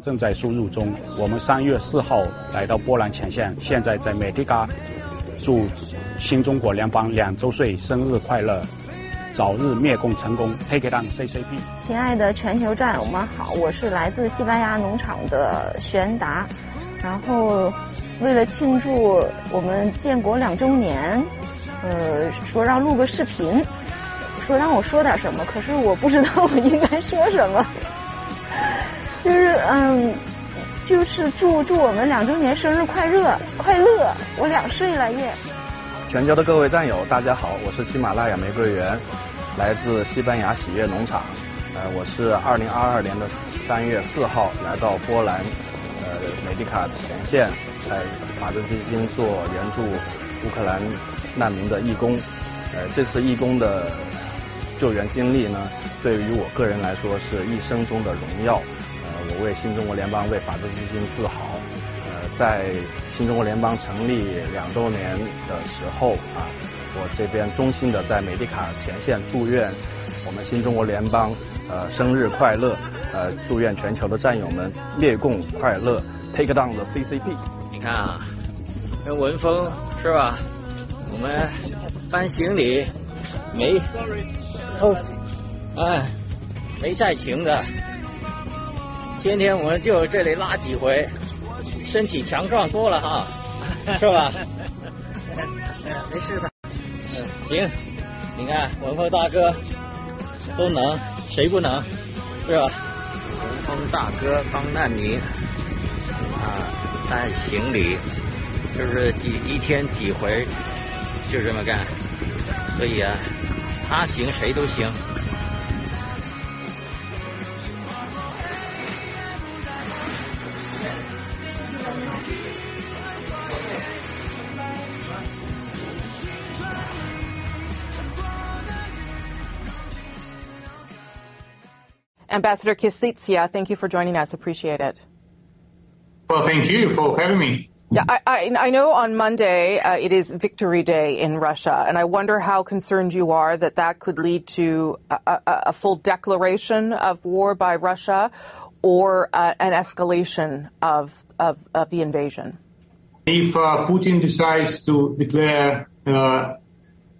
正在输入中。我们三月四号来到波兰前线，现在在美迪嘎，祝新中国联邦两周岁生日快乐，早日灭共成功，Take it on CCP。亲爱的全球战友们好，我是来自西班牙农场的玄达，然后为了庆祝我们建国两周年，呃，说让录个视频，说让我说点什么，可是我不知道我应该说什么。就是嗯，就是祝祝我们两周年生日快乐快乐！我两岁了耶！全球的各位战友，大家好，我是喜马拉雅玫瑰园，来自西班牙喜悦农场。呃，我是二零二二年的三月四号来到波兰，呃，美迪卡前线，在法治基金做援助乌克兰难民的义工。呃，这次义工的救援经历呢，对于我个人来说是一生中的荣耀。我为新中国联邦、为法治之心自豪。呃，在新中国联邦成立两周年的时候啊，我这边衷心的在美迪卡前线祝愿我们新中国联邦呃生日快乐，呃，祝愿全球的战友们灭共快乐，Take down the CCP。你看啊，跟文峰是吧？我们搬行李没，哦，哎，没在情的。天天我们就这里拉几回，身体强壮多了哈，是吧？没事的。嗯行，你看文峰大哥都能，谁不能？是吧？文峰大哥帮难民啊，带行李，就是几一天几回，就这么干。所以啊，他行谁都行。Ambassador Kistitsia, thank you for joining us. Appreciate it. Well, thank you for having me. Yeah, I, I, I know on Monday uh, it is Victory Day in Russia, and I wonder how concerned you are that that could lead to a, a, a full declaration of war by Russia or uh, an escalation of, of, of, the invasion. If uh, Putin decides to declare uh,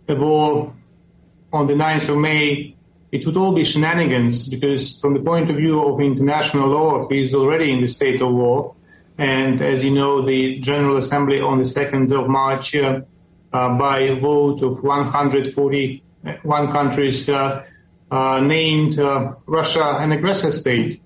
a war on the 9th of May, it would all be shenanigans because, from the point of view of international law, he is already in the state of war. And as you know, the General Assembly on the 2nd of March, uh, uh, by a vote of 141 countries, uh, uh, named uh, Russia an aggressor state.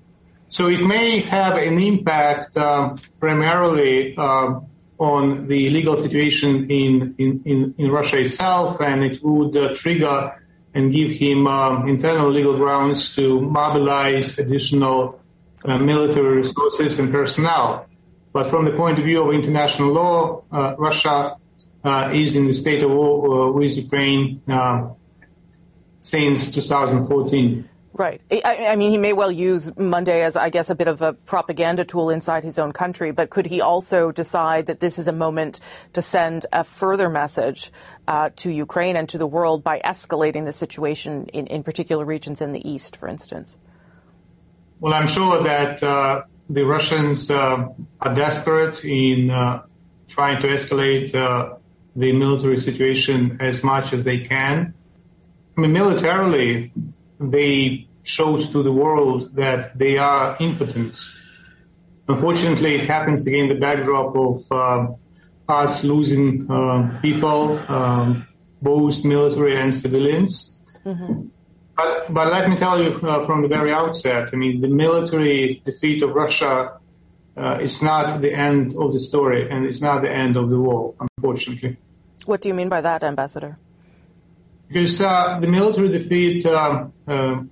So it may have an impact uh, primarily on the legal situation in, in, in, in, Russia itself, and it would trigger and give him um, internal legal grounds to mobilize additional uh, military resources and personnel. But from the point of view of international law, uh, Russia uh, is in the state of war uh, with Ukraine uh, since 2014. Right. I, I, mean, he may well use Monday as, I guess, a bit of a propaganda tool inside his own country, but could he also decide that this is a moment to send a further message uh, to Ukraine and to the world by escalating the situation in, in particular regions in the east, for instance? Well, I'm sure that uh, the Russians uh, are desperate in uh, trying to escalate uh, the military situation as much as they can. I mean, militarily, they shows to the world that they are impotent. Unfortunately, it happens again the backdrop of uh, us losing uh, people, um, both military and civilians. Mm-hmm. But, but, let me tell you uh, from the very outset, I mean, the military defeat of Russia uh, is not the end of the story, and it's not the end of the war, unfortunately. What do you mean by that, Ambassador? Because uh, the military defeat um, uh,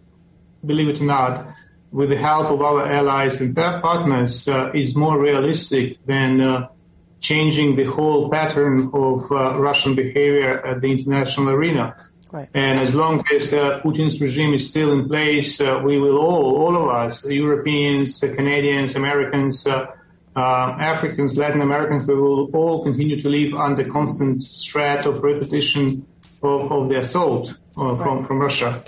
believe it or not, with the help of our allies and partners, uh, is more realistic than uh, changing the whole pattern of uh, Russian behavior at the international arena. Right. And as long as uh, Putin's regime is still in place, uh, we will all, all of us, Europeans, Canadians, Americans, Africans, Latin Americans, we will all continue to live under constant threat of repetition of, of the assault right. from, from Russia.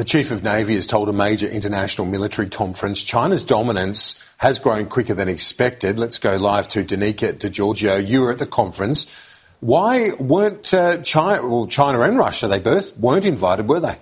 The Chief of Navy has told a major international military conference China's dominance has grown quicker than expected. Let's go live to Danica DeGiorgio. You were at the conference. Why weren't uh, China, well, China and Russia, they both weren't invited, were they?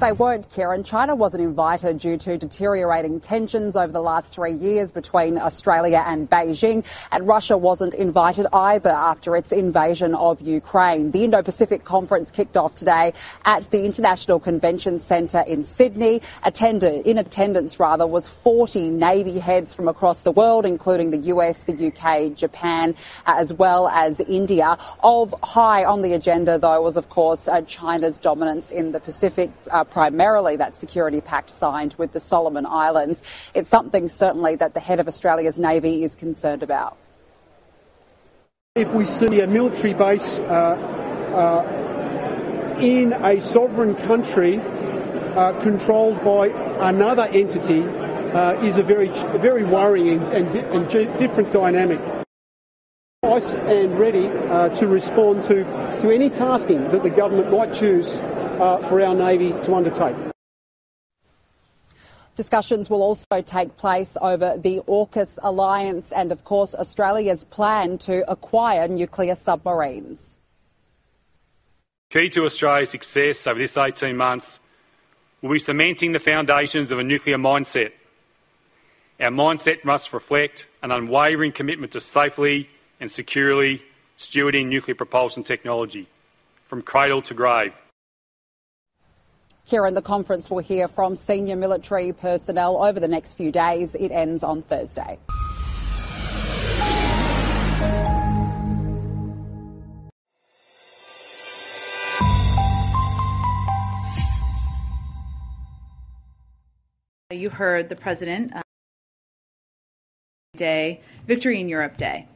They weren't, Kieran. China wasn't invited due to deteriorating tensions over the last three years between Australia and Beijing, and Russia wasn't invited either after its invasion of Ukraine. The Indo-Pacific Conference kicked off today at the International Convention Centre in Sydney. Attended, in attendance, rather, was 40 Navy heads from across the world, including the US, the UK, Japan, as well as India. Of high on the agenda, though, was, of course, uh, China's dominance in the Pacific. Uh, primarily that security pact signed with the Solomon Islands. It's something certainly that the head of Australia's Navy is concerned about. If we see a military base uh, uh, in a sovereign country uh, controlled by another entity, uh, is a very, very worrying and, and, and different dynamic. I stand ready uh, to respond to, to any tasking that the government might choose uh, for our Navy to undertake. Discussions will also take place over the AUKUS alliance and, of course, Australia's plan to acquire nuclear submarines. Key to Australia's success over this 18 months will be cementing the foundations of a nuclear mindset. Our mindset must reflect an unwavering commitment to safely and securely stewarding nuclear propulsion technology from cradle to grave. Here in the conference, we'll hear from senior military personnel over the next few days. It ends on Thursday. You heard the president uh, day, Victory in Europe Day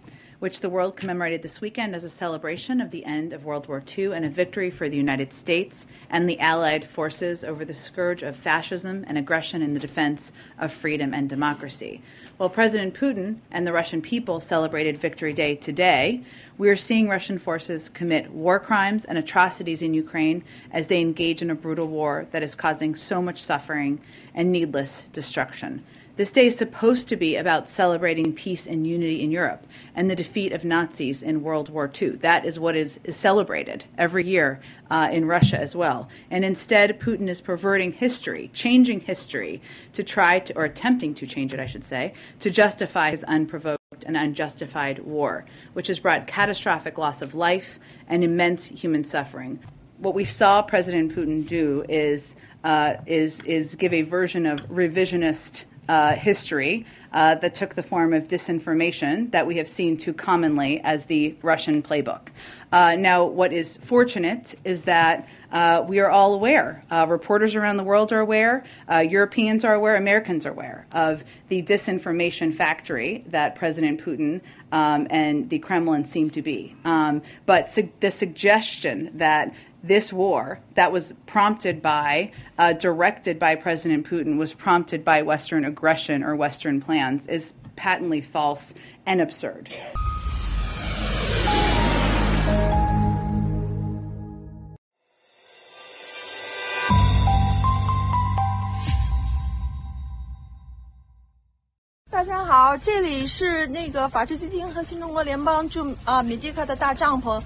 which the world commemorated this weekend as a celebration of the end of World War II and a victory for the United States and the Allied forces over the scourge of fascism and aggression in the defense of freedom and democracy. While President Putin and the Russian people celebrated Victory Day today, we are seeing Russian forces commit war crimes and atrocities in Ukraine as they engage in a brutal war that is causing so much suffering and needless destruction. This day is supposed to be about celebrating peace and unity in Europe and the defeat of Nazis in World War II. That is what is, is celebrated every year uh, in Russia as well. And instead, Putin is perverting history, changing history to try to, or attempting to change it, I should say, to justify his unprovoked and unjustified war, which has brought catastrophic loss of life and immense human suffering. What we saw President Putin do is uh, is is give a version of revisionist uh, history uh, that took the form of disinformation that we have seen too commonly as the Russian playbook. Uh, now, what is fortunate is that uh, we are all aware. Uh, reporters around the world are aware. Uh, Europeans are aware. Americans are aware of the disinformation factory that President Putin um, and the Kremlin seem to be. Um, but su- the suggestion that this war that was prompted by, uh, directed by President Putin, was prompted by Western aggression or Western plans is patently false and absurd. 大家好，这里是那个法治基金和新中国联邦驻啊米迪克的大帐篷。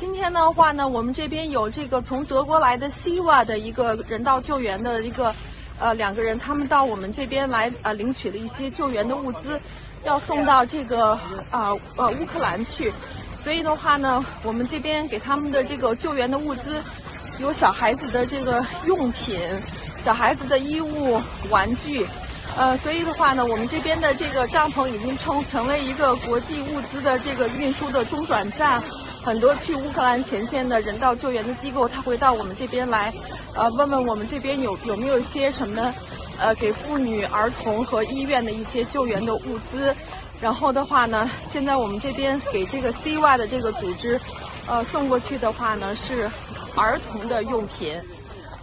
今天的话呢，我们这边有这个从德国来的 Siva 的一个人道救援的一个，呃，两个人，他们到我们这边来呃领取了一些救援的物资，要送到这个啊呃乌克兰去。所以的话呢，我们这边给他们的这个救援的物资，有小孩子的这个用品、小孩子的衣物、玩具，呃，所以的话呢，我们这边的这个帐篷已经成成了一个国际物资的这个运输的中转站。很多去乌克兰前线的人道救援的机构，他会到我们这边来，呃，问问我们这边有有没有些什么，呃，给妇女、儿童和医院的一些救援的物资。然后的话呢，现在我们这边给这个 CY 的这个组织，呃，送过去的话呢是儿童的用品，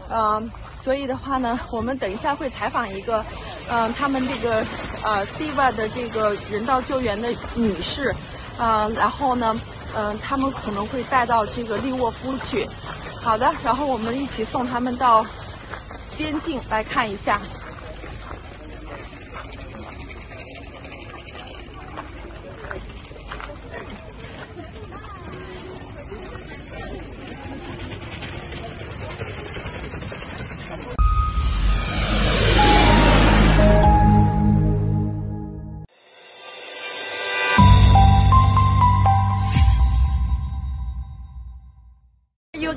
嗯，所以的话呢，我们等一下会采访一个，嗯，他们这个呃 CY 的这个人道救援的女士，呃，然后呢。嗯，他们可能会带到这个利沃夫去。好的，然后我们一起送他们到边境来看一下。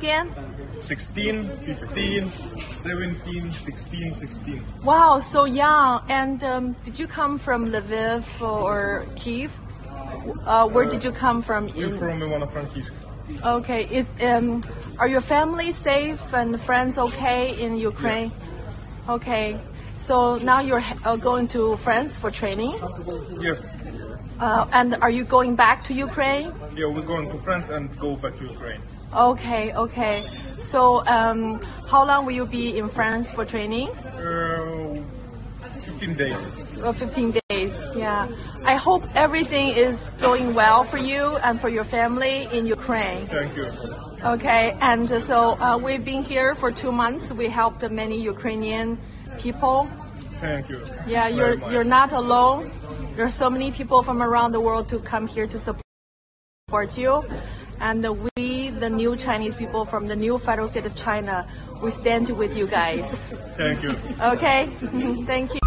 Again? 16, 15, 17, 16, 16. Wow, so young. And um, did you come from Lviv or Kiev? Uh, where did you come from? We're In, from Ivano-Frankivsk. okay, is um, are your family safe and friends okay in Ukraine? Okay, so now you're uh, going to France for training. Yeah, Uh, and are you going back to Ukraine? yeah, we're going to France and go back to Ukraine. Okay, okay. So um, how long will you be in France for training? Uh, 15 days. Uh, 15 days, yeah. I hope everything is going well for you and for your family in Ukraine. Thank you. Okay, and uh, so uh, we've been here for two months. We helped many Ukrainian people. Thank you. Yeah, you're you're not alone. There are so many people from around the world to come here to support you. And we, the new Chinese people from the new federal state of China, we stand with you guys. Thank you. Okay, thank you.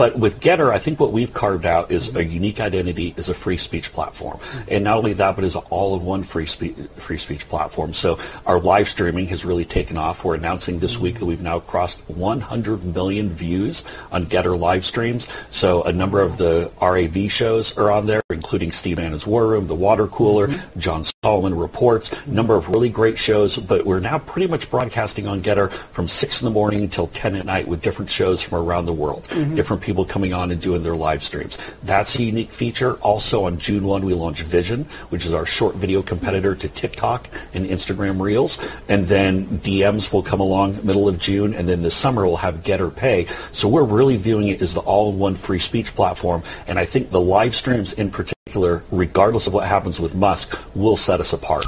But with Getter, I think what we've carved out is a unique identity as a free speech platform. And not only that, but as an all-in-one free, spe- free speech platform. So our live streaming has really taken off. We're announcing this week that we've now crossed 100 million views on Getter live streams. So a number of the RAV shows are on there, including Steve Bannon's War Room, The Water Cooler, John Solomon Reports, a number of really great shows. But we're now pretty much broadcasting on Getter from 6 in the morning until 10 at night with different shows from around the world. Mm-hmm. Different people coming on and doing their live streams. That's a unique feature. Also on June 1, we launched Vision, which is our short video competitor to TikTok and Instagram Reels. And then DMs will come along middle of June. And then this summer we'll have Get or Pay. So we're really viewing it as the all-in-one free speech platform. And I think the live streams in particular, regardless of what happens with Musk, will set us apart.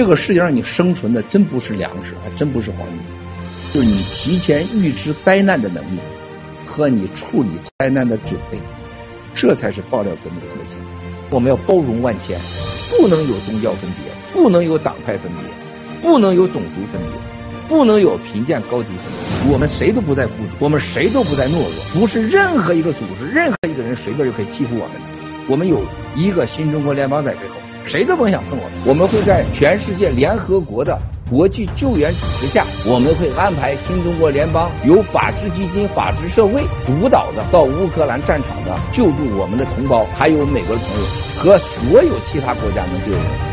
这个世界上你生存的真不是粮食，还真不是黄金，就是你提前预知灾难的能力和你处理灾难的准备，这才是爆料革命的核心。我们要包容万千，不能有宗教分别，不能有党派分别，不能有种族分别，不能有贫贱高低分别。我们谁都不在孤独，我们谁都不在懦弱，不是任何一个组织、任何一个人随便就可以欺负我们的。我们有一个新中国联邦在背后。谁都甭想碰我们！会在全世界联合国的国际救援组织下，我们会安排新中国联邦由法治基金、法治社会主导的到乌克兰战场的救助我们的同胞，还有美国的朋友和所有其他国家的救援。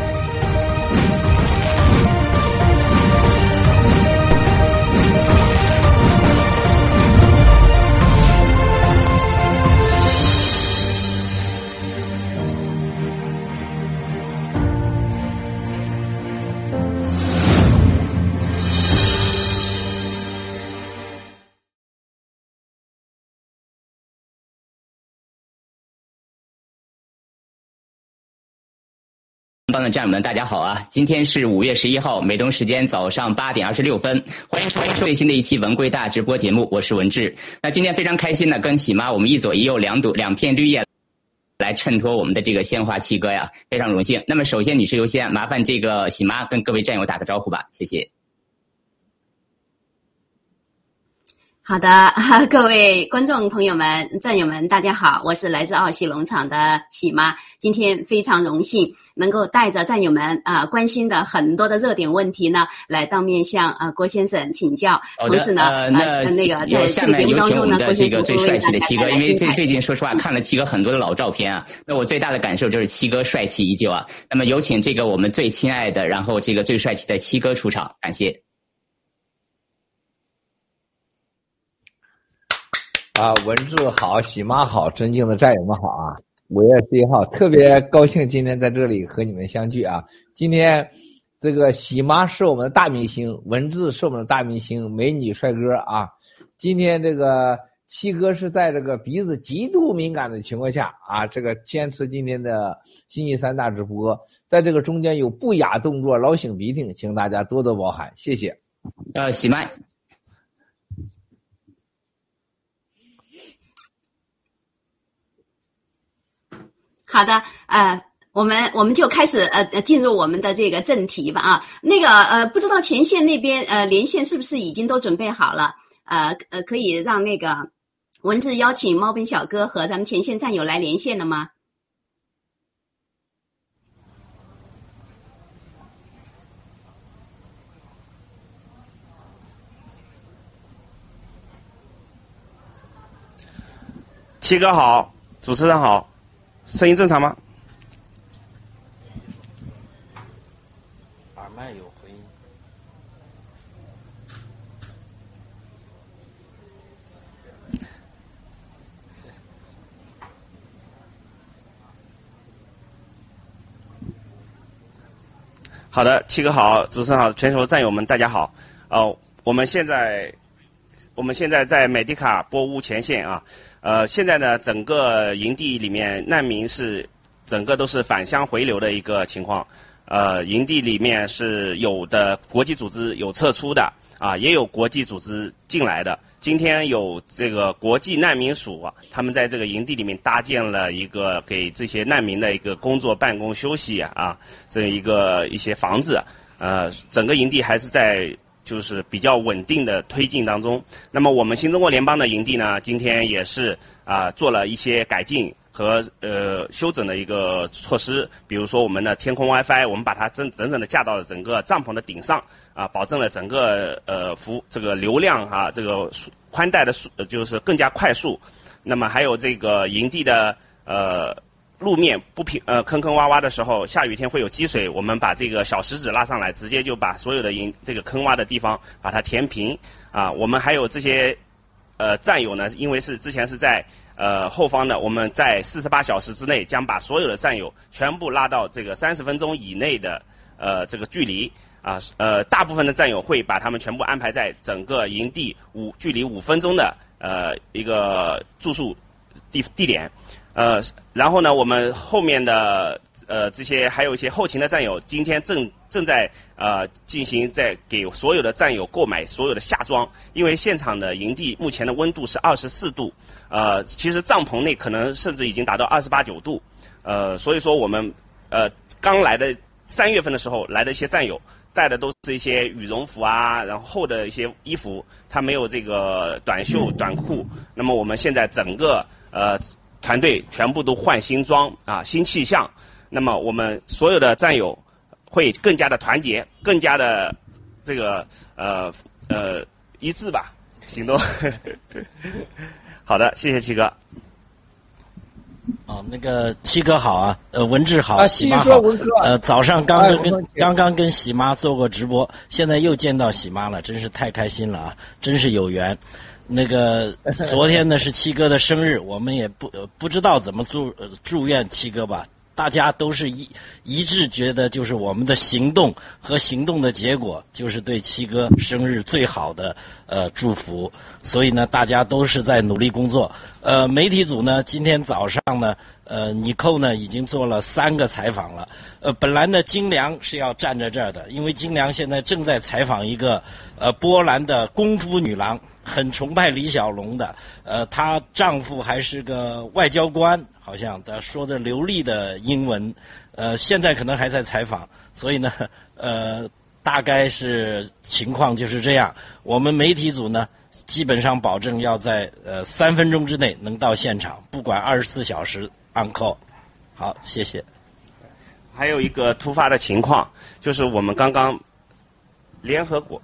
帮的战友们，大家好啊！今天是五月十一号，美东时间早上八点二十六分，欢迎收听最新的一期文贵大直播节目，我是文志。那今天非常开心的跟喜妈，我们一左一右两朵两片绿叶，来衬托我们的这个鲜花七哥呀，非常荣幸。那么首先女士优先，麻烦这个喜妈跟各位战友打个招呼吧，谢谢。好的，各位观众朋友们、战友们，大家好，我是来自奥西农场的喜妈。今天非常荣幸能够带着战友们啊关心的很多的热点问题呢，来当面向啊郭先生请教。同时呢，呃，那那个在这个节目当中呢，的这个最帅气的七哥，因为最最近说实话看了七哥很多的老照片啊，那我最大的感受就是七哥帅气依旧啊。那么有请这个我们最亲爱的，然后这个最帅气的七哥出场，感谢。啊，文字好，喜妈好，尊敬的战友们好啊！五月十一号，特别高兴今天在这里和你们相聚啊！今天这个喜妈是我们的大明星，文字是我们的大明星，美女帅哥啊！今天这个七哥是在这个鼻子极度敏感的情况下啊，这个坚持今天的星期三大直播，在这个中间有不雅动作，老擤鼻涕，请大家多多包涵，谢谢。呃，喜麦。好的，呃，我们我们就开始呃进入我们的这个正题吧啊，那个呃，不知道前线那边呃连线是不是已经都准备好了？呃呃，可以让那个文字邀请猫本小哥和咱们前线战友来连线了吗？七哥好，主持人好，声音正常吗？耳麦有回音。好的，七哥好，主持人好，全球战友们大家好。呃，我们现在我们现在在美迪卡波乌前线啊，呃，现在呢，整个营地里面难民是整个都是返乡回流的一个情况。呃，营地里面是有的国际组织有撤出的啊，也有国际组织进来的。今天有这个国际难民署，他们在这个营地里面搭建了一个给这些难民的一个工作、办公、休息啊，这一个一些房子。呃，整个营地还是在就是比较稳定的推进当中。那么我们新中国联邦的营地呢，今天也是啊做了一些改进和呃修整的一个措施，比如说我们的天空 WiFi，我们把它整整整的架到了整个帐篷的顶上啊，保证了整个呃服这个流量哈、这个宽带的速就是更加快速。那么还有这个营地的呃路面不平呃坑坑洼洼的时候，下雨天会有积水，我们把这个小石子拉上来，直接就把所有的营这个坑洼的地方把它填平啊。我们还有这些呃战友呢，因为是之前是在呃后方的，我们在四十八小时之内将把所有的战友全部拉到这个三十分钟以内的呃这个距离啊呃大部分的战友会把他们全部安排在整个营地五距离五分钟的呃一个住宿地地点。呃，然后呢，我们后面的呃这些还有一些后勤的战友，今天正正在呃进行在给所有的战友购买所有的夏装，因为现场的营地目前的温度是二十四度，呃，其实帐篷内可能甚至已经达到二十八九度，呃，所以说我们呃刚来的三月份的时候来的一些战友带的都是一些羽绒服啊，然后厚的一些衣服，他没有这个短袖短裤，那么我们现在整个呃。团队全部都换新装啊，新气象。那么我们所有的战友会更加的团结，更加的这个呃呃一致吧，行动。好的，谢谢七哥。哦，那个七哥好啊，呃，文志好，啊喜妈好呃，早上刚刚跟哎刚刚跟喜妈做过直播，现在又见到喜妈了，真是太开心了啊，真是有缘。那个 昨天呢是七哥的生日，我们也不呃不知道怎么祝呃祝愿七哥吧，大家都是一一致觉得就是我们的行动和行动的结果就是对七哥生日最好的呃祝福，所以呢大家都是在努力工作。呃，媒体组呢今天早上呢呃尼寇呢已经做了三个采访了。呃，本来呢金良是要站在这儿的，因为金良现在正在采访一个呃波兰的功夫女郎。很崇拜李小龙的，呃，她丈夫还是个外交官，好像的说的流利的英文，呃，现在可能还在采访，所以呢，呃，大概是情况就是这样。我们媒体组呢，基本上保证要在呃三分钟之内能到现场，不管二十四小时 on call。好，谢谢。还有一个突发的情况，就是我们刚刚联合国。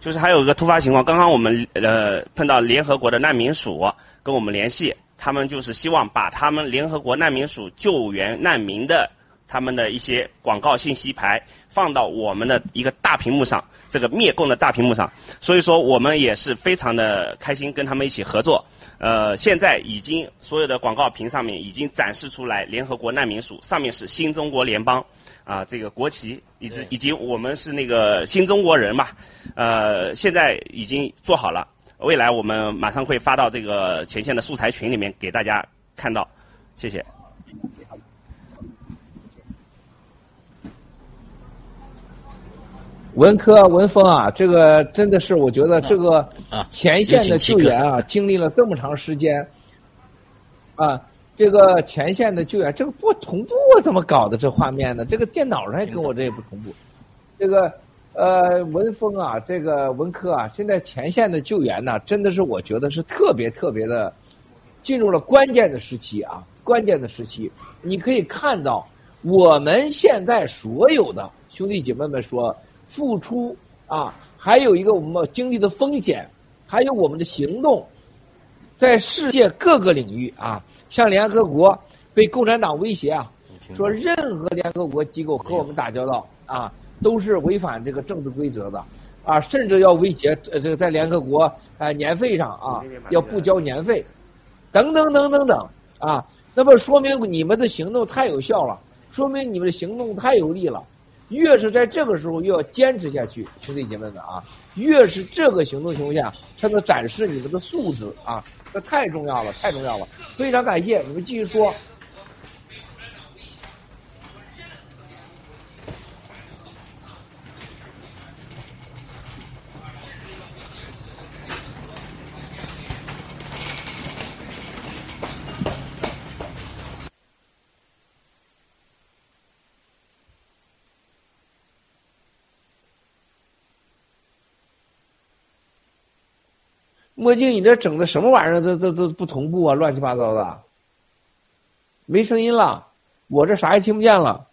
就是还有一个突发情况，刚刚我们呃碰到联合国的难民署跟我们联系，他们就是希望把他们联合国难民署救援难民的他们的一些广告信息牌放到我们的一个大屏幕上，这个灭共的大屏幕上。所以说我们也是非常的开心跟他们一起合作。呃，现在已经所有的广告屏上面已经展示出来联合国难民署，上面是新中国联邦。啊，这个国旗以及以及我们是那个新中国人嘛，呃，现在已经做好了，未来我们马上会发到这个前线的素材群里面给大家看到，谢谢。文科文峰啊，这个真的是我觉得这个前线的救援啊，经历了这么长时间，啊。这个前线的救援，这个不同步怎么搞的？这画面呢？这个电脑上也跟我这也不同步。这个呃，文峰啊，这个文科啊，现在前线的救援呢，真的是我觉得是特别特别的，进入了关键的时期啊，关键的时期。你可以看到，我们现在所有的兄弟姐妹们说付出啊，还有一个我们经历的风险，还有我们的行动。在世界各个领域啊，像联合国被共产党威胁啊，说任何联合国机构和我们打交道啊，都是违反这个政治规则的啊，甚至要威胁呃这个在联合国啊年费上啊要不交年费，等等等等等啊，那么说明你们的行动太有效了，说明你们的行动太有力了。越是在这个时候，越要坚持下去，兄弟姐妹们啊！越是这个行动情况下，才能展示你们的素质啊！这太重要了，太重要了！非常感谢你们继续说。墨镜，你这整的什么玩意儿？都都都不同步啊，乱七八糟的，没声音了，我这啥也听不见了。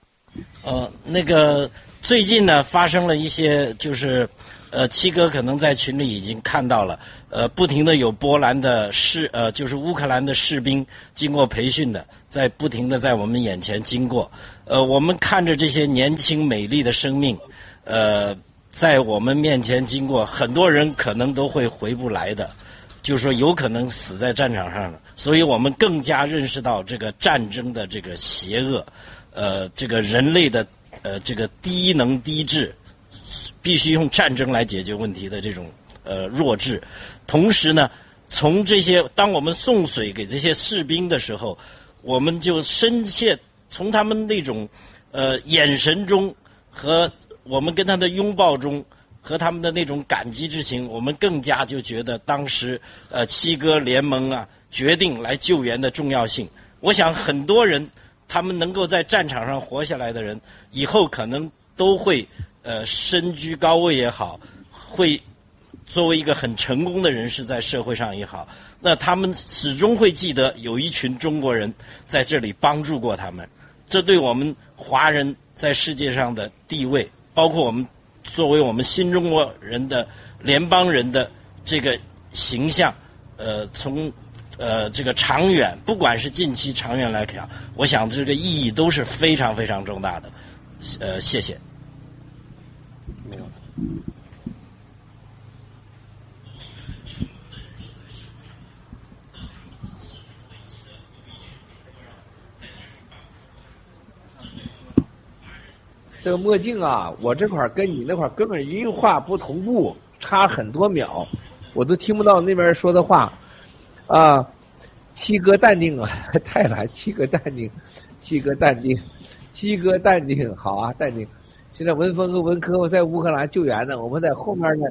呃，那个最近呢，发生了一些，就是呃，七哥可能在群里已经看到了，呃，不停的有波兰的士，呃，就是乌克兰的士兵经过培训的，在不停的在我们眼前经过，呃，我们看着这些年轻美丽的生命，呃。在我们面前经过，很多人可能都会回不来的，就是说有可能死在战场上了。所以我们更加认识到这个战争的这个邪恶，呃，这个人类的呃这个低能低智，必须用战争来解决问题的这种呃弱智。同时呢，从这些当我们送水给这些士兵的时候，我们就深切从他们那种呃眼神中和。我们跟他的拥抱中，和他们的那种感激之情，我们更加就觉得当时呃七哥联盟啊决定来救援的重要性。我想很多人他们能够在战场上活下来的人，以后可能都会呃身居高位也好，会作为一个很成功的人士在社会上也好，那他们始终会记得有一群中国人在这里帮助过他们。这对我们华人在世界上的地位。包括我们作为我们新中国人的联邦人的这个形象，呃，从呃这个长远，不管是近期、长远来讲，我想这个意义都是非常非常重大的。呃，谢谢。没有这个墨镜啊，我这块跟你那块根本音画不同步，差很多秒，我都听不到那边说的话。啊，七哥淡定啊，太难，七哥淡定，七哥淡定，七哥淡定，好啊，淡定。现在文峰和文科在乌克兰救援呢，我们在后面呢。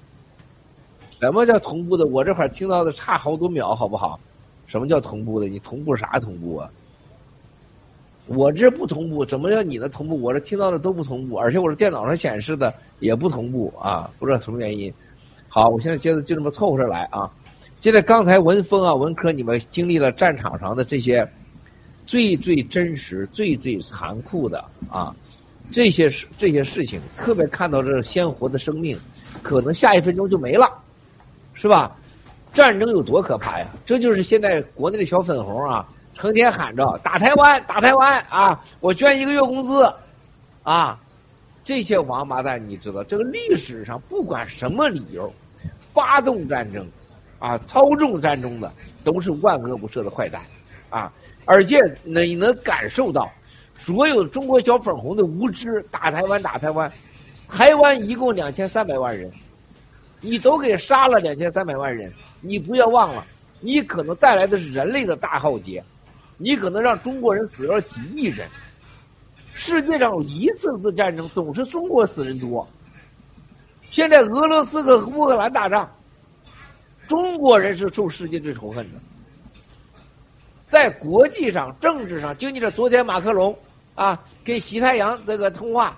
什么叫同步的？我这块听到的差好多秒，好不好？什么叫同步的？你同步啥同步啊？我这不同步，怎么叫你的同步？我这听到的都不同步，而且我这电脑上显示的也不同步啊，不知道什么原因。好，我现在接着就这么凑合着来啊。现在刚才文峰啊、文科，你们经历了战场上的这些最最真实、最最残酷的啊这些事、这些事情，特别看到这鲜活的生命，可能下一分钟就没了，是吧？战争有多可怕呀？这就是现在国内的小粉红啊。成天喊着打台湾，打台湾啊！我捐一个月工资，啊！这些王八蛋，你知道，这个历史上不管什么理由，发动战争，啊，操纵战争的都是万恶不赦的坏蛋，啊！而且你能感受到，所有中国小粉红的无知，打台湾，打台湾，台湾一共两千三百万人，你都给杀了两千三百万人，你不要忘了，你可能带来的是人类的大浩劫。你可能让中国人死了几亿人，世界上有一次次战争总是中国死人多。现在俄罗斯和乌克兰打仗，中国人是受世界最仇恨的。在国际上、政治上，就你这昨天马克龙啊跟西太阳这个通话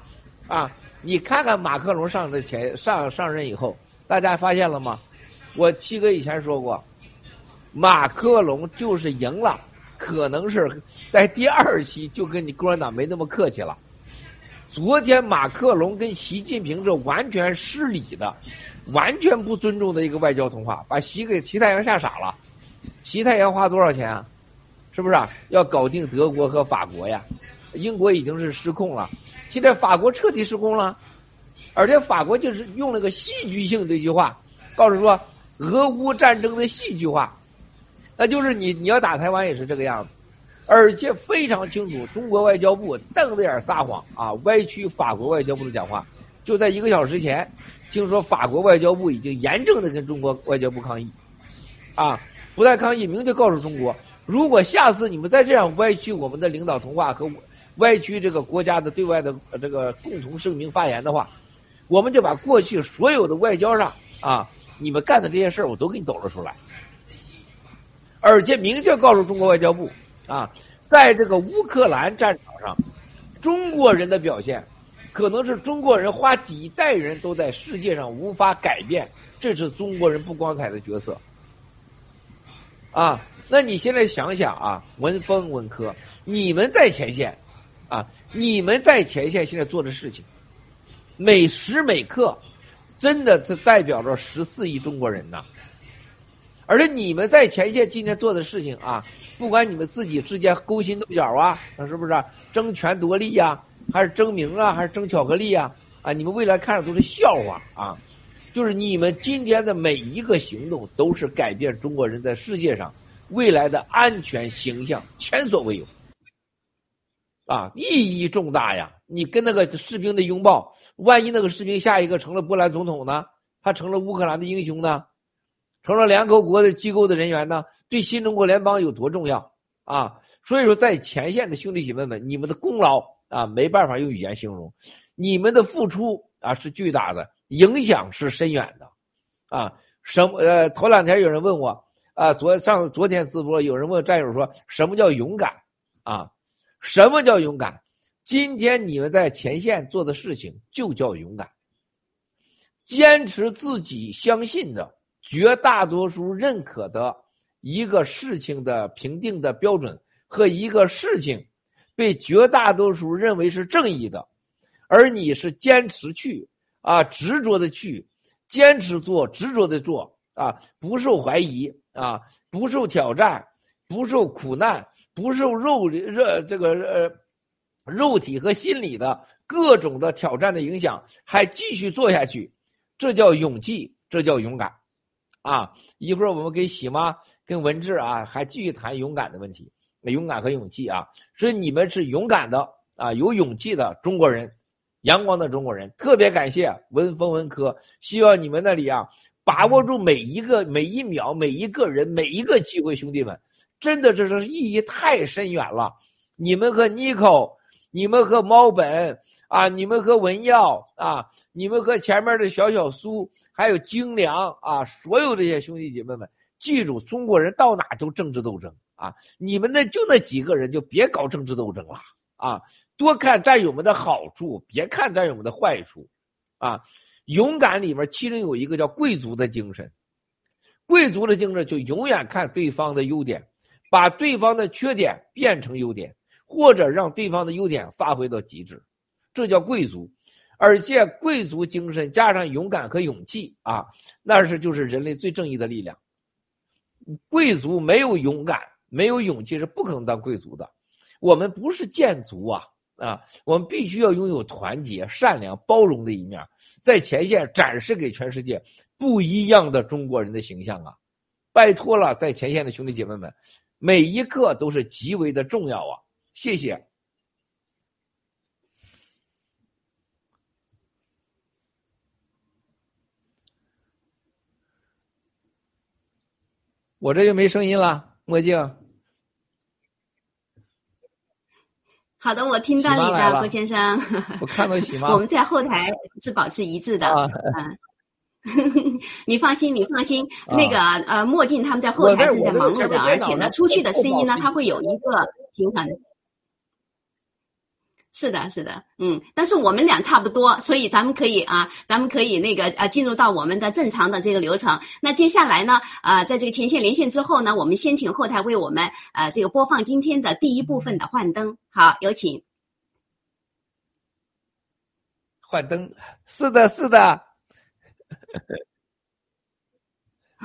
啊，你看看马克龙上的前上上任以后，大家发现了吗？我七哥以前说过，马克龙就是赢了。可能是在第二期就跟你共产党没那么客气了。昨天马克龙跟习近平这完全失礼的、完全不尊重的一个外交通话，把习给习太阳吓傻了。习太阳花多少钱啊？是不是啊？要搞定德国和法国呀？英国已经是失控了，现在法国彻底失控了，而且法国就是用了个戏剧性的一句话，告诉说俄乌战争的戏剧化，那就是你你要打台湾也是这个样子，而且非常清楚，中国外交部瞪着眼撒谎啊，歪曲法国外交部的讲话，就在一个小时前，听说法国外交部已经严正的跟中国外交部抗议，啊，不但抗议，明确告诉中国，如果下次你们再这样歪曲我们的领导通话和歪曲这个国家的对外的这个共同声明发言的话，我们就把过去所有的外交上啊，你们干的这些事儿，我都给你抖了出来，而且明确告诉中国外交部啊，在这个乌克兰战场上，中国人的表现，可能是中国人花几代人都在世界上无法改变，这是中国人不光彩的角色。啊，那你现在想想啊，文峰、文科，你们在前线。啊！你们在前线现在做的事情，每时每刻，真的是代表着十四亿中国人呐。而且你们在前线今天做的事情啊，不管你们自己之间勾心斗角啊，是不是争权夺利呀，还是争名啊，还是争巧克力呀？啊，你们未来看着都是笑话啊！就是你们今天的每一个行动，都是改变中国人在世界上未来的安全形象，前所未有。啊，意义重大呀！你跟那个士兵的拥抱，万一那个士兵下一个成了波兰总统呢？他成了乌克兰的英雄呢？成了联合国的机构的人员呢？对新中国联邦有多重要啊？所以说，在前线的兄弟姐妹们，你们的功劳啊，没办法用语言形容，你们的付出啊是巨大的，影响是深远的，啊，什么？呃，头两天有人问我啊，昨上昨天直播有人问战友说，什么叫勇敢啊？什么叫勇敢？今天你们在前线做的事情就叫勇敢。坚持自己相信的、绝大多数认可的一个事情的评定的标准和一个事情被绝大多数认为是正义的，而你是坚持去啊，执着的去，坚持做，执着的做啊，不受怀疑啊，不受挑战，不受苦难。不受肉热这个呃肉体和心理的各种的挑战的影响，还继续做下去，这叫勇气，这叫勇敢，啊！一会儿我们跟喜妈、跟文志啊，还继续谈勇敢的问题，勇敢和勇气啊！所以你们是勇敢的啊，有勇气的中国人，阳光的中国人，特别感谢文风文科，希望你们那里啊，把握住每一个每一秒、每一个人、每一个机会，兄弟们。真的，这是意义太深远了。你们和尼克，你们和猫本啊，你们和文耀啊，你们和前面的小小苏，还有精良啊，所有这些兄弟姐妹们，记住，中国人到哪都政治斗争啊！你们那就那几个人，就别搞政治斗争了啊！多看战友们的好处，别看战友们的坏处啊！勇敢里面其中有一个叫贵族的精神，贵族的精神就永远看对方的优点。把对方的缺点变成优点，或者让对方的优点发挥到极致，这叫贵族。而且贵族精神加上勇敢和勇气啊，那是就是人类最正义的力量。贵族没有勇敢、没有勇气是不可能当贵族的。我们不是贱族啊啊！我们必须要拥有团结、善良、包容的一面，在前线展示给全世界不一样的中国人的形象啊！拜托了，在前线的兄弟姐妹们。每一刻都是极为的重要啊！谢谢。我这就没声音了，墨镜。好的，我听到你的，郭先生。我看到喜妈。我们在后台是保持一致的。啊。你放心，你放心，那个呃，墨镜他们在后台正在忙碌着，而且呢，出去的声音呢，它会有一个平衡。是的，是的，嗯，但是我们俩差不多，所以咱们可以啊，咱们可以那个呃，进入到我们的正常的这个流程。那接下来呢，呃，在这个前线连线之后呢，我们先请后台为我们呃这个播放今天的第一部分的幻灯。好，有请。幻灯，是的，是的。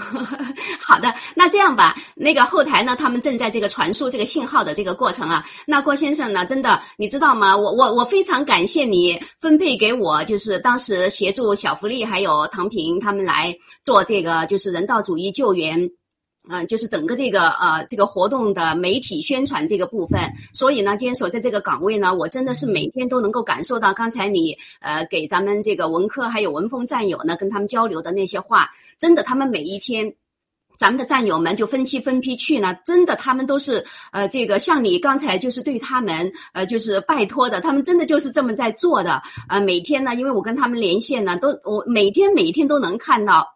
好的，那这样吧，那个后台呢，他们正在这个传输这个信号的这个过程啊。那郭先生呢，真的，你知道吗？我我我非常感谢你分配给我，就是当时协助小福利还有唐平他们来做这个就是人道主义救援。嗯，就是整个这个呃这个活动的媒体宣传这个部分，所以呢，坚守在这个岗位呢，我真的是每天都能够感受到刚才你呃给咱们这个文科还有文风战友呢跟他们交流的那些话，真的，他们每一天，咱们的战友们就分期分批去呢，真的，他们都是呃这个像你刚才就是对他们呃就是拜托的，他们真的就是这么在做的，呃每天呢，因为我跟他们连线呢，都我每天每天都能看到。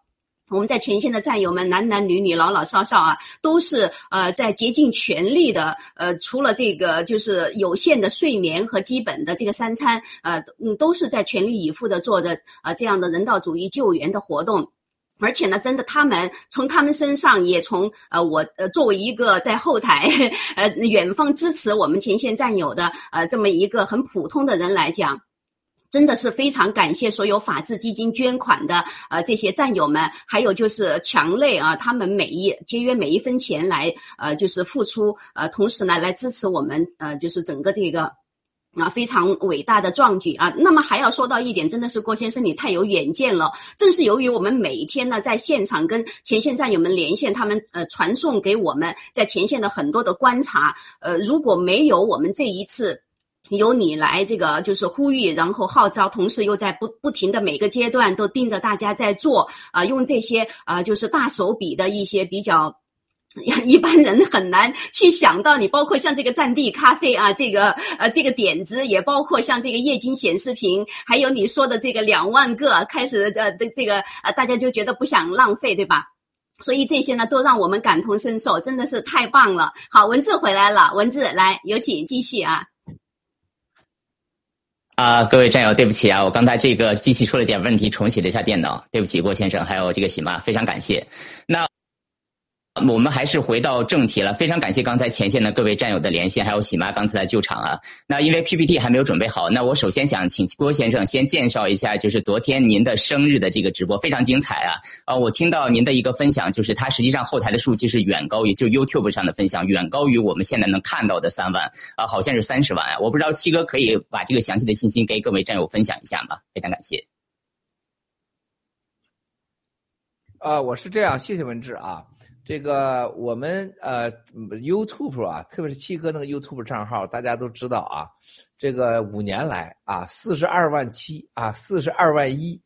我们在前线的战友们，男男女女、老老少少啊，都是呃在竭尽全力的呃，除了这个就是有限的睡眠和基本的这个三餐，呃嗯，都是在全力以赴的做着呃这样的人道主义救援的活动。而且呢，真的，他们从他们身上也从呃我呃作为一个在后台 呃远方支持我们前线战友的呃这么一个很普通的人来讲。真的是非常感谢所有法治基金捐款的呃这些战友们，还有就是强类啊，他们每一节约每一分钱来呃就是付出呃，同时呢来支持我们呃就是整个这个啊非常伟大的壮举啊。那么还要说到一点，真的是郭先生你太有远见了。正是由于我们每一天呢在现场跟前线战友们连线，他们呃传送给我们在前线的很多的观察，呃如果没有我们这一次。由你来这个就是呼吁，然后号召，同时又在不不停的每个阶段都盯着大家在做啊，用这些啊就是大手笔的一些比较 一般人很难去想到。你包括像这个战地咖啡啊，这个呃这个点子，也包括像这个液晶显示屏，还有你说的这个两万个开始的的这个啊，大家就觉得不想浪费，对吧？所以这些呢都让我们感同身受，真的是太棒了。好，文字回来了，文字来有请继续啊。啊，各位战友，对不起啊，我刚才这个机器出了点问题，重启了一下电脑，对不起，郭先生，还有这个喜妈，非常感谢。那。我们还是回到正题了，非常感谢刚才前线的各位战友的连线，还有喜妈刚才的救场啊。那因为 PPT 还没有准备好，那我首先想请郭先生先介绍一下，就是昨天您的生日的这个直播非常精彩啊。啊，我听到您的一个分享，就是它实际上后台的数据是远高于，就 YouTube 上的分享远高于我们现在能看到的三万啊，好像是三十万啊。我不知道七哥可以把这个详细的信息给各位战友分享一下吗？非常感谢。啊，我是这样，谢谢文志啊。这个我们呃 YouTube 啊，特别是七哥那个 YouTube 账号，大家都知道啊。这个五年来啊，四十二万七啊，四十二万一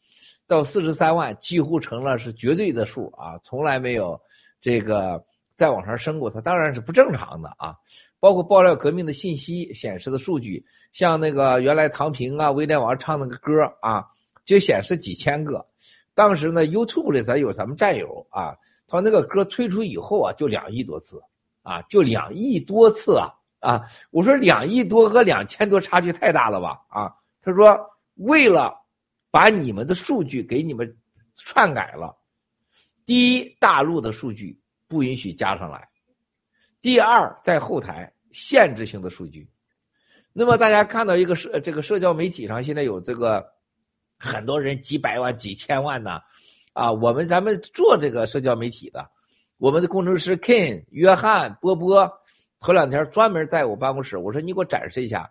到四十三万，几乎成了是绝对的数啊，从来没有这个再往上升过。它当然是不正常的啊。包括爆料革命的信息显示的数据，像那个原来唐平啊、威廉王唱那个歌啊，就显示几千个。当时呢，YouTube 里咱有咱们战友啊。他那个歌推出以后啊，就两亿多次，啊，就两亿多次啊啊！我说两亿多和两千多差距太大了吧啊！他说为了把你们的数据给你们篡改了，第一，大陆的数据不允许加上来；第二，在后台限制性的数据。那么大家看到一个社这个社交媒体上现在有这个很多人几百万、几千万呢。啊我们咱们做这个社交媒体的，我们的工程师 Ken、约翰、波波，头两天专门在我办公室，我说你给我展示一下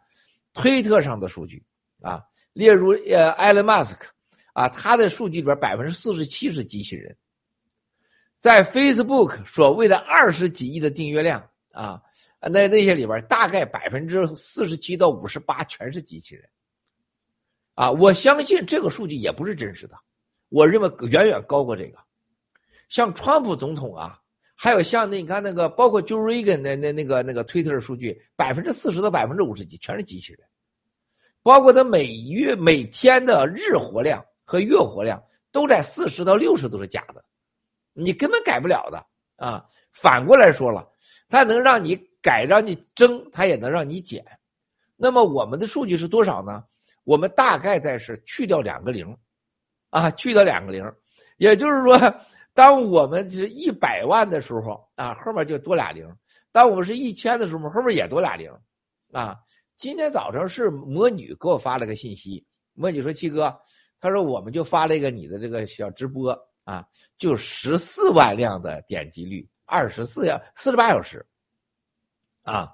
推特上的数据啊，例如呃埃隆·马斯克啊，他的数据里边百分之四十七是机器人，在 Facebook 所谓的二十几亿的订阅量啊，那那些里边大概百分之四十七到五十八全是机器人，啊，我相信这个数据也不是真实的。我认为远远高过这个，像川普总统啊，还有像那你看那个，包括 Joe Reagan 那那那个那个推特的数据，百分之四十到百分之五十几全是机器人，包括他每月每天的日活量和月活量都在四十到六十都是假的，你根本改不了的啊。反过来说了，它能让你改让你增，它也能让你减。那么我们的数据是多少呢？我们大概在是去掉两个零。啊，去掉两个零，也就是说，当我们是一百万的时候啊，后面就多俩零；当我们是一千的时候，后面也多俩零。啊，今天早上是魔女给我发了个信息，魔女说：“七哥，他说我们就发了一个你的这个小直播啊，就十四万辆的点击率，二十四小四十八小时，啊，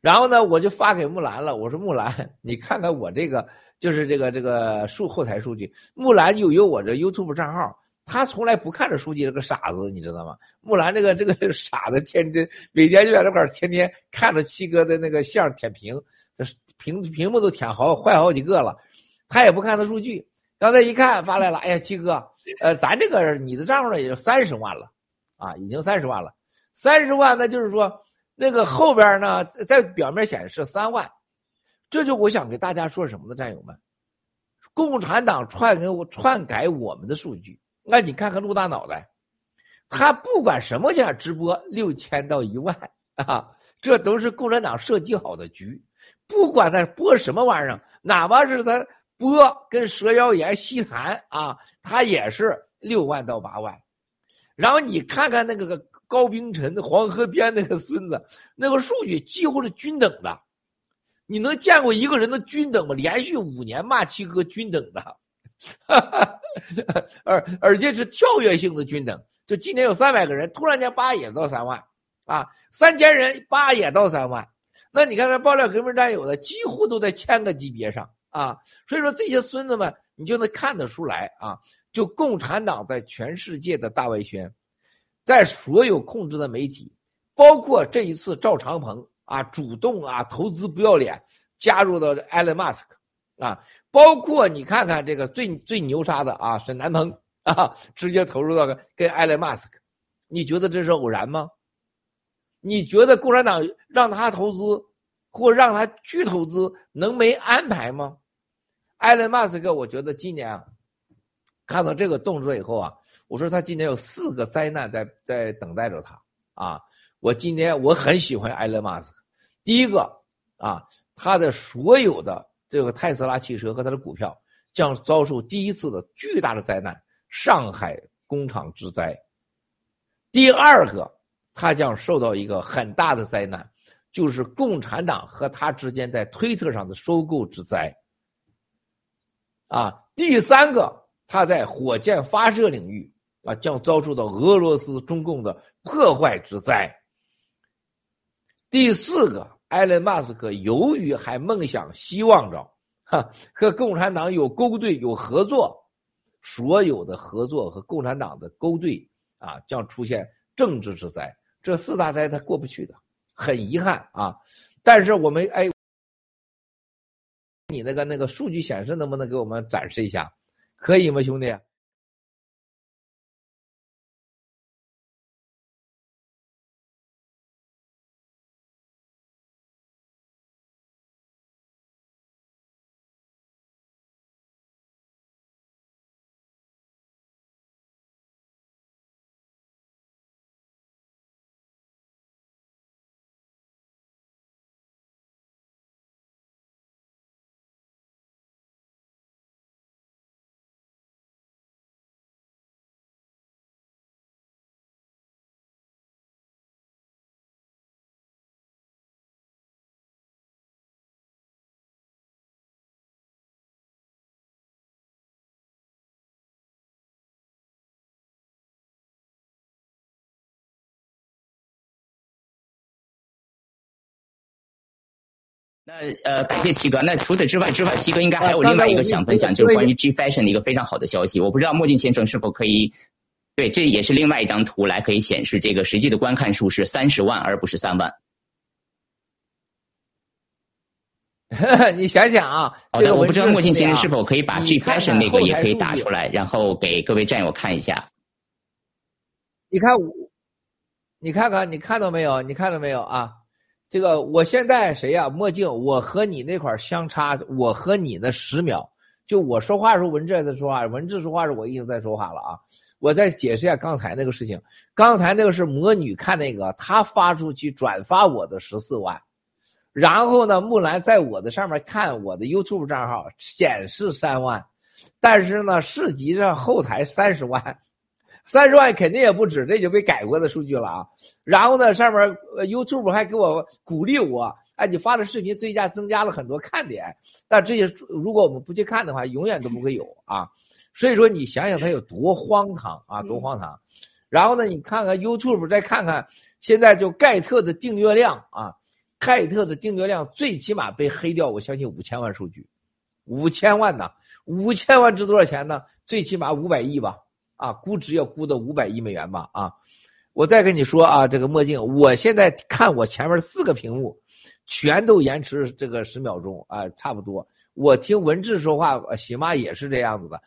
然后呢，我就发给木兰了，我说木兰，你看看我这个就是这个这个数后台数据，木兰有有我这 YouTube 账号。他从来不看这数据，是个傻子，你知道吗？木兰这个这个 傻子天真，每天就在这块儿天天看着七哥的那个相舔屏，屏屏幕都舔好坏好几个了，他也不看他数据。刚才一看发来了，哎呀，七哥，呃，咱这个你的账号呢也就三十万了，啊，已经三十万了，三十万那就是说那个后边呢在表面显示三万，这就我想给大家说什么呢，战友们，共产党篡给我篡改我们的数据。那你看看陆大脑袋，他不管什么价直播六千到一万啊，这都是共产党设计好的局。不管他播什么玩意儿，哪怕是他播跟蛇妖言西谈啊，他也是六万到八万。然后你看看那个高冰晨黄河边那个孙子，那个数据几乎是均等的。你能见过一个人的均等吗？连续五年骂七哥均等的。哈哈，而而且是跳跃性的均等，就今年有三百个人，突然间八也到三万，啊，三千人八也到三万，那你看看爆料革命战友的，几乎都在千个级别上啊，所以说这些孙子们，你就能看得出来啊，就共产党在全世界的大外宣，在所有控制的媒体，包括这一次赵长鹏啊，主动啊投资不要脸加入到埃隆马斯克啊。包括你看看这个最最牛叉的啊，沈南鹏啊，直接投入到跟埃隆·马斯克，你觉得这是偶然吗？你觉得共产党让他投资或让他去投资能没安排吗？埃隆·马斯克，我觉得今年啊，看到这个动作以后啊，我说他今年有四个灾难在在等待着他啊。我今年我很喜欢埃隆·马斯克，第一个啊，他的所有的。这个特斯拉汽车和它的股票将遭受第一次的巨大的灾难——上海工厂之灾。第二个，它将受到一个很大的灾难，就是共产党和他之间在推特上的收购之灾。啊，第三个，它在火箭发射领域啊将遭受到俄罗斯中共的破坏之灾。第四个。埃隆·马斯克由于还梦想、希望着，哈和共产党有勾兑、有合作，所有的合作和共产党的勾兑啊，将出现政治之灾。这四大灾他过不去的，很遗憾啊。但是我们哎，你那个那个数据显示能不能给我们展示一下？可以吗，兄弟？那呃，感谢七哥。那除此之外，之外，七哥应该还有另外一个想分享，就是关于 G Fashion 的一个非常好的消息。我不知道墨镜先生是否可以，对，这也是另外一张图来可以显示这个实际的观看数是三十万，而不是三万。你想想啊，好的，我不知道墨镜先生是否可以把 G Fashion 那个也可以打出来，然后给各位战友看一下。你看我，你看看，你看到没有？你看到没有啊？这个我现在谁呀？墨镜，我和你那块相差，我和你那十秒。就我说话的时候，文志在说话，文志说话时候我已经在说话了啊。我再解释一下刚才那个事情。刚才那个是魔女看那个，她发出去转发我的十四万，然后呢，木兰在我的上面看我的 YouTube 账号显示三万，但是呢，实际上后台三十万。三十万肯定也不止，这已经被改过的数据了啊。然后呢，上面 YouTube 还给我鼓励我，哎，你发的视频最佳增加了很多看点。但这些如果我们不去看的话，永远都不会有啊。所以说你想想它有多荒唐啊，多荒唐。然后呢，你看看 YouTube，再看看现在就盖特的订阅量啊，盖特的订阅量最起码被黑掉，我相信五千万数据，五千万呢，五千万值多少钱呢？最起码五百亿吧，啊，估值要估到五百亿美元吧，啊。我再跟你说啊，这个墨镜，我现在看我前面四个屏幕，全都延迟这个十秒钟啊，差不多。我听文志说话，喜妈也是这样子的，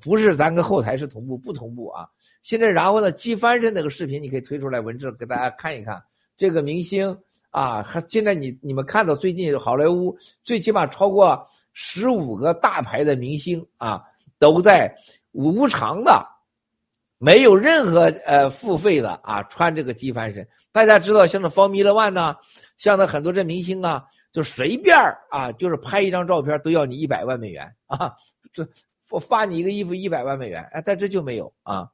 不是咱跟后台是同步，不同步啊。现在然后呢，机翻身那个视频你可以推出来，文志给大家看一看。这个明星啊，还现在你你们看到最近好莱坞最起码超过十五个大牌的明星啊，都在无偿的。没有任何呃付费的啊，穿这个机翻身。大家知道，像那方米勒万呢，像那很多这明星啊，就随便啊，就是拍一张照片都要你一百万美元啊。这我发你一个衣服一百万美元，哎，但这就没有啊。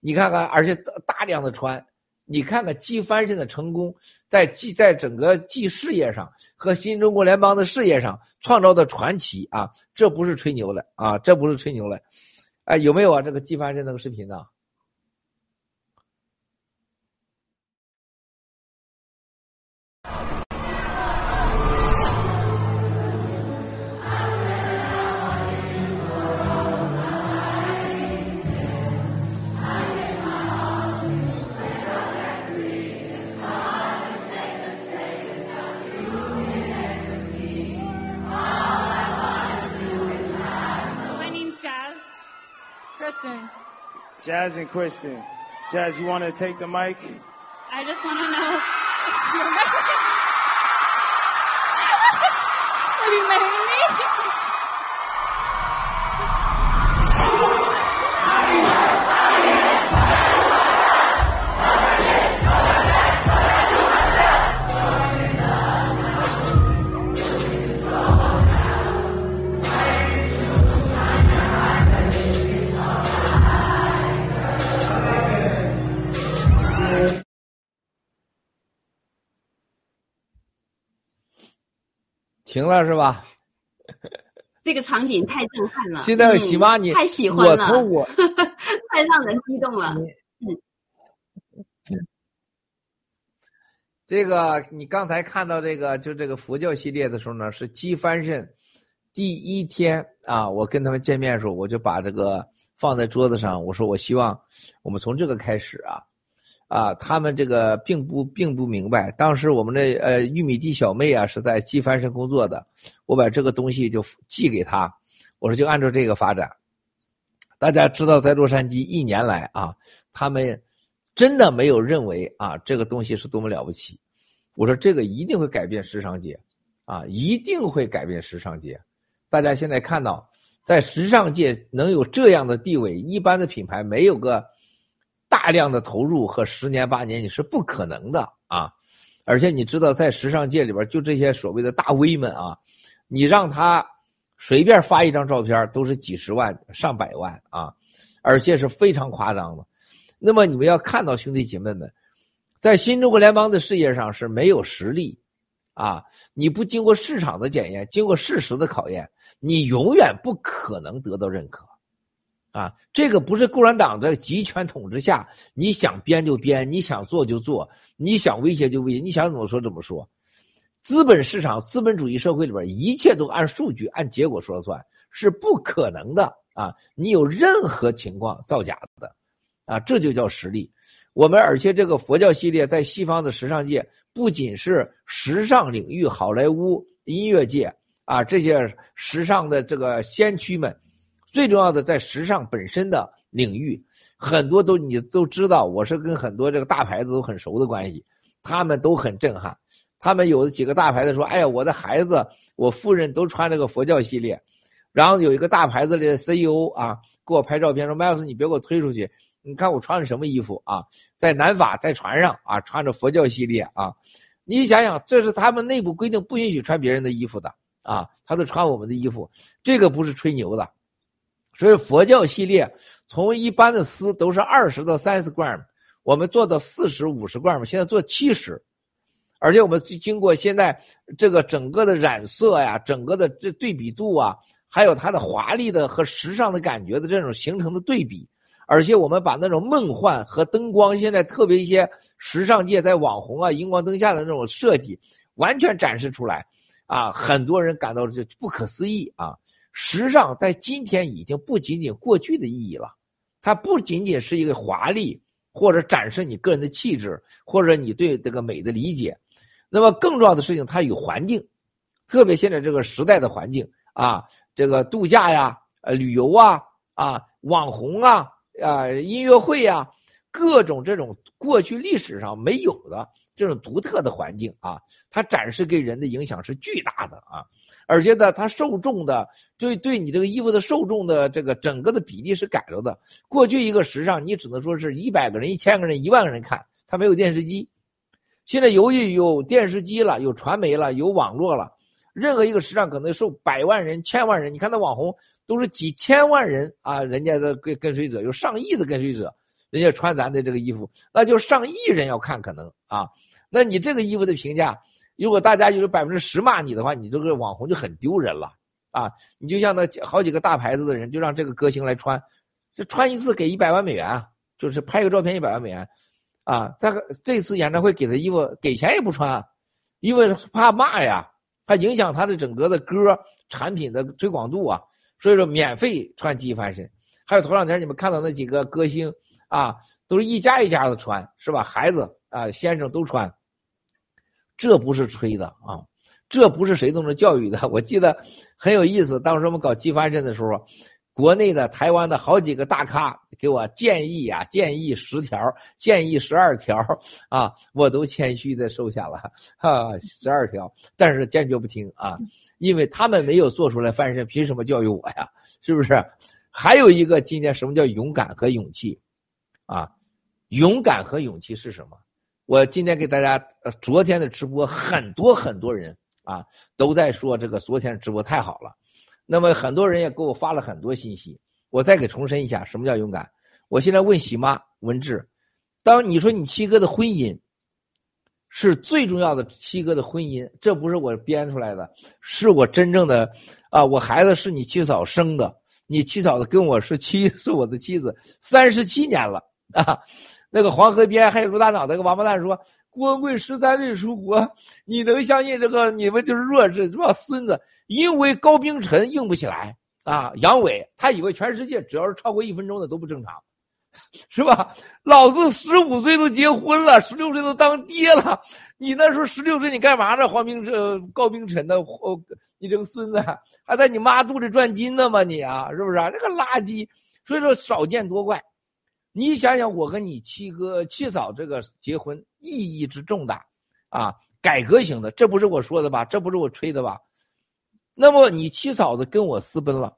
你看看，而且大量的穿，你看看机翻身的成功，在记在整个记事业上和新中国联邦的事业上创造的传奇啊，这不是吹牛的啊，这不是吹牛的。哎，有没有啊？这个机翻身那个视频呢 Jazz and Kristen. Jazz, you want to take the mic? I just want to know. Are you marrying 停了是吧？这个场景太震撼了。现在喜妈你、太喜欢了，我我 太让人激动了。嗯，这个你刚才看到这个就这个佛教系列的时候呢，是鸡翻身第一天啊，我跟他们见面的时候，我就把这个放在桌子上，我说我希望我们从这个开始啊。啊，他们这个并不并不明白。当时我们的呃玉米地小妹啊是在寄翻身工作的，我把这个东西就寄给他，我说就按照这个发展。大家知道，在洛杉矶一年来啊，他们真的没有认为啊这个东西是多么了不起。我说这个一定会改变时尚界，啊，一定会改变时尚界。大家现在看到，在时尚界能有这样的地位，一般的品牌没有个。大量的投入和十年八年你是不可能的啊！而且你知道，在时尚界里边，就这些所谓的大 V 们啊，你让他随便发一张照片都是几十万、上百万啊，而且是非常夸张的。那么你们要看到，兄弟姐妹们，在新中国联邦的事业上是没有实力啊！你不经过市场的检验，经过事实的考验，你永远不可能得到认可。啊，这个不是共产党的集权统治下，你想编就编，你想做就做，你想威胁就威胁，你想怎么说怎么说。资本市场、资本主义社会里边，一切都按数据、按结果说了算，是不可能的啊！你有任何情况造假的，啊，这就叫实力。我们而且这个佛教系列在西方的时尚界，不仅是时尚领域、好莱坞音乐界啊，这些时尚的这个先驱们。最重要的，在时尚本身的领域，很多都你都知道，我是跟很多这个大牌子都很熟的关系，他们都很震撼。他们有的几个大牌子说：“哎呀，我的孩子，我夫人都穿这个佛教系列。”然后有一个大牌子的 CEO 啊，给我拍照片说：“麦老师，你别给我推出去，你看我穿的什么衣服啊？在南法，在船上啊，穿着佛教系列啊。你想想，这是他们内部规定，不允许穿别人的衣服的啊，他都穿我们的衣服，这个不是吹牛的。”所以佛教系列从一般的丝都是二十到三十 gram，我们做到四十五十 gram，现在做七十，而且我们经过现在这个整个的染色呀，整个的这对比度啊，还有它的华丽的和时尚的感觉的这种形成的对比，而且我们把那种梦幻和灯光，现在特别一些时尚界在网红啊、荧光灯下的那种设计，完全展示出来，啊，很多人感到这不可思议啊！时尚在今天已经不仅仅过去的意义了，它不仅仅是一个华丽或者展示你个人的气质或者你对这个美的理解，那么更重要的事情，它有环境，特别现在这个时代的环境啊，这个度假呀、呃旅游啊、啊网红啊、啊音乐会呀，各种这种过去历史上没有的这种独特的环境啊，它展示给人的影响是巨大的啊。而且呢，它受众的对对你这个衣服的受众的这个整个的比例是改了的。过去一个时尚，你只能说是一百个人、一千个人、一万个人看，它没有电视机。现在由于有电视机了、有传媒了、有网络了，任何一个时尚可能受百万人、千万人。你看那网红都是几千万人啊，人家的跟跟随者有上亿的跟随者，人家穿咱的这个衣服，那就上亿人要看可能啊。那你这个衣服的评价？如果大家有百分之十骂你的话，你这个网红就很丢人了啊！你就像那好几个大牌子的人，就让这个歌星来穿，这穿一次给一百万美元啊，就是拍个照片一百万美元，啊，这个这次演唱会给他衣服给钱也不穿，因为怕骂呀，怕影响他的整个的歌产品的推广度啊，所以说免费穿机翻身。还有头两天你们看到那几个歌星啊，都是一家一家的穿，是吧？孩子啊，先生都穿。这不是吹的啊，这不是谁都能教育的。我记得很有意思，当时我们搞激发阵的时候，国内的、台湾的好几个大咖给我建议啊，建议十条，建议十二条啊，我都谦虚的收下了哈，十二条，但是坚决不听啊，因为他们没有做出来翻身，凭什么教育我呀？是不是？还有一个，今天什么叫勇敢和勇气啊？勇敢和勇气是什么？我今天给大家，昨天的直播很多很多人啊都在说这个昨天直播太好了，那么很多人也给我发了很多信息。我再给重申一下，什么叫勇敢？我现在问喜妈文志，当你说你七哥的婚姻是最重要的，七哥的婚姻，这不是我编出来的，是我真正的啊，我孩子是你七嫂生的，你七嫂子跟我是妻，是我的妻子，三十七年了啊。那个黄河边还有卢大脑那个王八蛋说郭文贵十三岁出国，你能相信这个？你们就是弱智，是吧？孙子，因为高冰晨硬不起来啊！杨伟他以为全世界只要是超过一分钟的都不正常，是吧？老子十五岁都结婚了，十六岁都当爹了，你那时候十六岁你干嘛呢？黄冰晨、高冰晨的，哦，你这个孙子还在你妈肚里转金呢吗？你啊，是不是啊？这个垃圾，所以说少见多怪。你想想，我跟你七哥、七嫂这个结婚意义之重大，啊，改革型的，这不是我说的吧？这不是我吹的吧？那么你七嫂子跟我私奔了，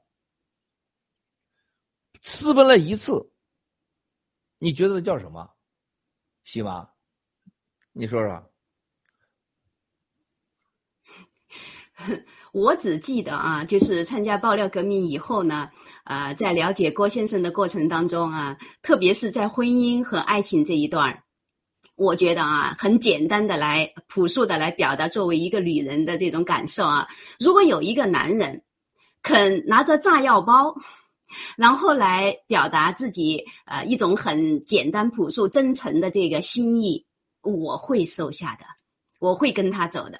私奔了一次，你觉得叫什么？喜妈，你说说。我只记得啊，就是参加爆料革命以后呢，呃，在了解郭先生的过程当中啊，特别是在婚姻和爱情这一段我觉得啊，很简单的来朴素的来表达作为一个女人的这种感受啊。如果有一个男人肯拿着炸药包，然后来表达自己呃一种很简单朴素真诚的这个心意，我会收下的，我会跟他走的。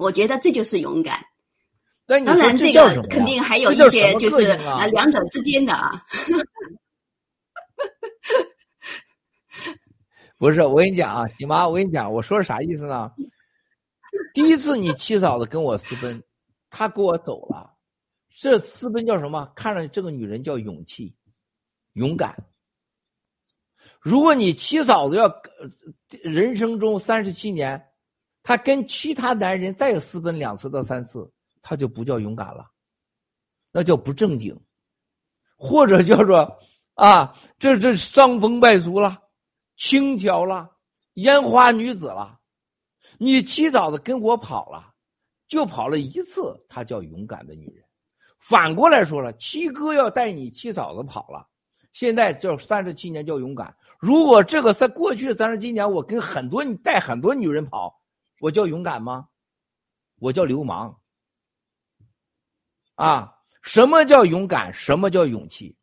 我觉得这就是勇敢。当然，这个肯定还有一些，就是呃，两者之间的啊。不是，我跟你讲啊，喜妈，我跟你讲，我说是啥意思呢？第一次你七嫂子跟我私奔，她跟我走了，这私奔叫什么？看着这个女人叫勇气、勇敢。如果你七嫂子要人生中三十七年。他跟其他男人再私奔两次到三次，他就不叫勇敢了，那叫不正经，或者叫做啊，这这伤风败俗了，轻佻了，烟花女子了。你七嫂子跟我跑了，就跑了一次，她叫勇敢的女人。反过来说了，七哥要带你七嫂子跑了，现在叫三十七年叫勇敢。如果这个在过去的三十七年，我跟很多带很多女人跑。我叫勇敢吗？我叫流氓。啊，什么叫勇敢？什么叫勇气？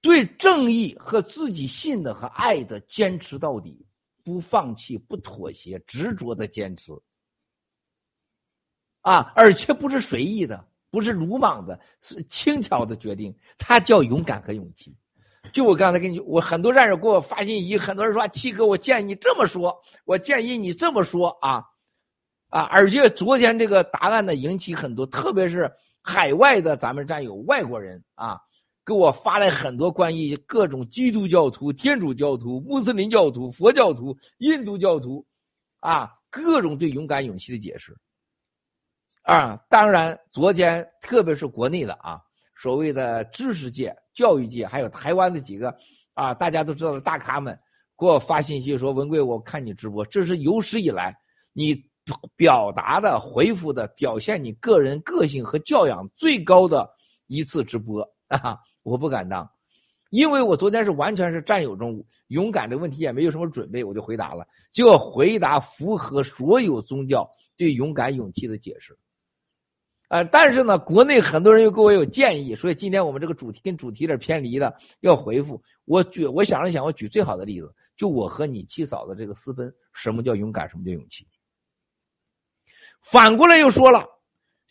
对正义和自己信的和爱的坚持到底，不放弃，不妥协，执着的坚持。啊，而且不是随意的，不是鲁莽的，是轻佻的决定，它叫勇敢和勇气。就我刚才跟你，我很多战友给我发信息，很多人说七哥，我建议你这么说，我建议你这么说啊，啊！而且昨天这个答案呢，引起很多，特别是海外的咱们战友、外国人啊，给我发来很多关于各种基督教徒、天主教徒、穆斯林教徒、佛教徒、印度教徒，啊，各种对勇敢、勇气的解释。啊，当然，昨天特别是国内的啊，所谓的知识界、教育界，还有台湾的几个啊，大家都知道的大咖们，给我发信息说：“文贵，我看你直播，这是有史以来你表达的、回复的、表现你个人个性和教养最高的一次直播啊！”我不敢当，因为我昨天是完全是战友中勇敢的问题也没有什么准备，我就回答了，就要回答符合所有宗教对勇敢、勇气的解释。呃，但是呢，国内很多人又给我有建议，所以今天我们这个主题跟主题有点偏离的，要回复。我举，我想了想，我举最好的例子，就我和你七嫂的这个私奔，什么叫勇敢，什么叫勇气？反过来又说了，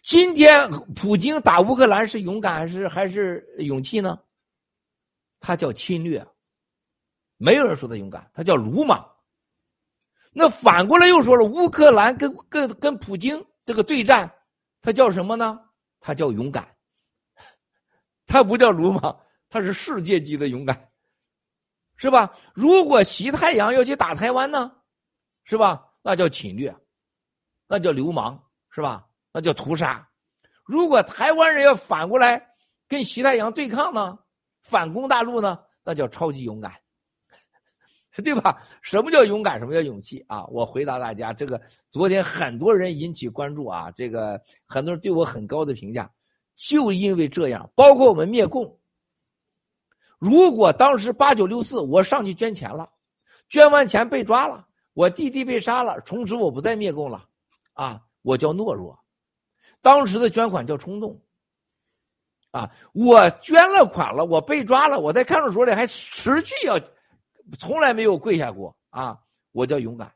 今天普京打乌克兰是勇敢还是还是勇气呢？他叫侵略，没有人说他勇敢，他叫鲁莽。那反过来又说了，乌克兰跟跟跟普京这个对战。他叫什么呢？他叫勇敢，他不叫鲁莽，他是世界级的勇敢，是吧？如果西太阳要去打台湾呢，是吧？那叫侵略，那叫流氓，是吧？那叫屠杀。如果台湾人要反过来跟西太阳对抗呢，反攻大陆呢，那叫超级勇敢。对吧？什么叫勇敢？什么叫勇气啊？我回答大家，这个昨天很多人引起关注啊，这个很多人对我很高的评价，就因为这样，包括我们灭共。如果当时八九六四我上去捐钱了，捐完钱被抓了，我弟弟被杀了，从此我不再灭共了，啊，我叫懦弱。当时的捐款叫冲动，啊，我捐了款了，我被抓了，我在看守所里还持续要。从来没有跪下过啊！我叫勇敢。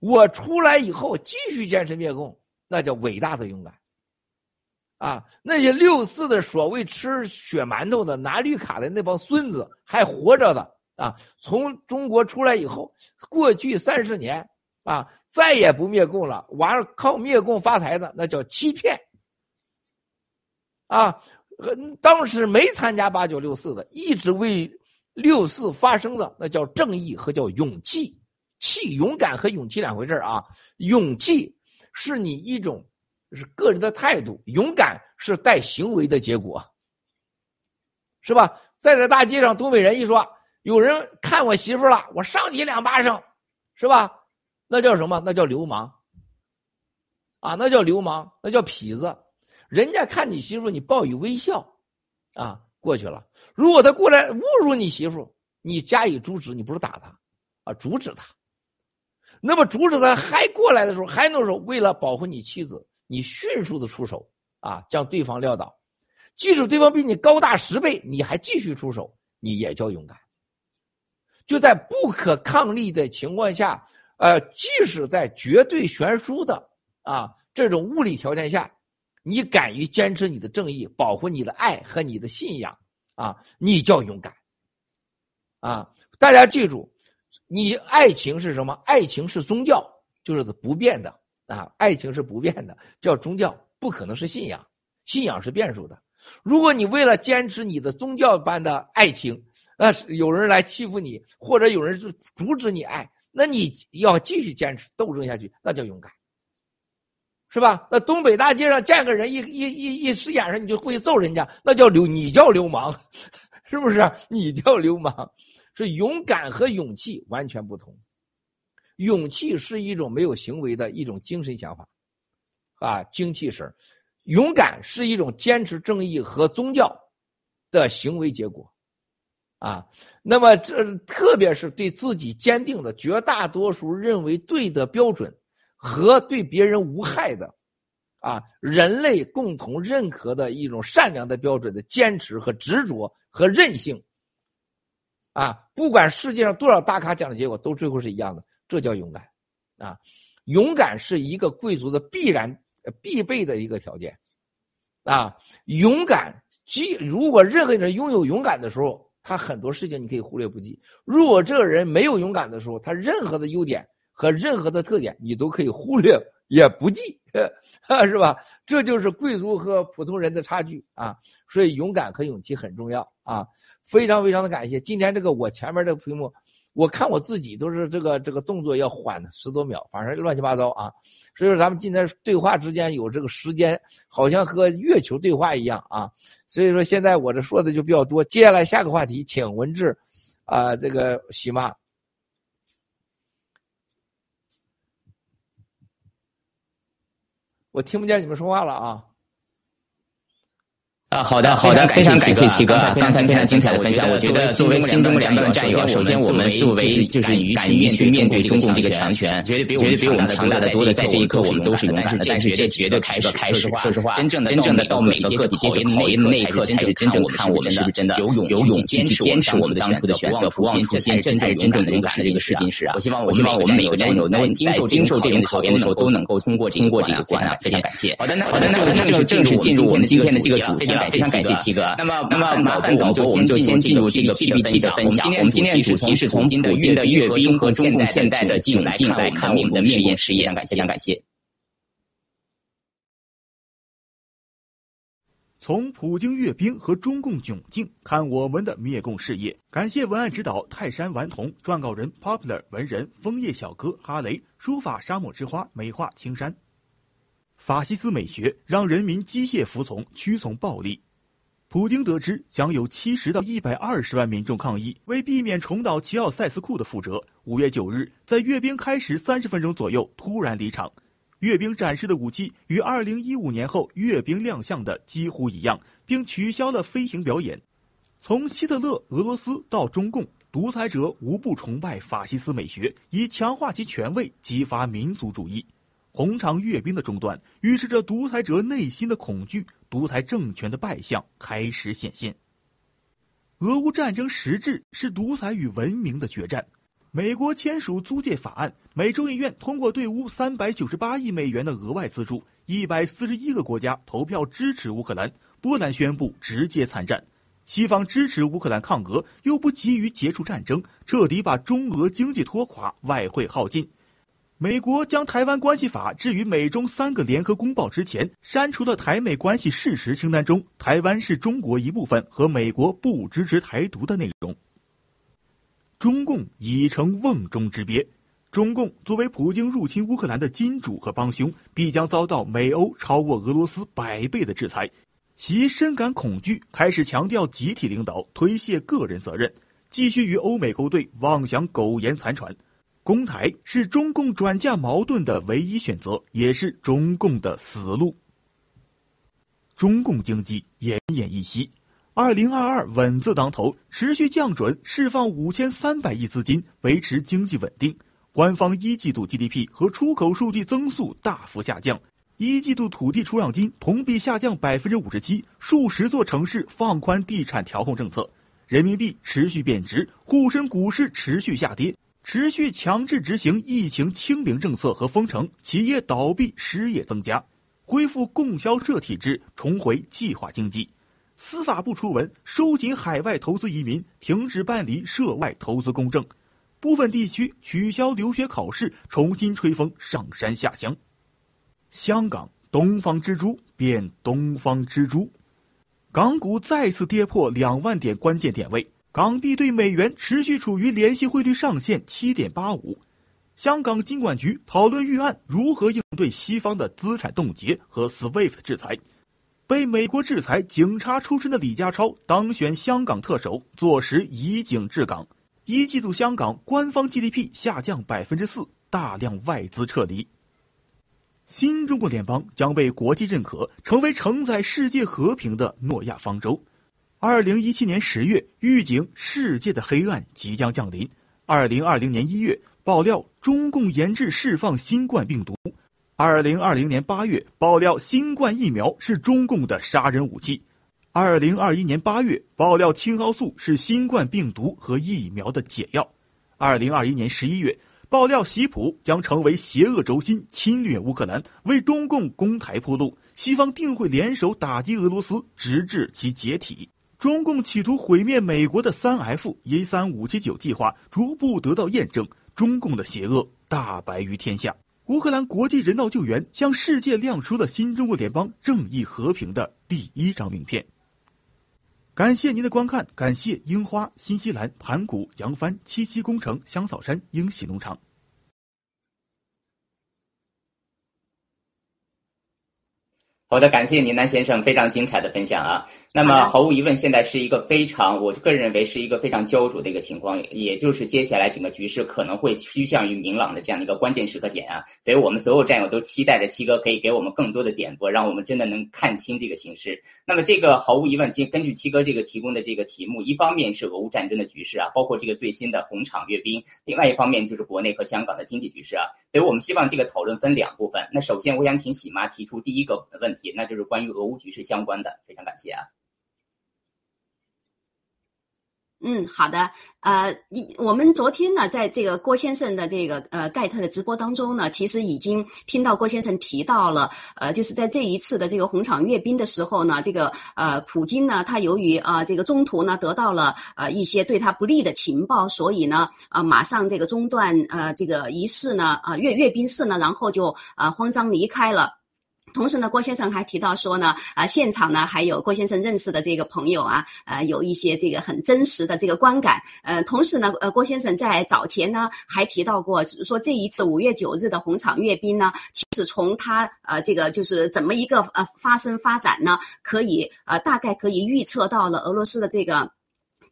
我出来以后继续坚持灭共，那叫伟大的勇敢。啊，那些六四的所谓吃血馒头的、拿绿卡的那帮孙子还活着的啊！从中国出来以后，过去三十年啊，再也不灭共了，完了靠灭共发财的，那叫欺骗。啊，当时没参加八九六四的，一直为。六四发生的那叫正义和叫勇气，气勇敢和勇气两回事啊。勇气是你一种是个人的态度，勇敢是带行为的结果，是吧？在这大街上，东北人一说有人看我媳妇了，我上去两巴掌，是吧？那叫什么？那叫流氓啊！那叫流氓，那叫痞子。人家看你媳妇，你报以微笑啊，过去了。如果他过来侮辱你媳妇，你加以阻止，你不是打他，啊，阻止他。那么阻止他还过来的时候，还能说为了保护你妻子，你迅速的出手，啊，将对方撂倒。即使对方比你高大十倍，你还继续出手，你也叫勇敢。就在不可抗力的情况下，呃，即使在绝对悬殊的啊这种物理条件下，你敢于坚持你的正义，保护你的爱和你的信仰。啊，你叫勇敢，啊！大家记住，你爱情是什么？爱情是宗教，就是不变的啊！爱情是不变的，叫宗教，不可能是信仰，信仰是变数的。如果你为了坚持你的宗教般的爱情，那是有人来欺负你，或者有人就阻止你爱，那你要继续坚持斗争下去，那叫勇敢。是吧？那东北大街上见个人一一一一使眼神，你就会揍人家，那叫流，你叫流氓，是不是？你叫流氓，是勇敢和勇气完全不同。勇气是一种没有行为的一种精神想法，啊，精气神勇敢是一种坚持正义和宗教的行为结果，啊。那么这特别是对自己坚定的绝大多数认为对的标准。和对别人无害的，啊人类共同认可的一种善良的标准的坚持和执着和韧性。啊，不管世界上多少大咖讲的结果，都最后是一样的，这叫勇敢。啊，勇敢是一个贵族的必然、必备的一个条件。啊，勇敢，即如果任何人拥有勇敢的时候，他很多事情你可以忽略不计；如果这个人没有勇敢的时候，他任何的优点和任何的特点你都可以忽略也不计，是吧？这就是贵族和普通人的差距啊！所以勇敢和勇气很重要啊！非常非常的感谢今天这个我前面这个屏幕。我看我自己都是这个这个动作要缓十多秒，反正乱七八糟啊。所以说咱们今天对话之间有这个时间，好像和月球对话一样啊。所以说现在我这说的就比较多。接下来下个话题，请文志，啊，这个喜妈，我听不见你们说话了啊。啊，好的，好的，非常感谢七哥，刚才非常精彩的分享。我觉得作为新中国两党的战友，首先我们作为就是敢于去面对中共这个强权，绝对比我们强大的多的。在这一刻，我们都是勇敢的，但是这绝对开始开始。说实话，真正的真正的到每个个体阶层考那一刻，才是真正看我们是不是真的有勇有勇坚持坚持我们当初的选择，不忘初心，这才是真正的勇敢的这个试金石啊！我希望我希望我们每个战友在经受经受这种考验的时候，都能够通过通过这个关啊！非常感谢。好的，那好的，那正式正式进入我们今天的这个主题了，非常感谢七哥。那么，那么麻烦导播，我们就先进入这个 PPT 的分享。我们今天的主题是从普京的阅兵和中共现在的窘境来看我们的面验实验。非常感谢，非常感谢。从普京阅兵和中共窘境看我们的灭共事业。感谢文案指导泰山顽童，撰稿人 Popular 文人枫叶小哥哈雷，书法沙漠之花美化青山。法西斯美学让人民机械服从、屈从暴力。普京得知将有七十到一百二十万民众抗议，为避免重蹈齐奥塞斯库的覆辙，五月九日在阅兵开始三十分钟左右突然离场。阅兵展示的武器与二零一五年后阅兵亮相的几乎一样，并取消了飞行表演。从希特勒、俄罗斯到中共，独裁者无不崇拜法西斯美学，以强化其权威，激发民族主义。红场阅兵的中断，预示着独裁者内心的恐惧，独裁政权的败相开始显现。俄乌战争实质是独裁与文明的决战。美国签署租借法案，美众议院通过对乌三百九十八亿美元的额外资助，一百四十一个国家投票支持乌克兰，波兰宣布直接参战。西方支持乌克兰抗俄，又不急于结束战争，彻底把中俄经济拖垮，外汇耗尽。美国将《台湾关系法》置于美中三个联合公报之前，删除了台美关系事实清单中“台湾是中国一部分”和美国不支持台独的内容。中共已成瓮中之鳖。中共作为普京入侵乌克兰的金主和帮凶，必将遭到美欧超过俄罗斯百倍的制裁。其深感恐惧，开始强调集体领导，推卸个人责任，继续与欧美勾兑，妄想苟延残喘。公台是中共转嫁矛盾的唯一选择，也是中共的死路。中共经济奄奄一息，二零二二稳字当头，持续降准，释放五千三百亿资金，维持经济稳定。官方一季度 GDP 和出口数据增速大幅下降，一季度土地出让金同比下降百分之五十七，数十座城市放宽地产调控政策，人民币持续贬值，沪深股市持续下跌。持续强制执行疫情清零政策和封城，企业倒闭、失业增加，恢复供销社体制，重回计划经济。司法部出文收紧海外投资移民，停止办理涉外投资公证，部分地区取消留学考试，重新吹风上山下乡。香港东方之珠变东方之珠，港股再次跌破两万点关键点位。港币对美元持续处于联系汇率上限七点八五，香港金管局讨论预案如何应对西方的资产冻结和 SWIFT 制裁。被美国制裁警察出身的李家超当选香港特首，坐实以警治港。一季度香港官方 GDP 下降百分之四，大量外资撤离。新中国联邦将被国际认可，成为承载世界和平的诺亚方舟。二零一七年十月，预警世界的黑暗即将降临。二零二零年一月，爆料中共研制释放新冠病毒。二零二零年八月，爆料新冠疫苗是中共的杀人武器；二零二一年八月，爆料青蒿素是新冠病毒和疫苗的解药；二零二一年十一月，爆料习普将成为邪恶轴心，侵略乌克兰，为中共攻台铺路，西方定会联手打击俄罗斯，直至其解体。中共企图毁灭美国的三 F 一三五七九计划逐步得到验证，中共的邪恶大白于天下。乌克兰国际人道救援向世界亮出了新中国联邦正义和平的第一张名片。感谢您的观看，感谢樱花、新西兰、盘古、扬帆、七七工程、香草山、英喜农场。好的，感谢您南先生非常精彩的分享啊。那么毫无疑问，现在是一个非常，我个人认为是一个非常焦灼的一个情况，也就是接下来整个局势可能会趋向于明朗的这样的一个关键时刻点啊。所以我们所有战友都期待着七哥可以给我们更多的点拨，让我们真的能看清这个形势。那么这个毫无疑问，其实根据七哥这个提供的这个题目，一方面是俄乌战争的局势啊，包括这个最新的红场阅兵；另外一方面就是国内和香港的经济局势啊。所以我们希望这个讨论分两部分。那首先我想请喜妈提出第一个问题，那就是关于俄乌局势相关的，非常感谢啊。嗯，好的。呃，一我们昨天呢，在这个郭先生的这个呃盖特的直播当中呢，其实已经听到郭先生提到了，呃，就是在这一次的这个红场阅兵的时候呢，这个呃普京呢，他由于啊这个中途呢得到了呃一些对他不利的情报，所以呢啊马上这个中断呃这个仪式呢啊阅阅兵式呢，然后就啊慌张离开了。同时呢，郭先生还提到说呢，啊，现场呢还有郭先生认识的这个朋友啊，呃，有一些这个很真实的这个观感。呃，同时呢，呃，郭先生在早前呢还提到过，说这一次五月九日的红场阅兵呢，其实从他呃这个就是怎么一个呃发生发展呢，可以呃大概可以预测到了俄罗斯的这个。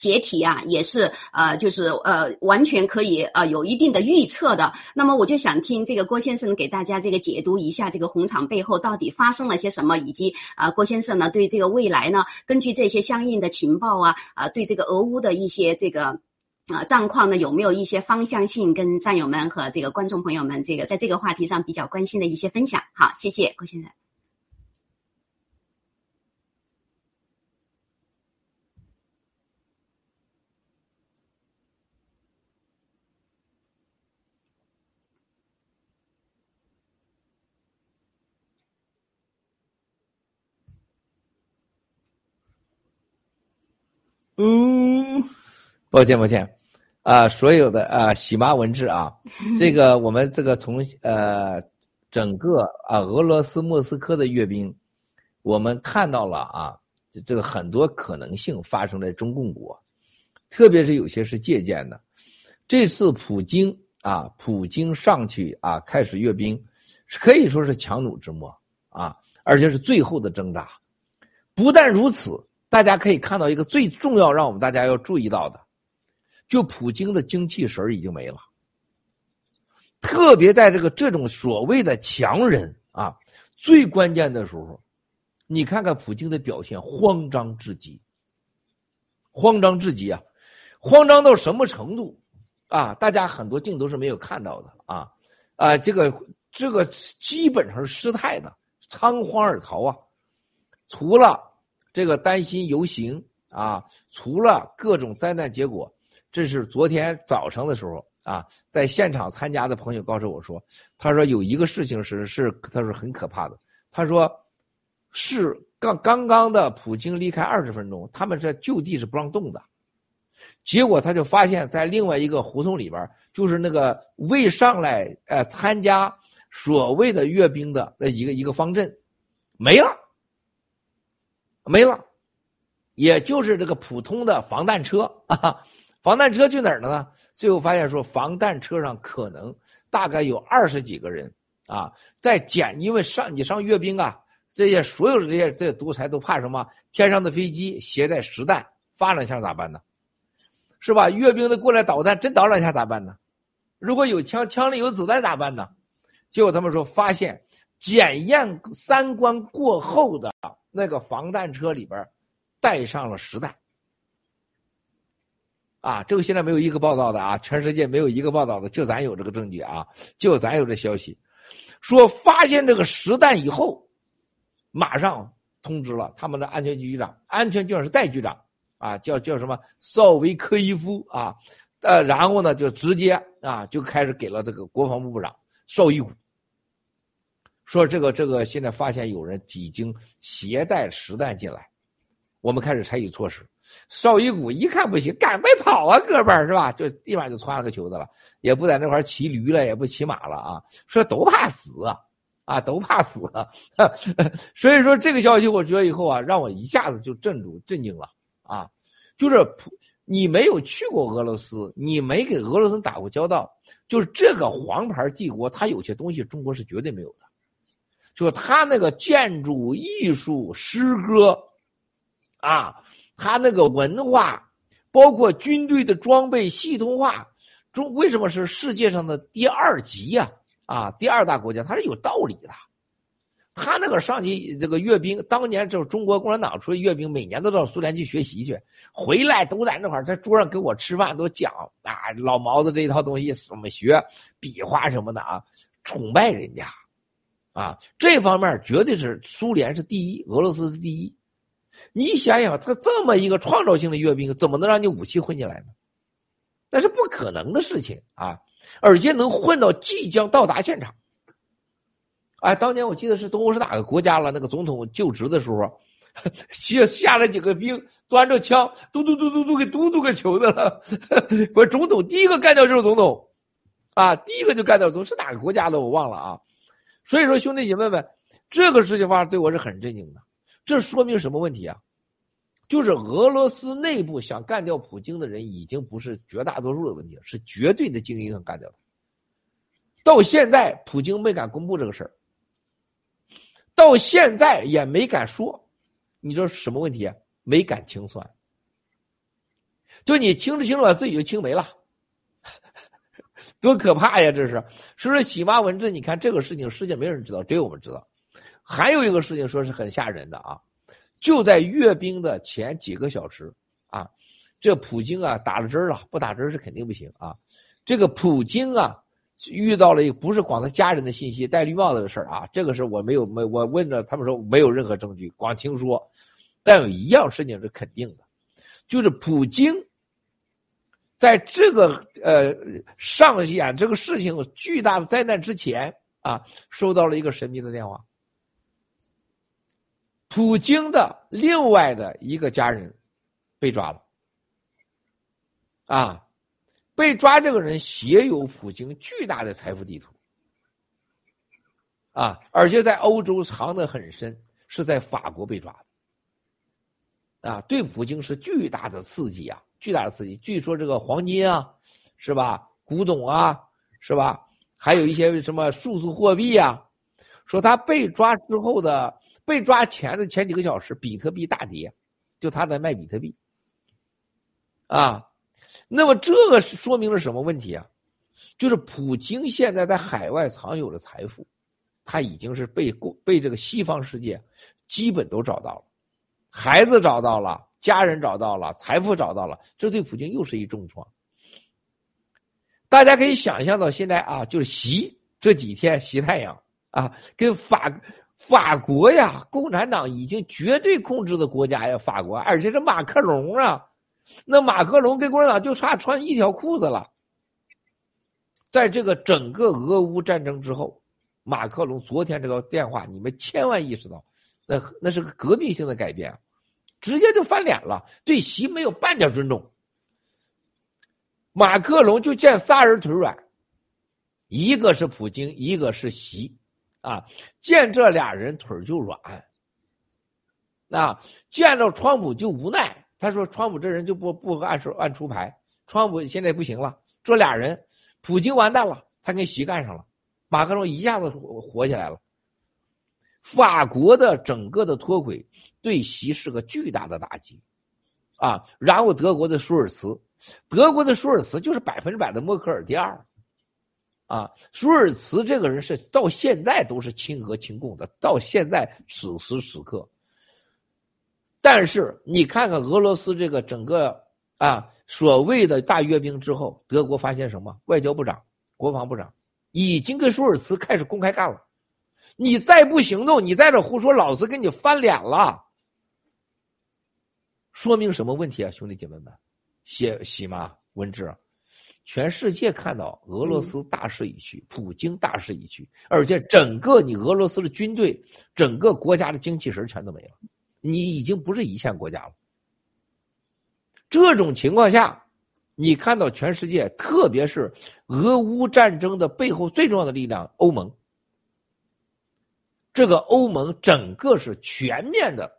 解体啊，也是呃，就是呃，完全可以呃有一定的预测的。那么我就想听这个郭先生给大家这个解读一下这个红场背后到底发生了些什么，以及啊郭先生呢对这个未来呢，根据这些相应的情报啊啊对这个俄乌的一些这个啊战况呢有没有一些方向性，跟战友们和这个观众朋友们这个在这个话题上比较关心的一些分享。好，谢谢郭先生。嗯，抱歉抱歉，啊，所有的啊喜妈文字啊，这个我们这个从呃整个啊俄罗斯莫斯科的阅兵，我们看到了啊这个很多可能性发生在中共国，特别是有些是借鉴的。这次普京啊，普京上去啊开始阅兵，可以说是强弩之末啊，而且是最后的挣扎。不但如此。大家可以看到一个最重要，让我们大家要注意到的，就普京的精气神已经没了。特别在这个这种所谓的强人啊，最关键的时候，你看看普京的表现，慌张至极，慌张至极啊，慌张到什么程度啊？大家很多镜头是没有看到的啊啊，这个这个基本上是失态的，仓皇而逃啊，除了。这个担心游行啊，除了各种灾难结果，这是昨天早上的时候啊，在现场参加的朋友告诉我说，他说有一个事情是是他说很可怕的，他说是刚刚刚的普京离开二十分钟，他们这就地是不让动的，结果他就发现，在另外一个胡同里边，就是那个未上来呃参加所谓的阅兵的那一个一个方阵没了。没了，也就是这个普通的防弹车啊，防弹车去哪儿了呢？最后发现说，防弹车上可能大概有二十几个人啊，在捡，因为上你上阅兵啊，这些所有的这些这些独裁都怕什么？天上的飞机携带实弹发两下咋办呢？是吧？阅兵的过来导弹真导两下咋办呢？如果有枪，枪里有子弹咋办呢？结果他们说发现检验三关过后的。那个防弹车里边带上了实弹，啊，这个现在没有一个报道的啊，全世界没有一个报道的，就咱有这个证据啊，就咱有这消息。说发现这个实弹以后，马上通知了他们的安全局局长，安全局长是代局长啊，叫叫什么绍维科伊夫啊，呃，然后呢就直接啊就开始给了这个国防部部长邵伊古，说这个这个现在发现有人已经携带实弹进来，我们开始采取措施。邵伊古一看不行，赶快跑啊，哥们儿是吧？就立马就窜了个球子了，也不在那块骑驴了，也不骑马了啊。说都怕死啊，啊，都怕死。所以说这个消息，我觉得以后啊，让我一下子就震住、震惊了啊。就是你没有去过俄罗斯，你没给俄罗斯打过交道，就是这个黄牌帝国，它有些东西中国是绝对没有的，就他那个建筑、艺术、诗歌啊。他那个文化，包括军队的装备系统化，中为什么是世界上的第二级呀？啊，第二大国家，它是有道理的。他那个上级这个阅兵，当年就是中国共产党出来阅兵，每年都到苏联去学习去，回来都在那块在桌上跟我吃饭，都讲啊，老毛子这一套东西怎么学，比划什么的啊，崇拜人家，啊，这方面绝对是苏联是第一，俄罗斯是第一。你想想，他这么一个创造性的阅兵，怎么能让你武器混进来呢？那是不可能的事情啊！而且能混到即将到达现场。哎，当年我记得是东欧是哪个国家了？那个总统就职的时候，下下来几个兵，端着枪，嘟嘟嘟嘟嘟给嘟嘟个球的了。我总统第一个干掉就是总统，啊，第一个就干掉总是哪个国家的我忘了啊。所以说，兄弟姐妹们，这个事情发生对我是很震惊的。这说明什么问题啊？就是俄罗斯内部想干掉普京的人已经不是绝大多数的问题了，是绝对的精英想干掉他。到现在，普京没敢公布这个事儿，到现在也没敢说。你说什么问题啊？没敢清算。就你清着清着把自己就清没了，多可怕呀！这是。所以说，喜妈文字，你看这个事情，世界没人知道，只有我们知道。还有一个事情说是很吓人的啊，就在阅兵的前几个小时啊，这普京啊打了针了，不打针是肯定不行啊。这个普京啊遇到了一个不是光他家人的信息戴绿帽子的事儿啊，这个事我没有没我问了他们说没有任何证据，光听说。但有一样事情是肯定的，就是普京在这个呃上演这个事情巨大的灾难之前啊，收到了一个神秘的电话。普京的另外的一个家人被抓了，啊，被抓这个人携有普京巨大的财富地图，啊，而且在欧洲藏得很深，是在法国被抓的，啊，对普京是巨大的刺激啊，巨大的刺激。据说这个黄金啊，是吧？古董啊，是吧？还有一些什么数字货币啊，说他被抓之后的。被抓前的前几个小时，比特币大跌，就他在卖比特币，啊，那么这个说明了什么问题啊？就是普京现在在海外藏有的财富，他已经是被被这个西方世界基本都找到了，孩子找到了，家人找到了，财富找到了，这对普京又是一重创。大家可以想象到现在啊，就是习这几天习太阳啊，跟法。法国呀，共产党已经绝对控制的国家呀，法国，而且是马克龙啊，那马克龙跟共产党就差穿一条裤子了。在这个整个俄乌战争之后，马克龙昨天这个电话，你们千万意识到，那那是个革命性的改变，直接就翻脸了，对习没有半点尊重。马克龙就见仨人腿软，一个是普京，一个是习。啊，见这俩人腿就软，啊，见着川普就无奈。他说：“川普这人就不不按说按出牌，川普现在不行了。这俩人，普京完蛋了，他跟习干上了，马克龙一下子火火起来了。法国的整个的脱轨对习是个巨大的打击，啊，然后德国的舒尔茨，德国的舒尔茨就是百分之百的默克尔第二。”啊，舒尔茨这个人是到现在都是亲俄亲共的，到现在此时此刻。但是你看看俄罗斯这个整个啊所谓的大阅兵之后，德国发现什么？外交部长、国防部长已经跟舒尔茨开始公开干了。你再不行动，你在这胡说，老子跟你翻脸了。说明什么问题啊，兄弟姐妹们？写喜吗？文志，全世界看到俄罗斯大势已去，普京大势已去，而且整个你俄罗斯的军队，整个国家的精气神全都没了，你已经不是一线国家了。这种情况下，你看到全世界，特别是俄乌战争的背后最重要的力量——欧盟。这个欧盟整个是全面的，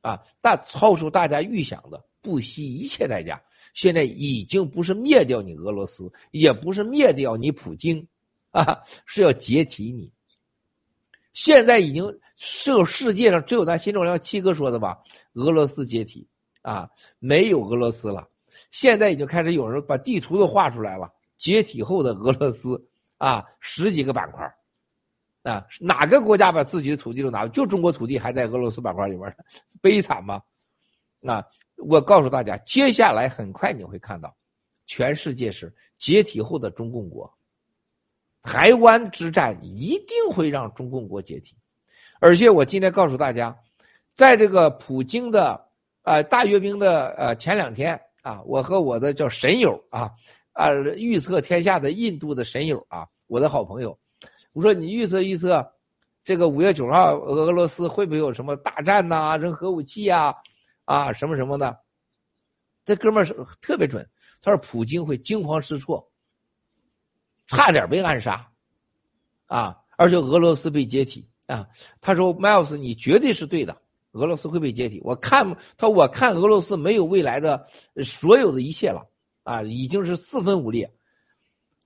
啊，但超出大家预想的，不惜一切代价。现在已经不是灭掉你俄罗斯，也不是灭掉你普京，啊，是要解体你。现在已经这世界上只有咱新中良七哥说的吧，俄罗斯解体啊，没有俄罗斯了。现在已经开始有人把地图都画出来了，解体后的俄罗斯啊，十几个板块。啊，哪个国家把自己的土地都拿了？就中国土地还在俄罗斯板块里边悲惨吗？啊，我告诉大家，接下来很快你会看到，全世界是解体后的中共国，台湾之战一定会让中共国解体。而且我今天告诉大家，在这个普京的呃大阅兵的呃前两天啊，我和我的叫神友啊啊预测天下的印度的神友啊，我的好朋友。我说你预测预测，这个五月九号俄罗斯会不会有什么大战呐？扔核武器呀？啊，什么什么的？这哥们儿是特别准。他说普京会惊慌失措，差点被暗杀，啊，而且俄罗斯被解体啊。他说 Miles，你绝对是对的，俄罗斯会被解体。我看他，我看俄罗斯没有未来的所有的一切了啊，已经是四分五裂。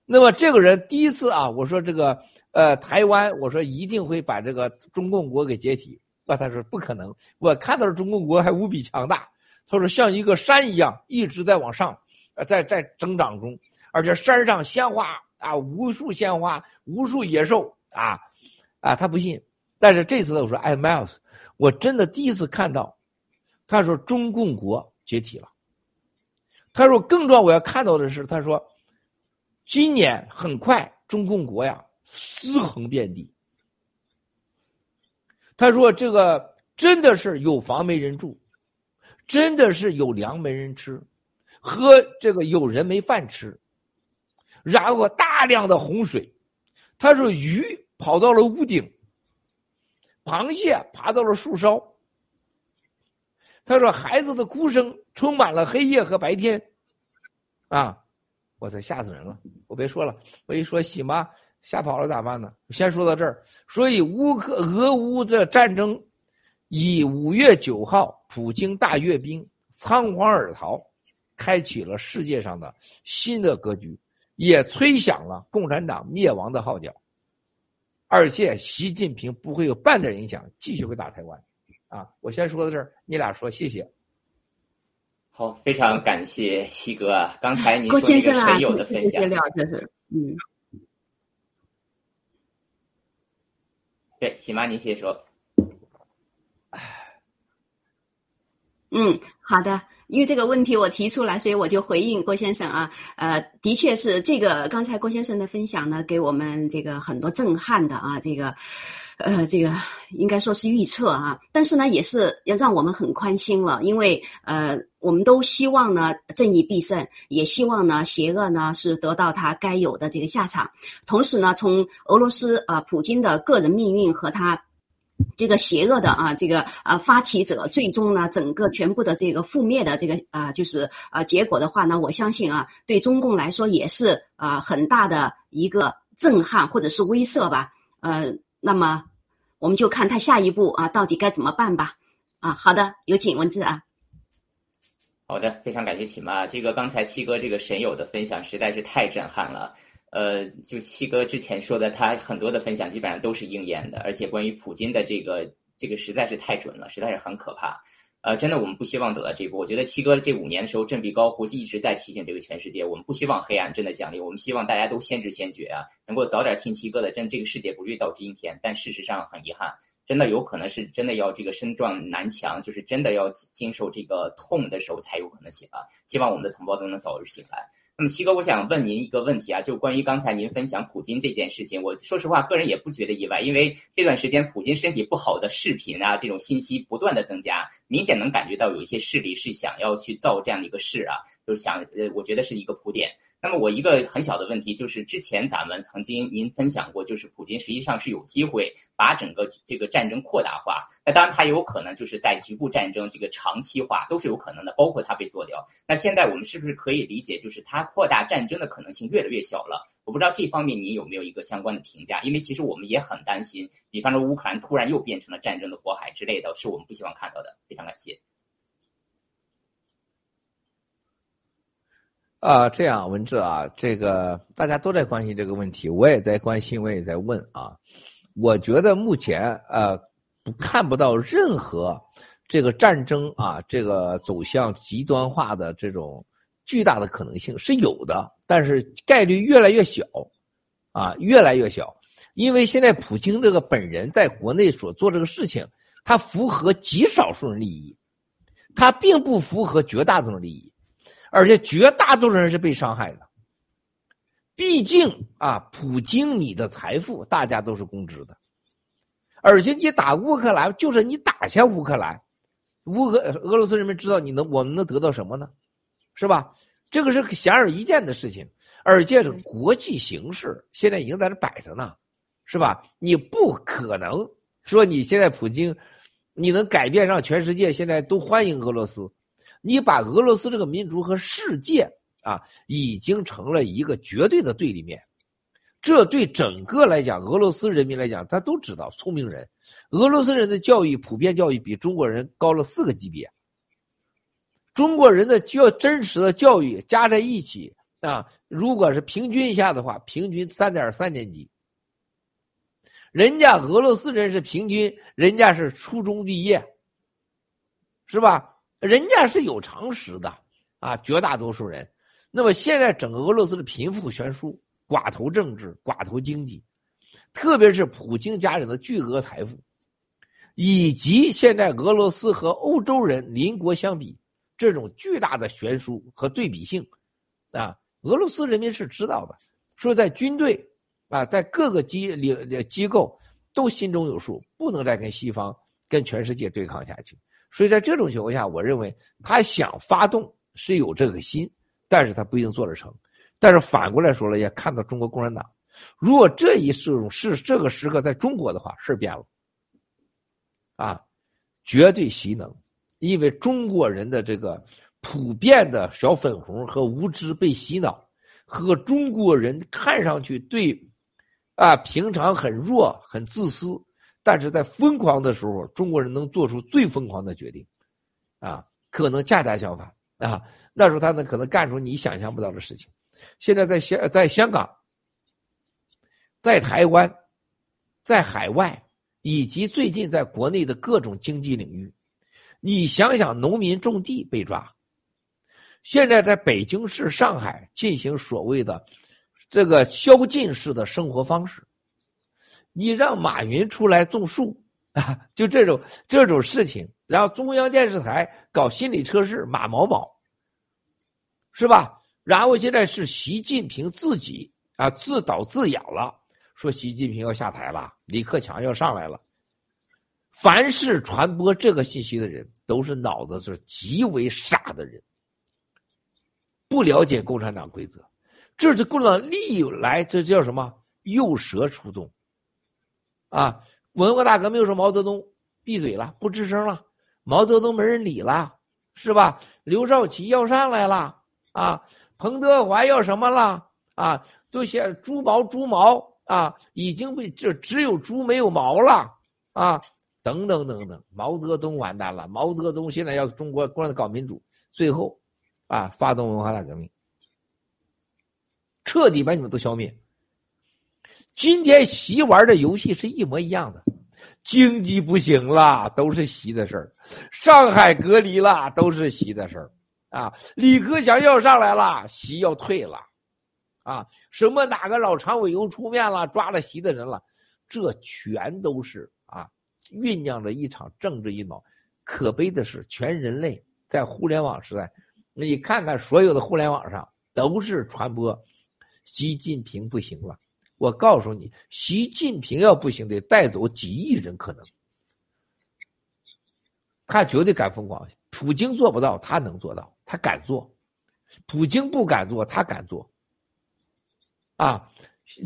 那么这个人第一次啊，我说这个。呃，台湾，我说一定会把这个中共国给解体，那他说不可能。我看到了中共国还无比强大，他说像一个山一样一直在往上，呃，在在增长中，而且山上鲜花啊，无数鲜花，无数野兽啊，啊，他不信。但是这次呢我说，哎，Miles，我真的第一次看到，他说中共国解体了。他说更重要，我要看到的是，他说今年很快中共国呀。尸横遍地。他说：“这个真的是有房没人住，真的是有粮没人吃，喝这个有人没饭吃。然后大量的洪水，他说鱼跑到了屋顶，螃蟹爬到了树梢。他说孩子的哭声充满了黑夜和白天。啊，我操，吓死人了！我别说了，我一说喜妈。”吓跑了咋办呢？先说到这儿。所以乌克俄乌的战争，以五月九号普京大阅兵仓皇而逃，开启了世界上的新的格局，也吹响了共产党灭亡的号角。而且习近平不会有半点影响，继续会打台湾。啊，我先说到这儿，你俩说谢谢。好，非常感谢七哥啊！刚才您说这个神友的分享。对，喜妈，您先说。嗯，好的，因为这个问题我提出来，所以我就回应郭先生啊。呃，的确是这个，刚才郭先生的分享呢，给我们这个很多震撼的啊，这个。呃，这个应该说是预测啊，但是呢，也是要让我们很宽心了，因为呃，我们都希望呢正义必胜，也希望呢邪恶呢是得到他该有的这个下场。同时呢，从俄罗斯啊普京的个人命运和他这个邪恶的啊这个啊发起者，最终呢整个全部的这个覆灭的这个啊就是啊结果的话呢，我相信啊对中共来说也是啊很大的一个震撼或者是威慑吧，呃。那么，我们就看他下一步啊，到底该怎么办吧。啊，好的，有请文字啊。好的，非常感谢启妈。这个刚才七哥这个神友的分享实在是太震撼了。呃，就七哥之前说的，他很多的分享基本上都是应验的，而且关于普京的这个这个实在是太准了，实在是很可怕。呃，真的，我们不希望走到这一步。我觉得七哥这五年的时候振臂高呼，一直在提醒这个全世界，我们不希望黑暗真的降临，我们希望大家都先知先觉啊，能够早点听七哥的。真这个世界不会到今天，但事实上很遗憾，真的有可能是真的要这个身撞南墙，就是真的要经受这个痛的时候才有可能醒来。希望我们的同胞都能早日醒来。那么七哥，我想问您一个问题啊，就关于刚才您分享普京这件事情，我说实话，个人也不觉得意外，因为这段时间普京身体不好的视频啊，这种信息不断的增加，明显能感觉到有一些势力是想要去造这样的一个势啊，就是想呃，我觉得是一个铺垫。那么我一个很小的问题就是，之前咱们曾经您分享过，就是普京实际上是有机会把整个这个战争扩大化。那当然，他有可能就是在局部战争这个长期化都是有可能的，包括他被做掉。那现在我们是不是可以理解，就是他扩大战争的可能性越来越小了？我不知道这方面您有没有一个相关的评价？因为其实我们也很担心，比方说乌克兰突然又变成了战争的火海之类的，是我们不希望看到的。非常感谢。啊，这样文志啊，这个大家都在关心这个问题，我也在关心，我也在问啊。我觉得目前呃，看不到任何这个战争啊，这个走向极端化的这种巨大的可能性是有的，但是概率越来越小，啊，越来越小。因为现在普京这个本人在国内所做这个事情，他符合极少数人利益，他并不符合绝大多数利益。而且绝大多数人是被伤害的。毕竟啊，普京，你的财富大家都是公知的。而且你打乌克兰，就是你打下乌克兰，乌俄俄罗斯人民知道你能，我们能得到什么呢？是吧？这个是显而易见的事情。而且是国际形势现在已经在这摆着呢，是吧？你不可能说你现在普京，你能改变让全世界现在都欢迎俄罗斯。你把俄罗斯这个民族和世界啊，已经成了一个绝对的对立面，这对整个来讲，俄罗斯人民来讲，他都知道，聪明人，俄罗斯人的教育普遍教育比中国人高了四个级别，中国人的教真实的教育加在一起啊，如果是平均一下的话，平均三点三年级，人家俄罗斯人是平均，人家是初中毕业，是吧？人家是有常识的啊，绝大多数人。那么现在整个俄罗斯的贫富悬殊、寡头政治、寡头经济，特别是普京家人的巨额财富，以及现在俄罗斯和欧洲人邻国相比这种巨大的悬殊和对比性，啊，俄罗斯人民是知道的。说在军队啊，在各个机领机构都心中有数，不能再跟西方、跟全世界对抗下去。所以在这种情况下，我认为他想发动是有这个心，但是他不一定做得成。但是反过来说了，也看到中国共产党，如果这一种是这个时刻在中国的话，事变了，啊，绝对习能，因为中国人的这个普遍的小粉红和无知被洗脑，和中国人看上去对，啊，平常很弱很自私。但是在疯狂的时候，中国人能做出最疯狂的决定，啊，可能恰恰相反啊。那时候他呢，可能干出你想象不到的事情。现在在香，在香港，在台湾，在海外，以及最近在国内的各种经济领域，你想想，农民种地被抓，现在在北京市、上海进行所谓的这个宵禁式的生活方式。你让马云出来种树啊，就这种这种事情，然后中央电视台搞心理测试，马某某，是吧？然后现在是习近平自己啊自导自演了，说习近平要下台了，李克强要上来了。凡是传播这个信息的人，都是脑子是极为傻的人，不了解共产党规则，这是共产党历来这叫什么诱蛇出洞。啊！文化大革命说毛泽东闭嘴了，不吱声了，毛泽东没人理了，是吧？刘少奇要上来了啊，彭德怀要什么了啊？都写猪毛猪毛啊，已经被就只有猪没有毛了啊，等等等等。毛泽东完蛋了，毛泽东现在要中国共产党搞民主，最后啊，发动文化大革命，彻底把你们都消灭。今天习玩的游戏是一模一样的，经济不行了，都是习的事儿；上海隔离了，都是习的事儿。啊，李克强要上来了，习要退了，啊，什么哪个老常委又出面了，抓了习的人了，这全都是啊，酝酿着一场政治阴谋。可悲的是，全人类在互联网时代，你看看所有的互联网上都是传播习近平不行了。我告诉你，习近平要不行，得带走几亿人，可能他绝对敢疯狂。普京做不到，他能做到，他敢做。普京不敢做，他敢做。啊，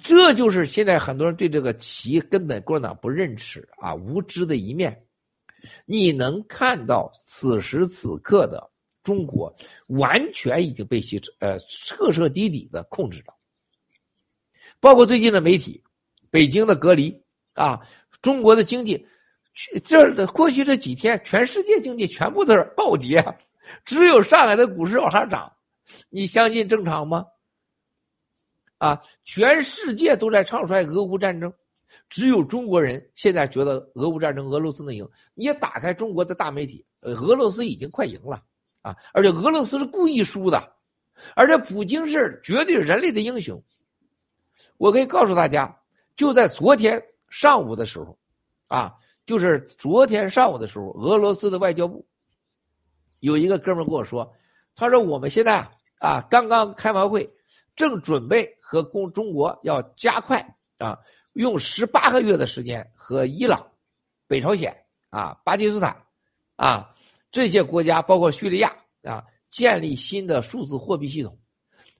这就是现在很多人对这个习根本共产党不认识啊，无知的一面。你能看到此时此刻的中国，完全已经被习呃彻彻底底的控制着。包括最近的媒体，北京的隔离啊，中国的经济，这过去这几天，全世界经济全部都是暴跌，只有上海的股市往上涨，你相信正常吗？啊，全世界都在唱衰俄乌战争，只有中国人现在觉得俄乌战争俄罗斯能赢。你也打开中国的大媒体，俄罗斯已经快赢了啊，而且俄罗斯是故意输的，而且普京是绝对人类的英雄。我可以告诉大家，就在昨天上午的时候，啊，就是昨天上午的时候，俄罗斯的外交部有一个哥们跟我说，他说我们现在啊刚刚开完会，正准备和共中国要加快啊，用十八个月的时间和伊朗、北朝鲜啊、巴基斯坦啊这些国家，包括叙利亚啊，建立新的数字货币系统，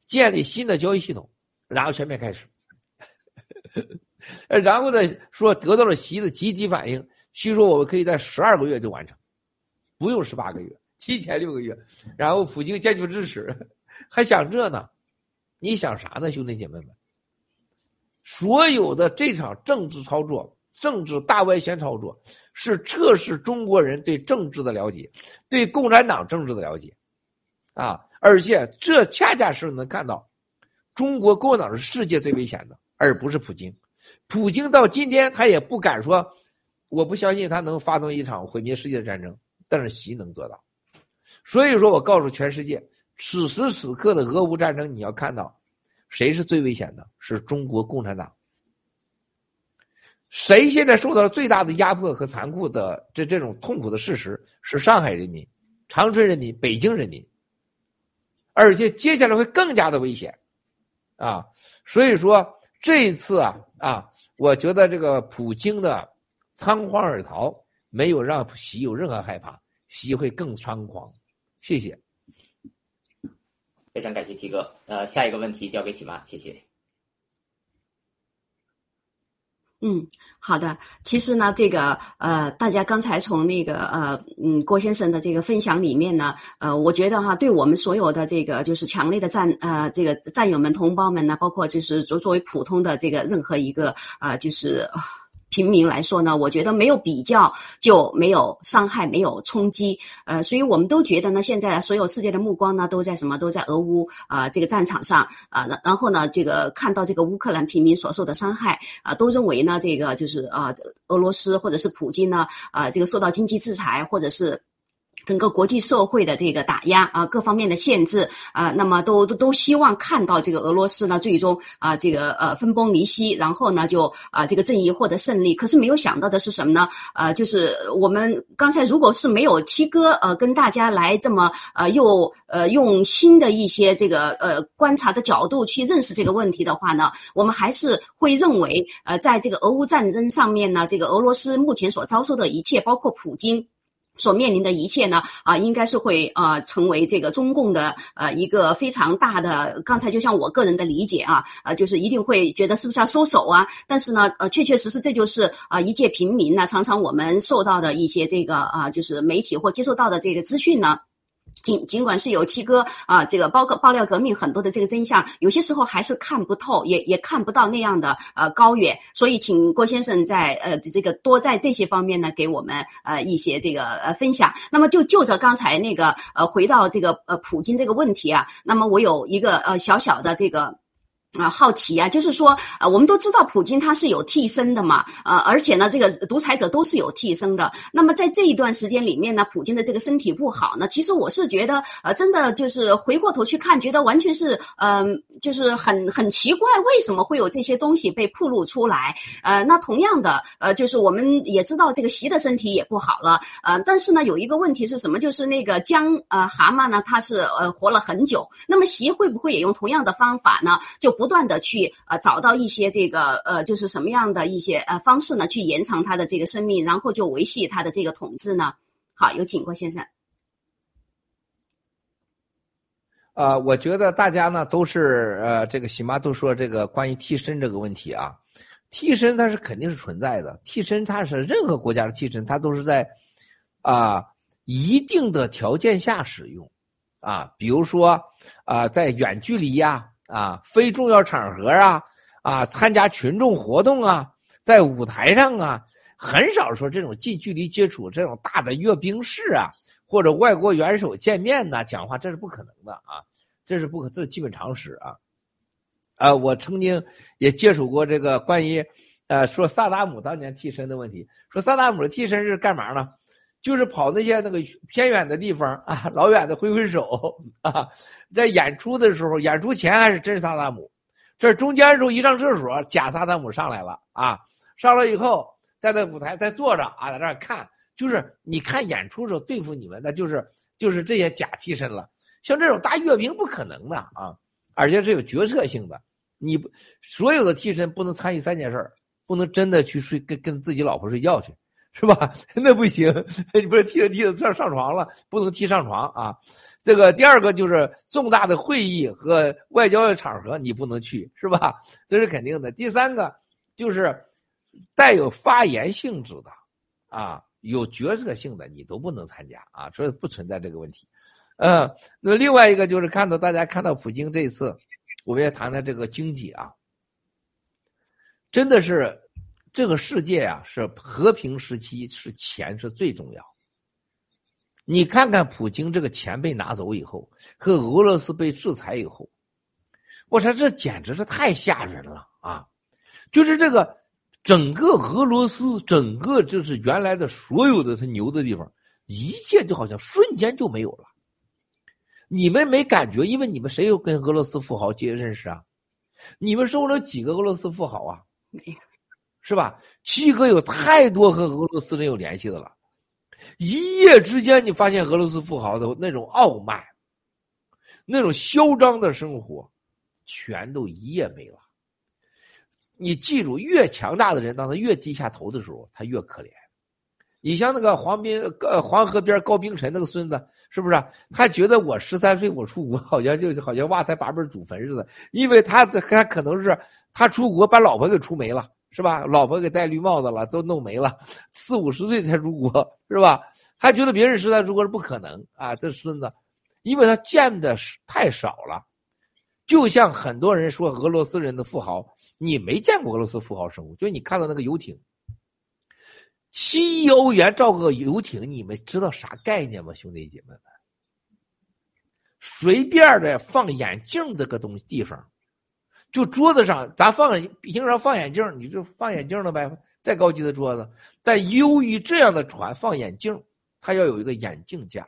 建立新的交易系统，然后全面开始。然后呢，说得到了习的积极反应，据说我们可以在十二个月就完成，不用十八个月，提前六个月。然后普京坚决支持，还想这呢？你想啥呢，兄弟姐妹们？所有的这场政治操作、政治大外宣操作，是测试中国人对政治的了解，对共产党政治的了解，啊！而且这恰恰是能看到，中国共产党是世界最危险的。而不是普京，普京到今天他也不敢说，我不相信他能发动一场毁灭世界的战争，但是习能做到。所以说我告诉全世界，此时此刻的俄乌战争，你要看到，谁是最危险的？是中国共产党。谁现在受到了最大的压迫和残酷的这这种痛苦的事实？是上海人民、长春人民、北京人民，而且接下来会更加的危险，啊，所以说。这一次啊啊，我觉得这个普京的仓皇而逃，没有让习有任何害怕，习会更猖狂。谢谢，非常感谢七哥。呃，下一个问题交给喜妈，谢谢。嗯，好的。其实呢，这个呃，大家刚才从那个呃，嗯，郭先生的这个分享里面呢，呃，我觉得哈，对我们所有的这个就是强烈的战呃，这个战友们、同胞们呢，包括就是作作为普通的这个任何一个啊，就是。平民来说呢，我觉得没有比较就没有伤害，没有冲击。呃，所以我们都觉得呢，现在所有世界的目光呢都在什么？都在俄乌啊这个战场上啊。然然后呢，这个看到这个乌克兰平民所受的伤害啊，都认为呢，这个就是啊，俄罗斯或者是普京呢啊，这个受到经济制裁或者是。整个国际社会的这个打压啊，各方面的限制啊，那么都都都希望看到这个俄罗斯呢，最终啊，这个呃分崩离析，然后呢就啊这个正义获得胜利。可是没有想到的是什么呢？呃，就是我们刚才如果是没有七哥呃跟大家来这么呃又呃用新的一些这个呃观察的角度去认识这个问题的话呢，我们还是会认为呃在这个俄乌战争上面呢，这个俄罗斯目前所遭受的一切，包括普京。所面临的一切呢，啊，应该是会啊成为这个中共的呃一个非常大的。刚才就像我个人的理解啊，呃，就是一定会觉得是不是要收手啊？但是呢，呃，确确实实这就是啊一介平民呢，常常我们受到的一些这个啊，就是媒体或接受到的这个资讯呢。尽尽管是有七哥啊，这个包括爆料革命很多的这个真相，有些时候还是看不透，也也看不到那样的呃高远。所以，请郭先生在呃这个多在这些方面呢，给我们呃一些这个呃分享。那么，就就着刚才那个呃回到这个呃普京这个问题啊，那么我有一个呃小小的这个。啊，好奇啊，就是说，呃，我们都知道普京他是有替身的嘛，呃，而且呢，这个独裁者都是有替身的。那么在这一段时间里面呢，普京的这个身体不好呢，其实我是觉得，呃，真的就是回过头去看，觉得完全是，嗯、就是很很奇怪，为什么会有这些东西被暴露出来？呃，那同样的，呃，就是我们也知道这个习的身体也不好了，呃，但是呢，有一个问题是什么？就是那个江呃蛤蟆呢，它是呃活了很久，那么习会不会也用同样的方法呢？就不不断的去呃找到一些这个呃就是什么样的一些呃方式呢，去延长他的这个生命，然后就维系他的这个统治呢？好，有请郭先生。呃，我觉得大家呢都是呃，这个喜妈都说这个关于替身这个问题啊，替身它是肯定是存在的，替身它是任何国家的替身，它都是在啊一定的条件下使用啊，比如说啊在远距离呀啊非重要场合啊啊参加群众活动啊，在舞台上啊，很少说这种近距离接触这种大的阅兵式啊。或者外国元首见面呐，讲话这是不可能的啊，这是不可，这是基本常识啊。啊，我曾经也接触过这个关于，呃，说萨达姆当年替身的问题，说萨达姆的替身是干嘛呢？就是跑那些那个偏远的地方啊，老远的挥挥手啊，在演出的时候，演出前还是真萨达姆，这中间时候一上厕所，假萨达姆上来了啊，上来以后在那舞台再坐着啊，在那看。就是你看演出的时候对付你们的，就是就是这些假替身了。像这种大阅兵不可能的啊，而且是有决策性的。你不所有的替身不能参与三件事儿不能真的去睡跟跟自己老婆睡觉去，是吧？那不行，你不是踢着踢着上上床了，不能踢上床啊。这个第二个就是重大的会议和外交的场合你不能去，是吧？这是肯定的。第三个就是带有发言性质的啊。有决策性的你都不能参加啊，所以不存在这个问题。嗯，那么另外一个就是看到大家看到普京这次，我们也谈谈这个经济啊，真的是这个世界啊是和平时期是钱是最重要。你看看普京这个钱被拿走以后，和俄罗斯被制裁以后，我说这简直是太吓人了啊！就是这个。整个俄罗斯，整个就是原来的所有的他牛的地方，一切就好像瞬间就没有了。你们没感觉？因为你们谁有跟俄罗斯富豪结认识啊？你们收了几个俄罗斯富豪啊？是吧？七哥有太多和俄罗斯人有联系的了。一夜之间，你发现俄罗斯富豪的那种傲慢，那种嚣张的生活，全都一夜没了。你记住，越强大的人，当他越低下头的时候，他越可怜。你像那个黄冰，呃，黄河边高冰晨那个孙子，是不是？他觉得我十三岁我出国，好像就好像挖他八辈祖坟似的，因为他他可能是他出国把老婆给出没了，是吧？老婆给戴绿帽子了，都弄没了，四五十岁才出国，是吧？他觉得别人十三出国是不可能啊，这孙子，因为他见的太少了。就像很多人说俄罗斯人的富豪，你没见过俄罗斯富豪生活，就你看到那个游艇，七亿欧元造个游艇，你们知道啥概念吗，兄弟姐妹们？随便的放眼镜这个东西地方，就桌子上咱放平常放眼镜，你就放眼镜了呗，再高级的桌子，但由于这样的船放眼镜，它要有一个眼镜架，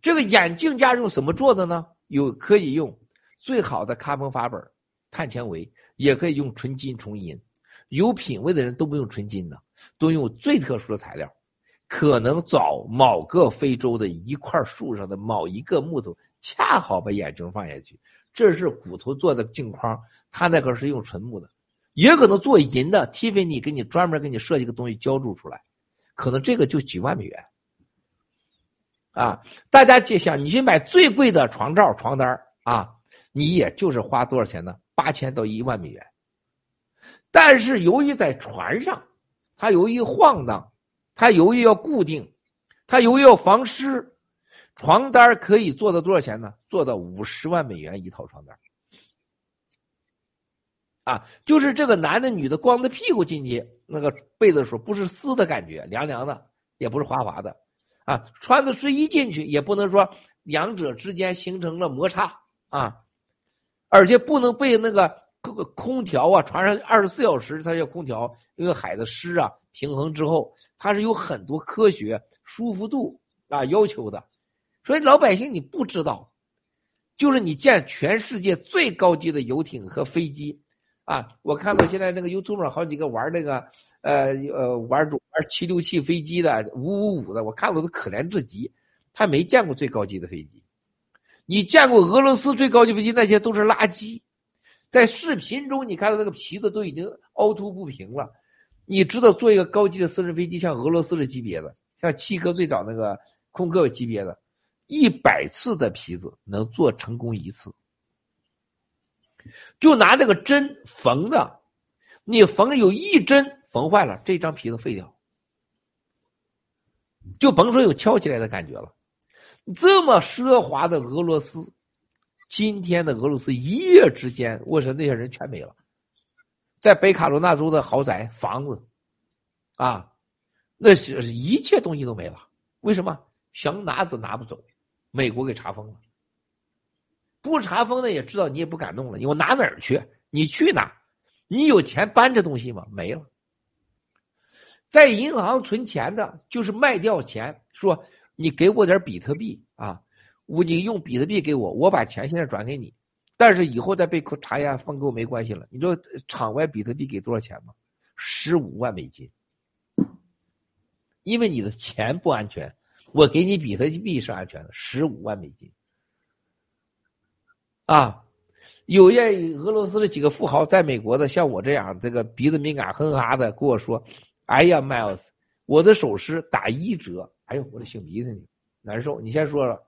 这个眼镜架用什么做的呢？有可以用最好的卡锰钯钪、碳纤维，也可以用纯金、纯银。有品位的人都不用纯金的，都用最特殊的材料。可能找某个非洲的一块树上的某一个木头，恰好把眼睛放下去。这是骨头做的镜框，它那个是用纯木的，也可能做银的。Tiffany 给你专门给你设计个东西浇铸出来，可能这个就几万美元。啊，大家就想，你去买最贵的床罩、床单啊，你也就是花多少钱呢？八千到一万美元。但是由于在船上，它由于晃荡，它由于要固定，它由于要防湿，床单可以做到多少钱呢？做到五十万美元一套床单。啊，就是这个男的、女的光着屁股进去那个被子的时候，不是湿的感觉，凉凉的，也不是滑滑的。啊，穿的睡衣进去也不能说两者之间形成了摩擦啊，而且不能被那个空调啊，船上二十四小时它叫空调，因为海的湿啊平衡之后，它是有很多科学舒服度啊要求的，所以老百姓你不知道，就是你见全世界最高级的游艇和飞机啊，我看到现在那个 YouTube 上好几个玩那个。呃呃，玩主玩七六七飞机的，五五五的，我看了都可怜至极。他没见过最高级的飞机，你见过俄罗斯最高级飞机？那些都是垃圾。在视频中，你看到那个皮子都已经凹凸不平了。你知道做一个高级的私人飞机，像俄罗斯的级别的，像七哥最早那个空客级别的，一百次的皮子能做成功一次，就拿这个针缝的，你缝有一针。缝坏了，这张皮子废掉，就甭说有翘起来的感觉了。这么奢华的俄罗斯，今天的俄罗斯一夜之间，我说那些人全没了，在北卡罗纳州的豪宅、房子，啊，那是一切东西都没了。为什么？想拿都拿不走，美国给查封了。不查封的也知道你也不敢弄了，你我拿哪儿去？你去哪？你有钱搬这东西吗？没了。在银行存钱的，就是卖掉钱，说你给我点比特币啊，我你用比特币给我，我把钱现在转给你，但是以后再被查一下封给我没关系了。你知道场外比特币给多少钱吗？十五万美金，因为你的钱不安全，我给你比特币是安全的，十五万美金。啊，有些俄罗斯的几个富豪在美国的，像我这样这个鼻子敏感哼哈的跟我说。哎呀，Miles，我的首饰打一折。哎呦，我的擤鼻子呢，难受。你先说说。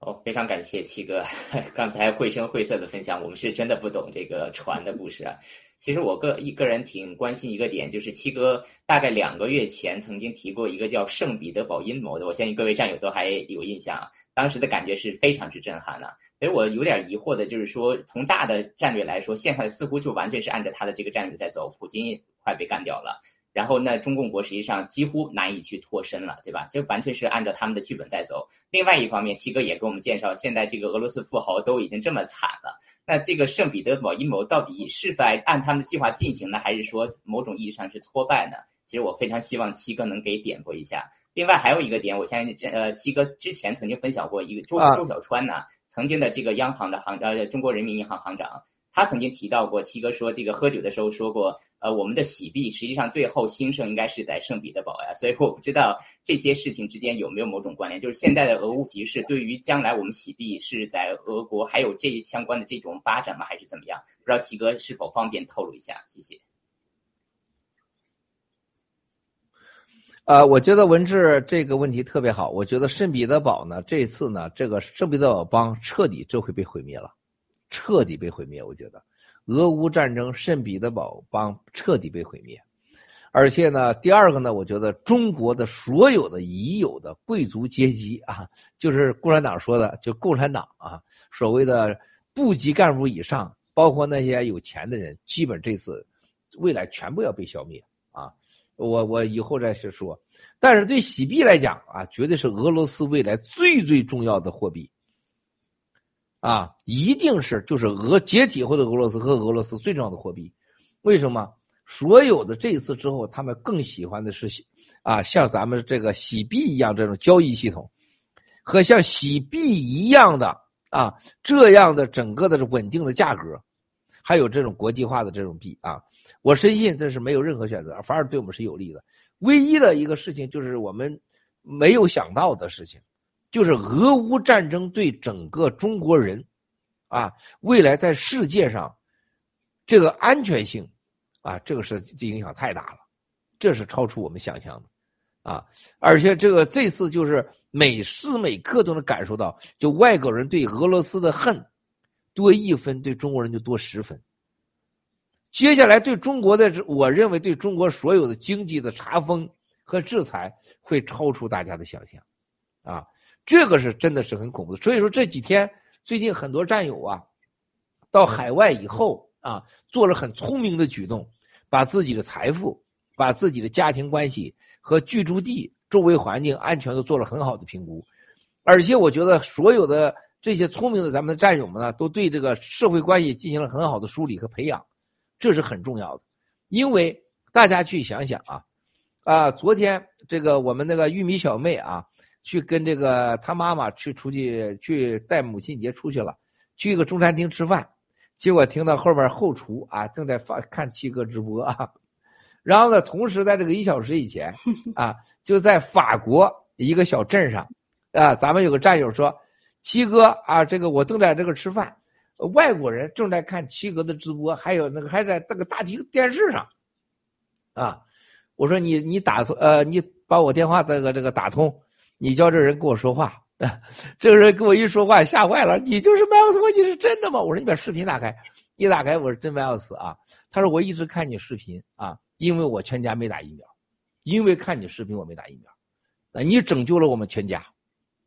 哦，非常感谢七哥 刚才绘声绘色的分享。我们是真的不懂这个船的故事啊。其实我个一个人挺关心一个点，就是七哥大概两个月前曾经提过一个叫圣彼得堡阴谋的，我相信各位战友都还有印象。当时的感觉是非常之震撼的。所以我有点疑惑的，就是说，从大的战略来说，现在似乎就完全是按照他的这个战略在走。普京快被干掉了，然后那，中共国实际上几乎难以去脱身了，对吧？就完全是按照他们的剧本在走。另外一方面，七哥也给我们介绍，现在这个俄罗斯富豪都已经这么惨了，那这个圣彼得堡阴谋到底是在按他们的计划进行呢，还是说某种意义上是挫败呢？其实我非常希望七哥能给点拨一下。另外还有一个点，我相信呃，七哥之前曾经分享过一个周周小川呢。曾经的这个央行的行呃中国人民银行行长，他曾经提到过，七哥说这个喝酒的时候说过，呃，我们的洗币实际上最后兴盛应该是在圣彼得堡呀，所以我不知道这些事情之间有没有某种关联，就是现在的俄乌局势对于将来我们洗币是在俄国还有这相关的这种发展吗，还是怎么样？不知道齐哥是否方便透露一下？谢谢。呃，我觉得文志这个问题特别好。我觉得圣彼得堡呢，这次呢，这个圣彼得堡邦彻底这回被毁灭了，彻底被毁灭。我觉得，俄乌战争，圣彼得堡邦彻底被毁灭。而且呢，第二个呢，我觉得中国的所有的已有的贵族阶级啊，就是共产党说的，就共产党啊，所谓的部级干部以上，包括那些有钱的人，基本这次未来全部要被消灭啊。我我以后再去说，但是对洗币来讲啊，绝对是俄罗斯未来最最重要的货币，啊，一定是就是俄解体后的俄罗斯和俄罗斯最重要的货币。为什么？所有的这一次之后，他们更喜欢的是啊，像咱们这个洗币一样这种交易系统，和像洗币一样的啊这样的整个的稳定的价格，还有这种国际化的这种币啊。我深信这是没有任何选择，反而对我们是有利的。唯一的一个事情就是我们没有想到的事情，就是俄乌战争对整个中国人，啊，未来在世界上这个安全性，啊，这个是影响太大了，这是超出我们想象的，啊，而且这个这次就是每时每刻都能感受到，就外国人对俄罗斯的恨多一分，对中国人就多十分。接下来对中国的，我认为对中国所有的经济的查封和制裁会超出大家的想象，啊，这个是真的是很恐怖的。所以说这几天最近很多战友啊，到海外以后啊，做了很聪明的举动，把自己的财富、把自己的家庭关系和居住地周围环境安全都做了很好的评估，而且我觉得所有的这些聪明的咱们的战友们呢，都对这个社会关系进行了很好的梳理和培养，这是很重要的。因为大家去想想啊，啊，昨天这个我们那个玉米小妹啊，去跟这个他妈妈去出去去带母亲节出去了，去一个中餐厅吃饭，结果听到后边后厨啊正在发看七哥直播啊，然后呢，同时在这个一小时以前 啊，就在法国一个小镇上。啊，咱们有个战友说，七哥啊，这个我正在这个吃饭，外国人正在看七哥的直播，还有那个还在那个大厅电视上，啊，我说你你打通呃，你把我电话这个这个打通，你叫这人跟我说话，这个人跟我一说话吓坏了，你就是麦奥斯，你是真的吗？我说你把视频打开，一打开我是真麦奥斯啊，他说我一直看你视频啊，因为我全家没打疫苗，因为看你视频我没打疫苗，啊，你拯救了我们全家。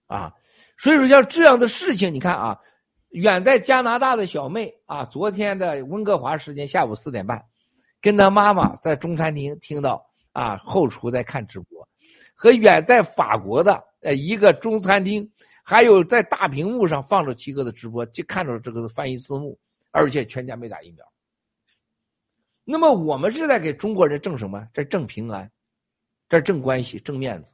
啊，所以说像这样的事情，你看啊，远在加拿大的小妹啊，昨天的温哥华时间下午四点半，跟她妈妈在中餐厅听到啊后厨在看直播，和远在法国的呃一个中餐厅，还有在大屏幕上放着七哥的直播，就看着这个翻译字幕，而且全家没打疫苗。那么我们是在给中国人挣什么？在挣平安，这挣关系，挣面子。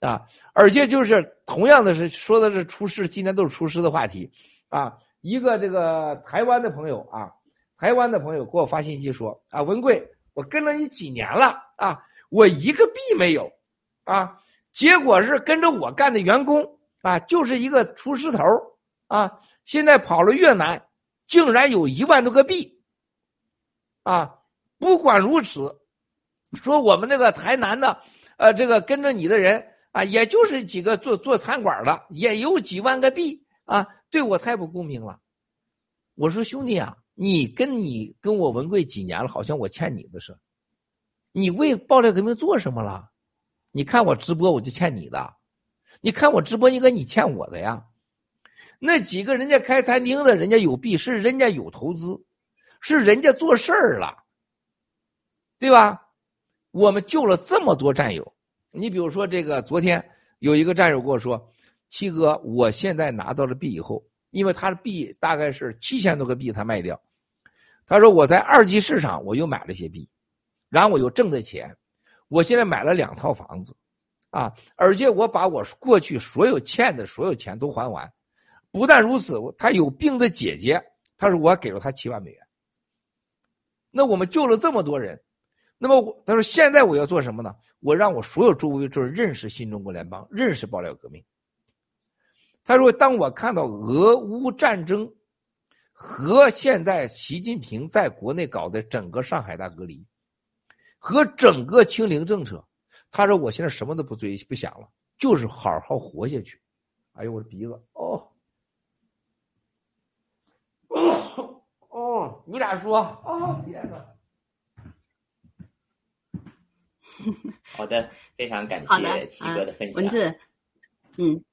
啊，而且就是同样的是说的是厨师，今天都是厨师的话题，啊，一个这个台湾的朋友啊，台湾的朋友给我发信息说啊，文贵，我跟了你几年了啊，我一个币没有，啊，结果是跟着我干的员工啊，就是一个厨师头啊，现在跑了越南，竟然有一万多个币，啊，不管如此，说我们那个台南的，呃，这个跟着你的人。啊，也就是几个做做餐馆的，也有几万个币啊，对我太不公平了。我说兄弟啊，你跟你跟我文贵几年了，好像我欠你的是。你为爆料革命做什么了？你看我直播我就欠你的，你看我直播应该你欠我的呀。那几个人家开餐厅的，人家有币，是人家有投资，是人家做事儿了，对吧？我们救了这么多战友。你比如说，这个昨天有一个战友跟我说：“七哥，我现在拿到了币以后，因为他的币大概是七千多个币，他卖掉。他说我在二级市场我又买了些币，然后我又挣的钱，我现在买了两套房子，啊，而且我把我过去所有欠的所有钱都还完。不但如此，他有病的姐姐，他说我给了他七万美元。那我们救了这么多人。”那么他说：“现在我要做什么呢？我让我所有周围就是认识新中国联邦，认识爆料革命。”他说：“当我看到俄乌战争和现在习近平在国内搞的整个上海大隔离和整个清零政策，他说我现在什么都不追不想了，就是好好活下去。”哎呦，我的鼻子！哦，哦，哦，你俩说啊？天哪！好的，非常感谢七哥的分享。文字，嗯，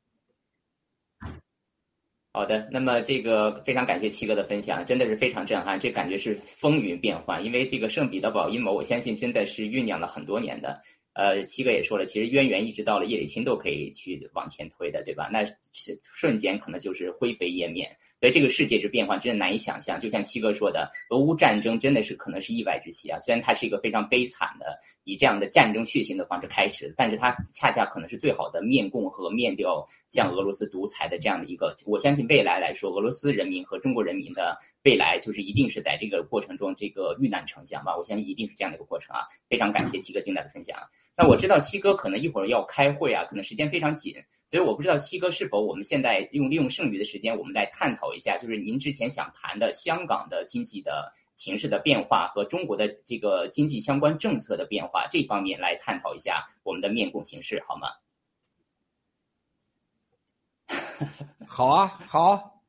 好的。那么这个非常感谢七哥的分享，真的是非常震撼，这感觉是风云变幻。因为这个圣彼得堡阴谋，我相信真的是酝酿了很多年的。呃，七哥也说了，其实渊源一直到了叶利钦都可以去往前推的，对吧？那瞬间可能就是灰飞烟灭。所以这个世界之变化真的难以想象，就像七哥说的，俄乌战争真的是可能是意外之喜啊。虽然它是一个非常悲惨的以这样的战争血腥的方式开始，但是它恰恰可能是最好的面共和面掉像俄罗斯独裁的这样的一个。我相信未来来说，俄罗斯人民和中国人民的未来就是一定是在这个过程中这个遇难成祥吧。我相信一定是这样的一个过程啊。非常感谢七哥精彩的分享。那我知道七哥可能一会儿要开会啊，可能时间非常紧。所以我不知道七哥是否我们现在用利用剩余的时间，我们来探讨一下，就是您之前想谈的香港的经济的形势的变化和中国的这个经济相关政策的变化这方面来探讨一下我们的面共形势，好吗？好啊，好。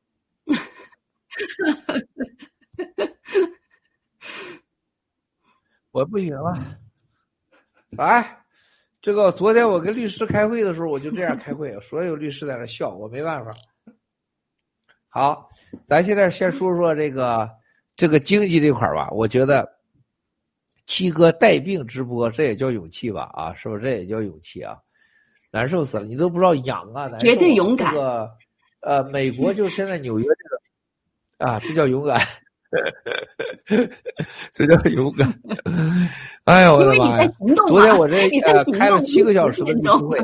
我不行了，来。这个昨天我跟律师开会的时候，我就这样开会，所有律师在那笑，我没办法。好，咱现在先说说这个这个经济这块吧。我觉得七哥带病直播，这也叫勇气吧？啊，是不是？这也叫勇气啊？难受死了，你都不知道痒啊，难受绝对勇敢这个呃，美国就是现在纽约这个啊，这 叫勇敢，这叫勇敢。哎呦我的妈呀！昨天我这呃开了七个小时的律师会，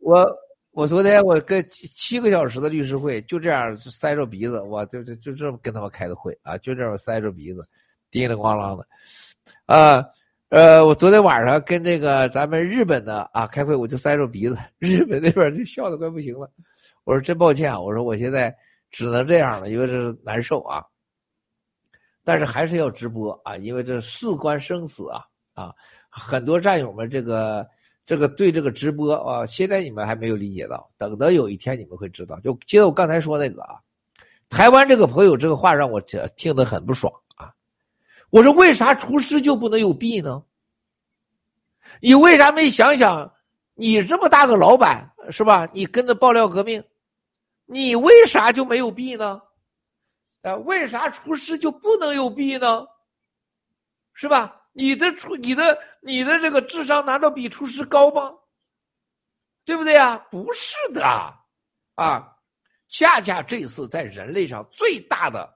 我我昨天我跟七个小时的律师会就这样塞着鼻子，我就就就这么跟他们开的会啊，就这样塞着鼻子，叮铃咣啷的，啊。呃，我昨天晚上跟这个咱们日本的啊开会，我就塞着鼻子，日本那边就笑的快不行了。我说真抱歉啊，我说我现在只能这样了，因为这是难受啊。但是还是要直播啊，因为这事关生死啊啊！很多战友们这个这个对这个直播啊，现在你们还没有理解到，等到有一天你们会知道。就接着我刚才说那个啊，台湾这个朋友这个话让我听得很不爽啊。我说为啥厨师就不能有币呢？你为啥没想想，你这么大个老板是吧？你跟着爆料革命，你为啥就没有币呢？啊，为啥厨师就不能有弊呢？是吧？你的厨，你的你的这个智商难道比厨师高吗？对不对啊？不是的，啊，恰恰这次在人类上最大的。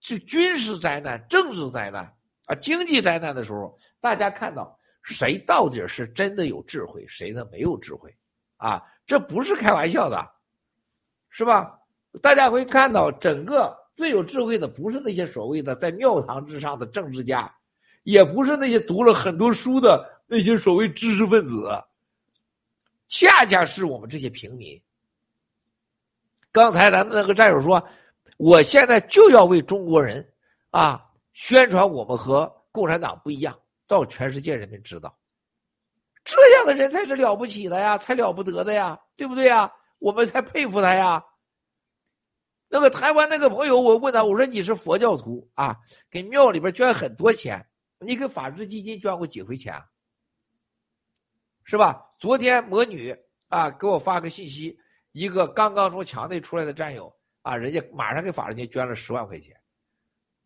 是军事灾难、政治灾难啊，经济灾难的时候，大家看到谁到底是真的有智慧，谁呢没有智慧，啊，这不是开玩笑的，是吧？大家会看到，整个最有智慧的不是那些所谓的在庙堂之上的政治家，也不是那些读了很多书的那些所谓知识分子，恰恰是我们这些平民。刚才咱们那个战友说。我现在就要为中国人啊宣传我们和共产党不一样，到全世界人民知道，这样的人才是了不起的呀，才了不得的呀，对不对呀？我们才佩服他呀。那个台湾那个朋友，我问他，我说你是佛教徒啊，给庙里边捐很多钱，你给法治基金捐过几回钱啊？是吧？昨天魔女啊给我发个信息，一个刚刚从墙内出来的战友。啊，人家马上给法律金捐了十万块钱。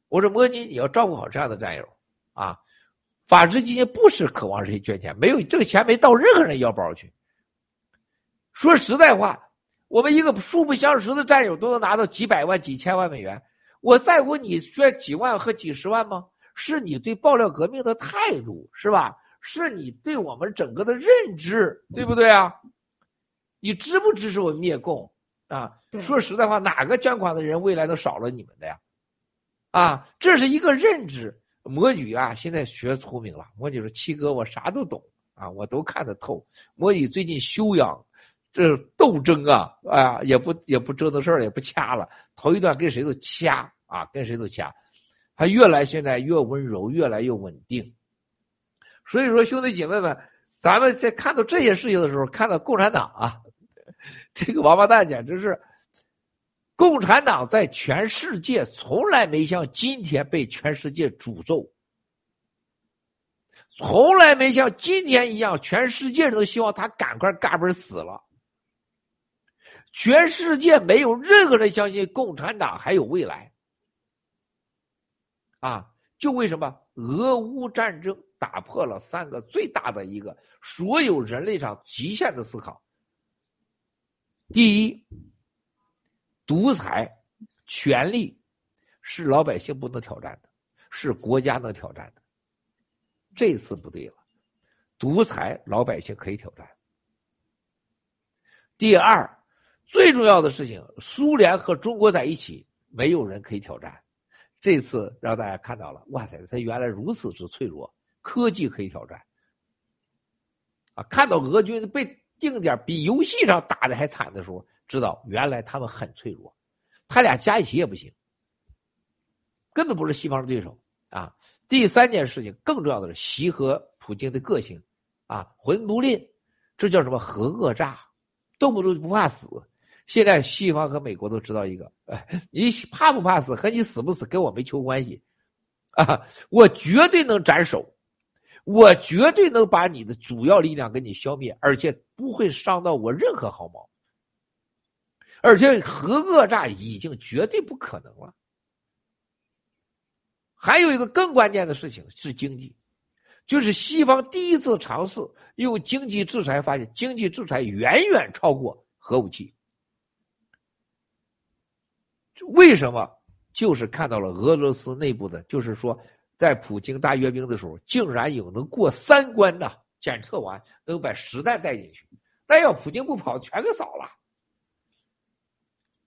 我说：“魔女，你要照顾好这样的战友啊！法治基金不是渴望谁捐钱，没有这个钱没到任何人腰包去。说实在话，我们一个素不相识的战友都能拿到几百万、几千万美元，我在乎你捐几万和几十万吗？是你对爆料革命的态度，是吧？是你对我们整个的认知，对不对啊？你支不支持我们灭共？”啊，说实在话，哪个捐款的人未来都少了你们的呀？啊，这是一个认知。魔女啊，现在学聪明了。魔女说：“七哥，我啥都懂啊，我都看得透。”魔女最近修养，这斗争啊，啊，也不也不折腾事儿，也不掐了。头一段跟谁都掐啊，跟谁都掐。他越来现在越温柔，越来越稳定。所以说，兄弟姐妹们，咱们在看到这些事情的时候，看到共产党啊。这个王八蛋简直是，共产党在全世界从来没像今天被全世界诅咒，从来没像今天一样，全世界人都希望他赶快嘎嘣死了。全世界没有任何人相信共产党还有未来。啊，就为什么俄乌战争打破了三个最大的一个所有人类上极限的思考。第一，独裁、权力是老百姓不能挑战的，是国家能挑战的。这次不对了，独裁老百姓可以挑战。第二，最重要的事情，苏联和中国在一起，没有人可以挑战。这次让大家看到了，哇塞，他原来如此之脆弱，科技可以挑战。啊，看到俄军被。定点比游戏上打的还惨的时候，知道原来他们很脆弱，他俩加一起也不行，根本不是西方的对手啊！第三件事情更重要的是，习和普京的个性啊，混不吝，这叫什么核讹诈，动不动就不怕死。现在西方和美国都知道一个，你怕不怕死和你死不死跟我没球关系啊！我绝对能斩首。我绝对能把你的主要力量给你消灭，而且不会伤到我任何毫毛。而且核讹诈已经绝对不可能了。还有一个更关键的事情是经济，就是西方第一次尝试用经济制裁，发现经济制裁远远超过核武器。为什么？就是看到了俄罗斯内部的，就是说，在普京大阅兵的时候，竟然有能过三关的检测完，能把实弹带进去。但要普京不跑，全给扫了。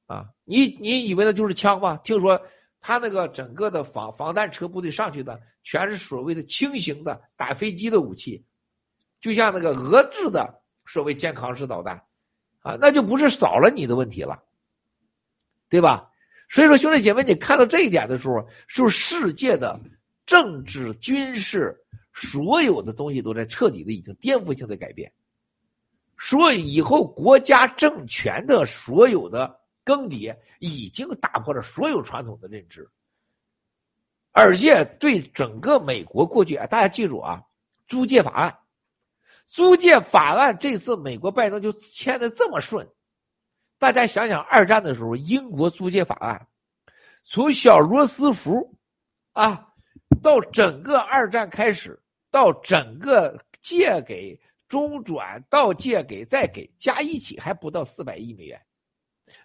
啊，你你以为那就是枪吗？听说他那个整个的防防弹车部队上去的，全是所谓的轻型的打飞机的武器，就像那个俄制的所谓肩扛式导弹，啊，那就不是扫了你的问题了，对吧？所以说，兄弟姐妹，你看到这一点的时候，是世界的政治、军事所有的东西都在彻底的已经颠覆性的改变。所以以后国家政权的所有的更迭，已经打破了所有传统的认知，而且对整个美国过去啊，大家记住啊，租借法案，租借法案这次美国拜登就签的这么顺。大家想想，二战的时候，英国租借法案，从小罗斯福，啊，到整个二战开始，到整个借给中转，到借给再给，加一起还不到四百亿美元。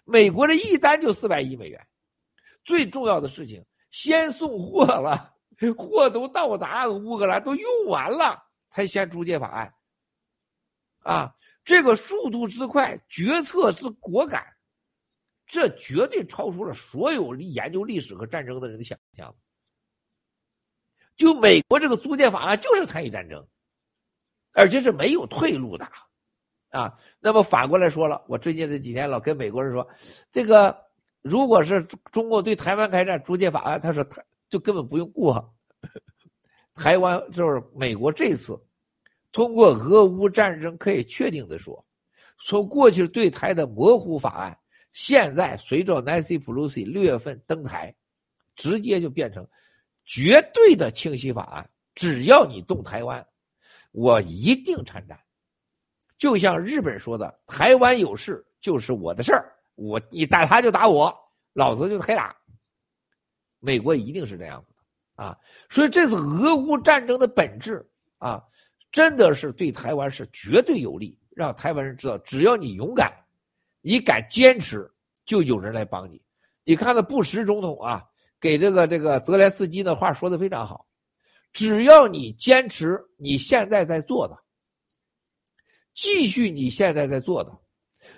美国的一单就四百亿美元。最重要的事情，先送货了，货都到达乌克兰，都用完了，才先租借法案，啊。这个速度之快，决策之果敢，这绝对超出了所有研究历史和战争的人的想象。就美国这个租借法案就是参与战争，而且是没有退路的，啊。那么反过来说了，我最近这几天老跟美国人说，这个如果是中国对台湾开战，租借法案，他说他就根本不用过，台湾就是美国这次。通过俄乌战争，可以确定的说，从过去对台的模糊法案，现在随着 Nancy Pelosi 六月份登台，直接就变成绝对的清晰法案。只要你动台湾，我一定参战。就像日本说的：“台湾有事就是我的事儿，我你打他就打我，老子就黑打。”美国一定是这样子的啊！所以这是俄乌战争的本质啊！真的是对台湾是绝对有利，让台湾人知道，只要你勇敢，你敢坚持，就有人来帮你。你看那布什总统啊，给这个这个泽连斯基的话说的非常好，只要你坚持你现在在做的，继续你现在在做的，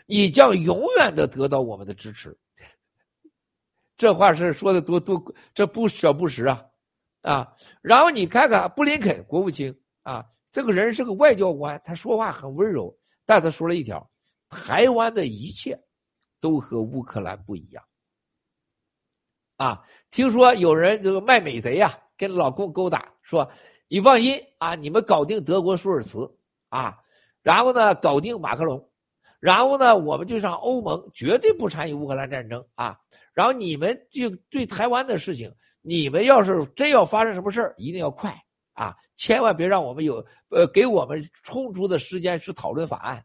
你将永远的得到我们的支持。这话是说的多多，这不小布什啊，啊，然后你看看布林肯国务卿啊。这个人是个外交官，他说话很温柔，但他说了一条：台湾的一切都和乌克兰不一样。啊，听说有人这个卖美贼呀，跟老公勾搭，说你放心啊，你们搞定德国舒尔茨啊，然后呢搞定马克龙，然后呢我们就上欧盟，绝对不参与乌克兰战争啊，然后你们就对台湾的事情，你们要是真要发生什么事一定要快啊。千万别让我们有呃，给我们充足的时间去讨论法案。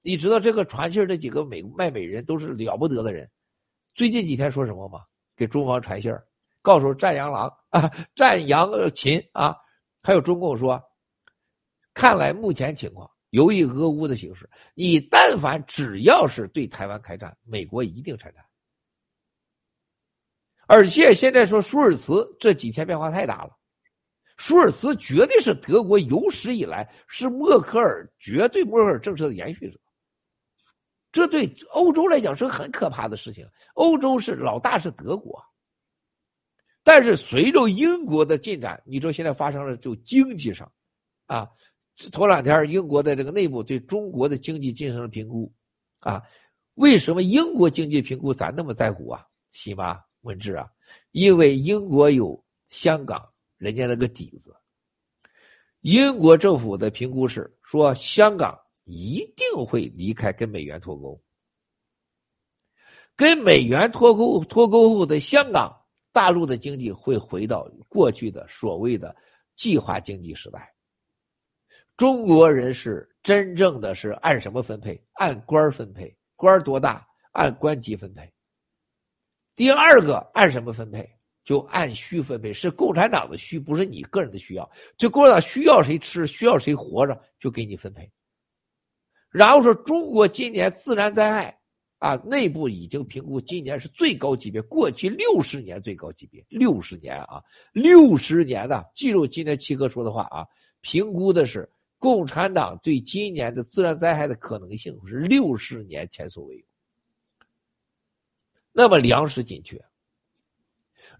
你知道这个传信儿这几个美卖美人都是了不得的人。最近几天说什么吗？给中方传信儿告诉战阳郎啊，战阳秦啊，还有中共说，看来目前情况，由于俄乌的形势，你但凡只要是对台湾开战，美国一定参战。而且现在说舒尔茨这几天变化太大了。舒尔茨绝对是德国有史以来是默克尔绝对默克尔政策的延续者，这对欧洲来讲是很可怕的事情。欧洲是老大是德国，但是随着英国的进展，你知道现在发生了就经济上，啊，头两天英国的这个内部对中国的经济进行了评估，啊，为什么英国经济评估咱那么在乎啊？喜妈文志啊，因为英国有香港。人家那个底子，英国政府的评估是说，香港一定会离开跟美元脱钩，跟美元脱钩脱钩后的香港大陆的经济会回到过去的所谓的计划经济时代。中国人是真正的是按什么分配？按官分配，官多大按官级分配。第二个按什么分配？就按需分配，是共产党的需，不是你个人的需要。就共产党需要谁吃，需要谁活着，就给你分配。然后说中国今年自然灾害啊，内部已经评估今年是最高级别，过去六十年最高级别，六十年啊，六十年的，记住今天七哥说的话啊，评估的是共产党对今年的自然灾害的可能性是六十年前所未有。那么粮食紧缺，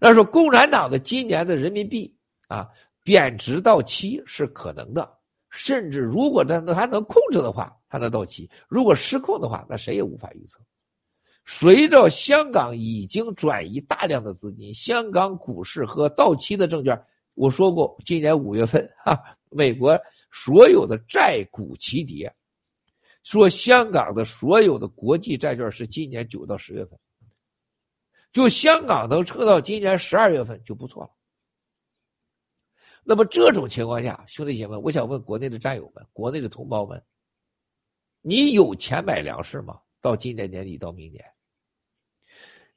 那说共产党的今年的人民币啊贬值到期是可能的。甚至如果他他能控制的话，他能到期；如果失控的话，那谁也无法预测。随着香港已经转移大量的资金，香港股市和到期的证券，我说过，今年五月份啊，美国所有的债股齐跌，说香港的所有的国际债券是今年九到十月份，就香港能撑到今年十二月份就不错了。那么这种情况下，兄弟姐妹，我想问国内的战友们、国内的同胞们，你有钱买粮食吗？到今年年底到明年，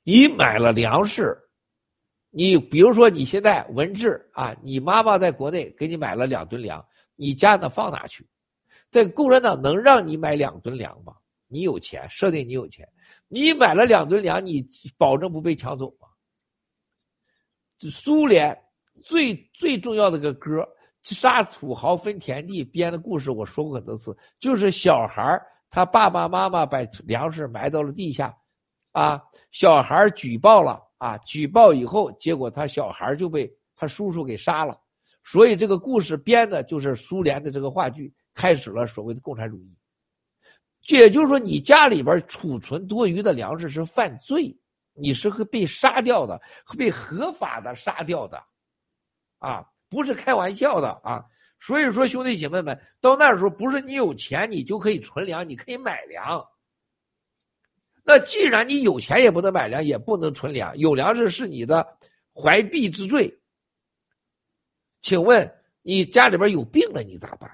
你买了粮食，你比如说你现在文治啊，你妈妈在国内给你买了两吨粮，你家呢放哪去？在共产党能让你买两吨粮吗？你有钱，设定你有钱，你买了两吨粮，你保证不被抢走吗？苏联。最最重要的个歌，杀土豪分田地编的故事，我说过很多次，就是小孩他爸爸妈妈把粮食埋到了地下，啊，小孩举报了啊，举报以后，结果他小孩就被他叔叔给杀了，所以这个故事编的就是苏联的这个话剧，开始了所谓的共产主义。也就是说，你家里边储存多余的粮食是犯罪，你是会被杀掉的，会被合法的杀掉的。啊，不是开玩笑的啊！所以说，兄弟姐妹们，到那时候不是你有钱你就可以存粮，你可以买粮。那既然你有钱也不能买粮，也不能存粮，有粮食是你的怀璧之罪。请问你家里边有病了，你咋办？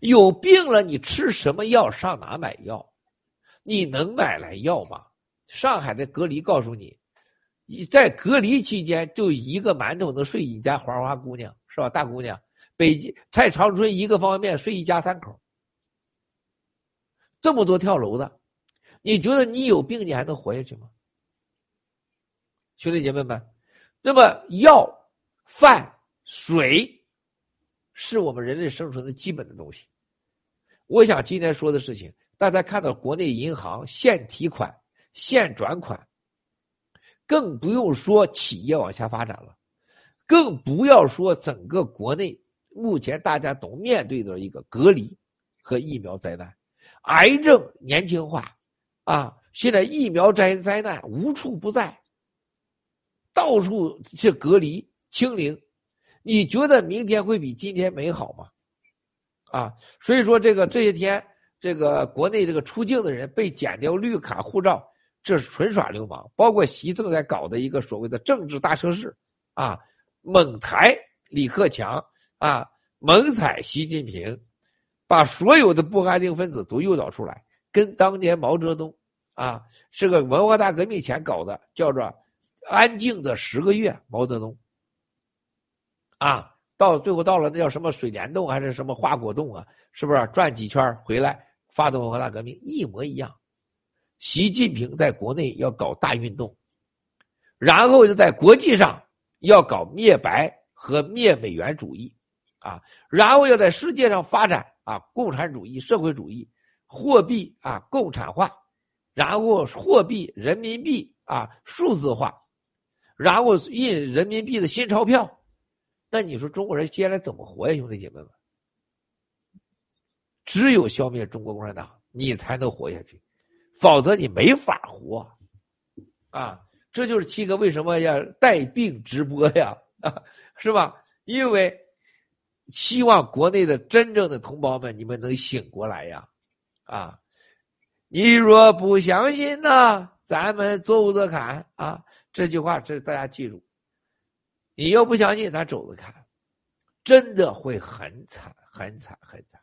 有病了，你吃什么药？上哪买药？你能买来药吗？上海的隔离告诉你。你在隔离期间，就一个馒头能睡你家花花姑娘是吧？大姑娘，北京在长春一个方便面睡一家三口，这么多跳楼的，你觉得你有病你还能活下去吗？兄弟姐妹们，那么药、饭、水，是我们人类生存的基本的东西。我想今天说的事情，大家看到国内银行现提款、现转款。更不用说企业往下发展了，更不要说整个国内目前大家都面对的一个隔离和疫苗灾难，癌症年轻化，啊，现在疫苗灾灾难无处不在，到处是隔离清零，你觉得明天会比今天美好吗？啊，所以说这个这些天这个国内这个出境的人被剪掉绿卡护照。这是纯耍流氓，包括习正在搞的一个所谓的政治大测试，啊，猛抬李克强，啊，猛踩习近平，把所有的不安定分子都诱导出来，跟当年毛泽东，啊，是个文化大革命前搞的，叫做安静的十个月，毛泽东，啊，到最后到了那叫什么水帘洞还是什么花果洞啊，是不是转几圈回来发动文化大革命，一模一样。习近平在国内要搞大运动，然后就在国际上要搞灭白和灭美元主义，啊，然后要在世界上发展啊共产主义、社会主义，货币啊共产化，然后货币人民币啊数字化，然后印人民币的新钞票，那你说中国人接下来怎么活呀，兄弟姐妹们？只有消灭中国共产党，你才能活下去。否则你没法活，啊，这就是七哥为什么要带病直播呀，啊，是吧？因为希望国内的真正的同胞们，你们能醒过来呀，啊，你若不相信呢，咱们走着看啊，这句话这大家记住，你要不相信，咱走着看，真的会很惨，很惨，很惨，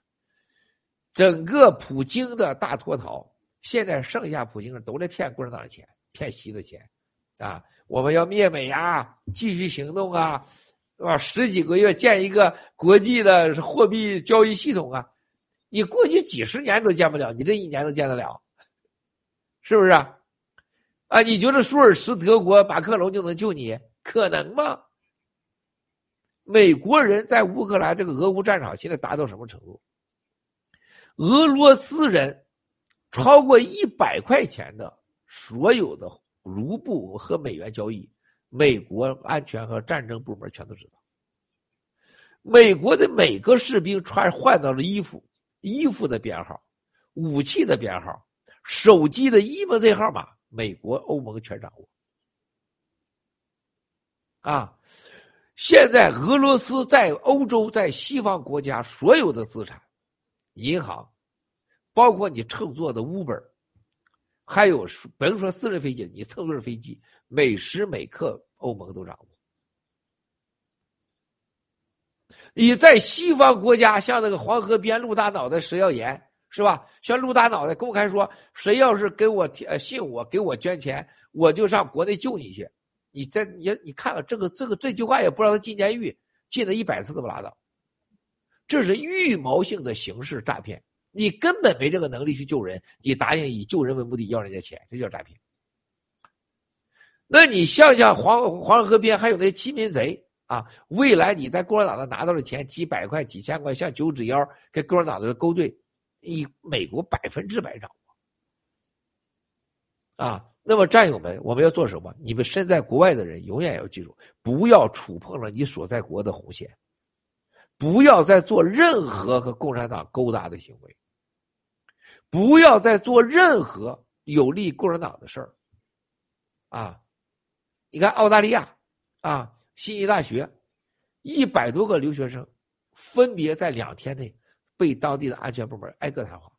整个普京的大脱逃。现在剩下普京的都在骗共产党的钱，骗习的钱，啊！我们要灭美啊，继续行动啊，是吧？十几个月建一个国际的货币交易系统啊，你过去几十年都建不了，你这一年能建得了？是不是啊？啊，你觉得舒尔茨、德国、马克龙就能救你？可能吗？美国人在乌克兰这个俄乌战场现在达到什么程度？俄罗斯人超过一百块钱的所有的卢布和美元交易，美国安全和战争部门全都知道。美国的每个士兵穿换到了衣服，衣服的编号、武器的编号、手机的 eMMC 号码。美国、欧盟全掌握啊！现在俄罗斯在欧洲、在西方国家所有的资产、银行，包括你乘坐的 Uber，还有甭说私人飞机，你乘坐飞机，每时每刻欧盟都掌握。你在西方国家，像那个黄河边陆大脑袋食药盐。是吧？像陆大脑袋公开说，谁要是给我呃信我，给我捐钱，我就上国内救你去。你在你你看看这个这个这句话也不知道他进监狱，进了一百次都不拉倒。这是预谋性的刑事诈骗，你根本没这个能力去救人，你答应以救人为目的要人家钱，这叫诈骗。那你像像黄黄河边还有那欺民贼啊？未来你在共产党那拿到的钱几百块几千块，像九指妖跟共产党的勾兑。以美国百分之百掌握啊！那么战友们，我们要做什么？你们身在国外的人，永远要记住，不要触碰了你所在国的红线，不要再做任何和共产党勾搭的行为，不要再做任何有利共产党的事儿啊！你看澳大利亚啊，悉尼大学一百多个留学生，分别在两天内。被当地的安全部门挨个谈话，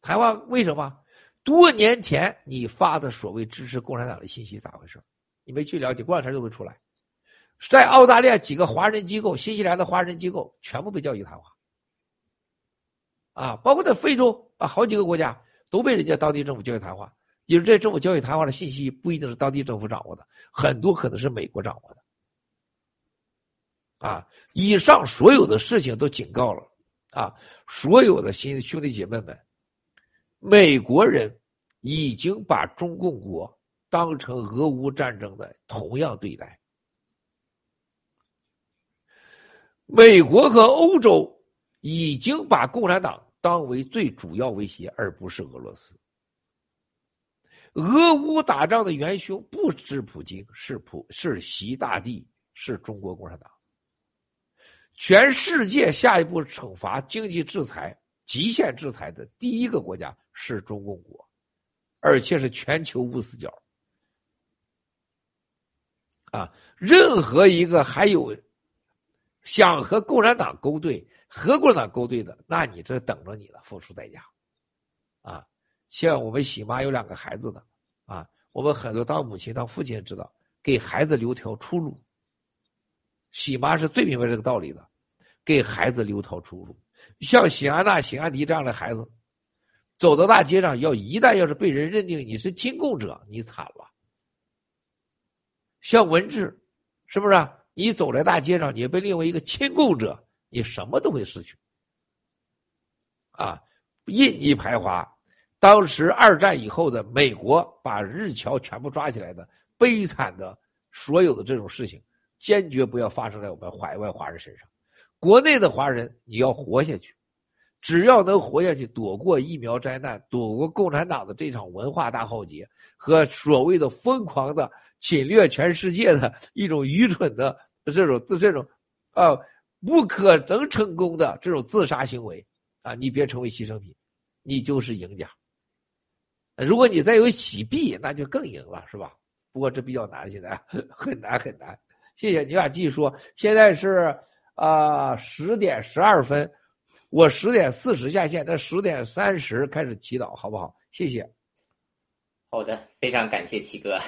谈话为什么？多年前你发的所谓支持共产党的信息咋回事？你没去了解，过两天就会出来。在澳大利亚几个华人机构，新西兰的华人机构全部被教育谈话，啊，包括在非洲啊，好几个国家都被人家当地政府教育谈话。也是这政府教育谈话的信息不一定是当地政府掌握的，很多可能是美国掌握的。啊！以上所有的事情都警告了啊！所有的新兄弟姐妹们，美国人已经把中共国当成俄乌战争的同样对待。美国和欧洲已经把共产党当为最主要威胁，而不是俄罗斯。俄乌打仗的元凶不是普京，是普是习大帝，是中国共产党。全世界下一步惩罚经济制裁、极限制裁的第一个国家是中共国，而且是全球无死角。啊，任何一个还有想和共产党勾兑、和共产党勾兑的，那你这等着你了，付出代价。啊，像我们喜妈有两个孩子的，啊，我们很多当母亲、当父亲知道，给孩子留条出路。喜妈是最明白这个道理的。给孩子留条出路，像喜安娜、喜安迪这样的孩子，走到大街上，要一旦要是被人认定你是亲共者，你惨了。像文志，是不是？你走在大街上，你被列为一个亲共者，你什么都会失去。啊，印尼排华，当时二战以后的美国把日侨全部抓起来的悲惨的所有的这种事情，坚决不要发生在我们海外华人身上。国内的华人，你要活下去，只要能活下去，躲过疫苗灾难，躲过共产党的这场文化大浩劫和所谓的疯狂的侵略全世界的一种愚蠢的这种自这种，啊，不可能成功的这种自杀行为啊，你别成为牺牲品，你就是赢家。如果你再有洗币，那就更赢了，是吧？不过这比较难，现在很难很难。谢谢你俩继续说，现在是。啊，十点十二分，我十点四十下线，那十点三十开始祈祷，好不好？谢谢。好的，非常感谢七哥。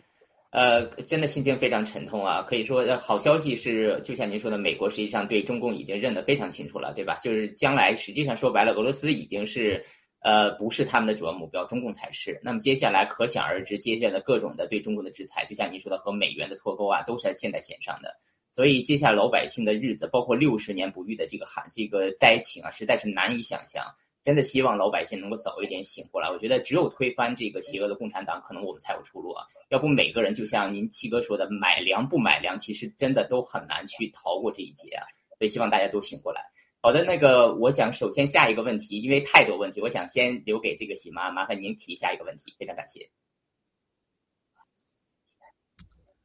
呃，真的心情非常沉痛啊。可以说，好消息是，就像您说的，美国实际上对中共已经认得非常清楚了，对吧？就是将来实际上说白了，俄罗斯已经是呃，不是他们的主要目标，中共才是。那么接下来可想而知，接下来各种的对中国的制裁，就像您说的和美元的脱钩啊，都是在现在线上的。所以，接下来老百姓的日子，包括六十年不遇的这个寒这个灾情啊，实在是难以想象。真的希望老百姓能够早一点醒过来。我觉得只有推翻这个邪恶的共产党，可能我们才有出路啊。要不每个人就像您七哥说的，买粮不买粮，其实真的都很难去逃过这一劫啊。所以希望大家都醒过来。好的，那个我想首先下一个问题，因为太多问题，我想先留给这个喜妈，麻烦您提下一个问题，非常感谢。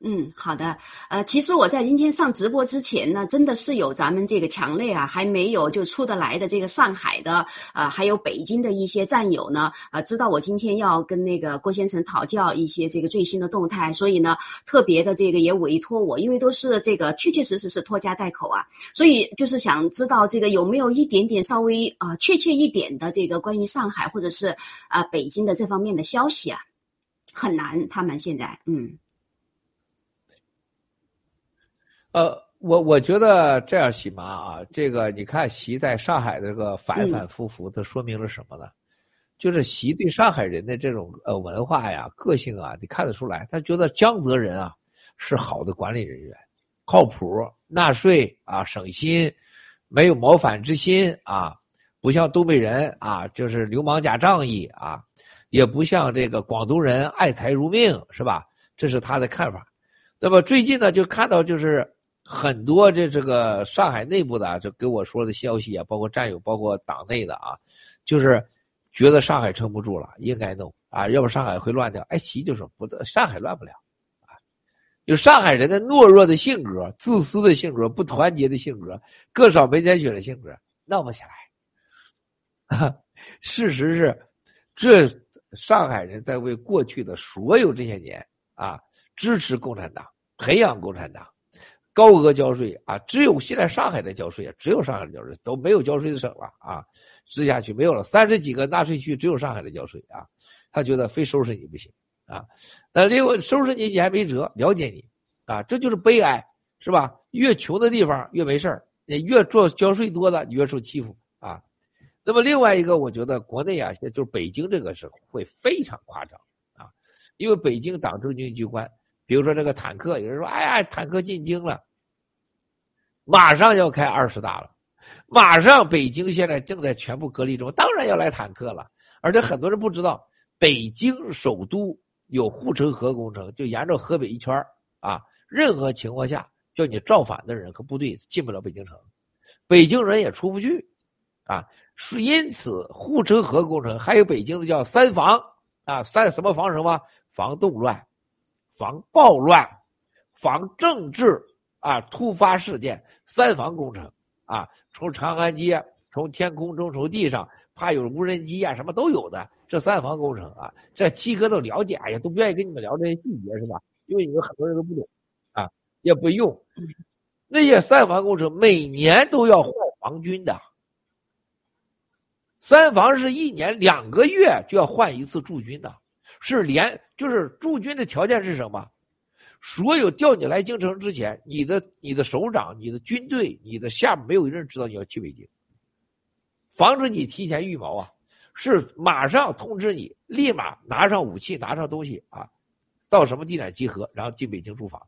嗯，好的。呃，其实我在今天上直播之前呢，真的是有咱们这个墙内啊，还没有就出得来的这个上海的，呃，还有北京的一些战友呢，呃，知道我今天要跟那个郭先生讨教一些这个最新的动态，所以呢，特别的这个也委托我，因为都是这个确确实实是拖家带口啊，所以就是想知道这个有没有一点点稍微啊确切一点的这个关于上海或者是啊北京的这方面的消息啊，很难，他们现在嗯。呃，我我觉得这样，喜妈啊，这个你看习在上海的这个反反复复，它说明了什么呢？就是习对上海人的这种呃文化呀、个性啊，你看得出来，他觉得江泽人啊是好的管理人员，靠谱，纳税啊省心，没有谋反之心啊，不像东北人啊就是流氓加仗义啊，也不像这个广东人爱财如命，是吧？这是他的看法。那么最近呢，就看到就是。很多这这个上海内部的就给我说的消息啊，包括战友，包括党内的啊，就是觉得上海撑不住了，应该弄啊，要不上海会乱掉。哎，习就说不，上海乱不了啊，有上海人的懦弱的性格、自私的性格、不团结的性格、各扫门前雪的性格，闹不起来。啊，事实是，这上海人在为过去的所有这些年啊支持共产党、培养共产党。高额交税啊！只有现在上海的交税啊，只有上海的交税，都没有交税的省了啊！直辖区没有了，三十几个纳税区只有上海的交税啊！他觉得非收拾你不行啊！那另外收拾你你还没辙，了解你啊！这就是悲哀，是吧？越穷的地方越没事儿，你越做交税多的，你越受欺负啊！那么另外一个，我觉得国内啊，就是北京这个是会非常夸张啊，因为北京党政军机关。比如说这个坦克，有人说：“哎呀，坦克进京了，马上要开二十大了，马上北京现在正在全部隔离中，当然要来坦克了。而且很多人不知道，北京首都有护城河工程，就沿着河北一圈啊，任何情况下叫你造反的人和部队进不了北京城，北京人也出不去，啊，是因此护城河工程还有北京的叫三防啊，三什么防什么防动乱。”防暴乱，防政治啊突发事件，三防工程啊，从长安街，从天空中，从地上，怕有无人机啊，什么都有的。这三防工程啊，这七哥都了解，哎呀，都不愿意跟你们聊这些细节，是吧？因为你们很多人都不懂啊，也不用。那些三防工程每年都要换防军的，三防是一年两个月就要换一次驻军的。是连就是驻军的条件是什么？所有调你来京城之前，你的你的首长、你的军队、你的下面没有一人知道你要去北京，防止你提前预谋啊！是马上通知你，立马拿上武器，拿上东西啊，到什么地点集合，然后进北京驻防。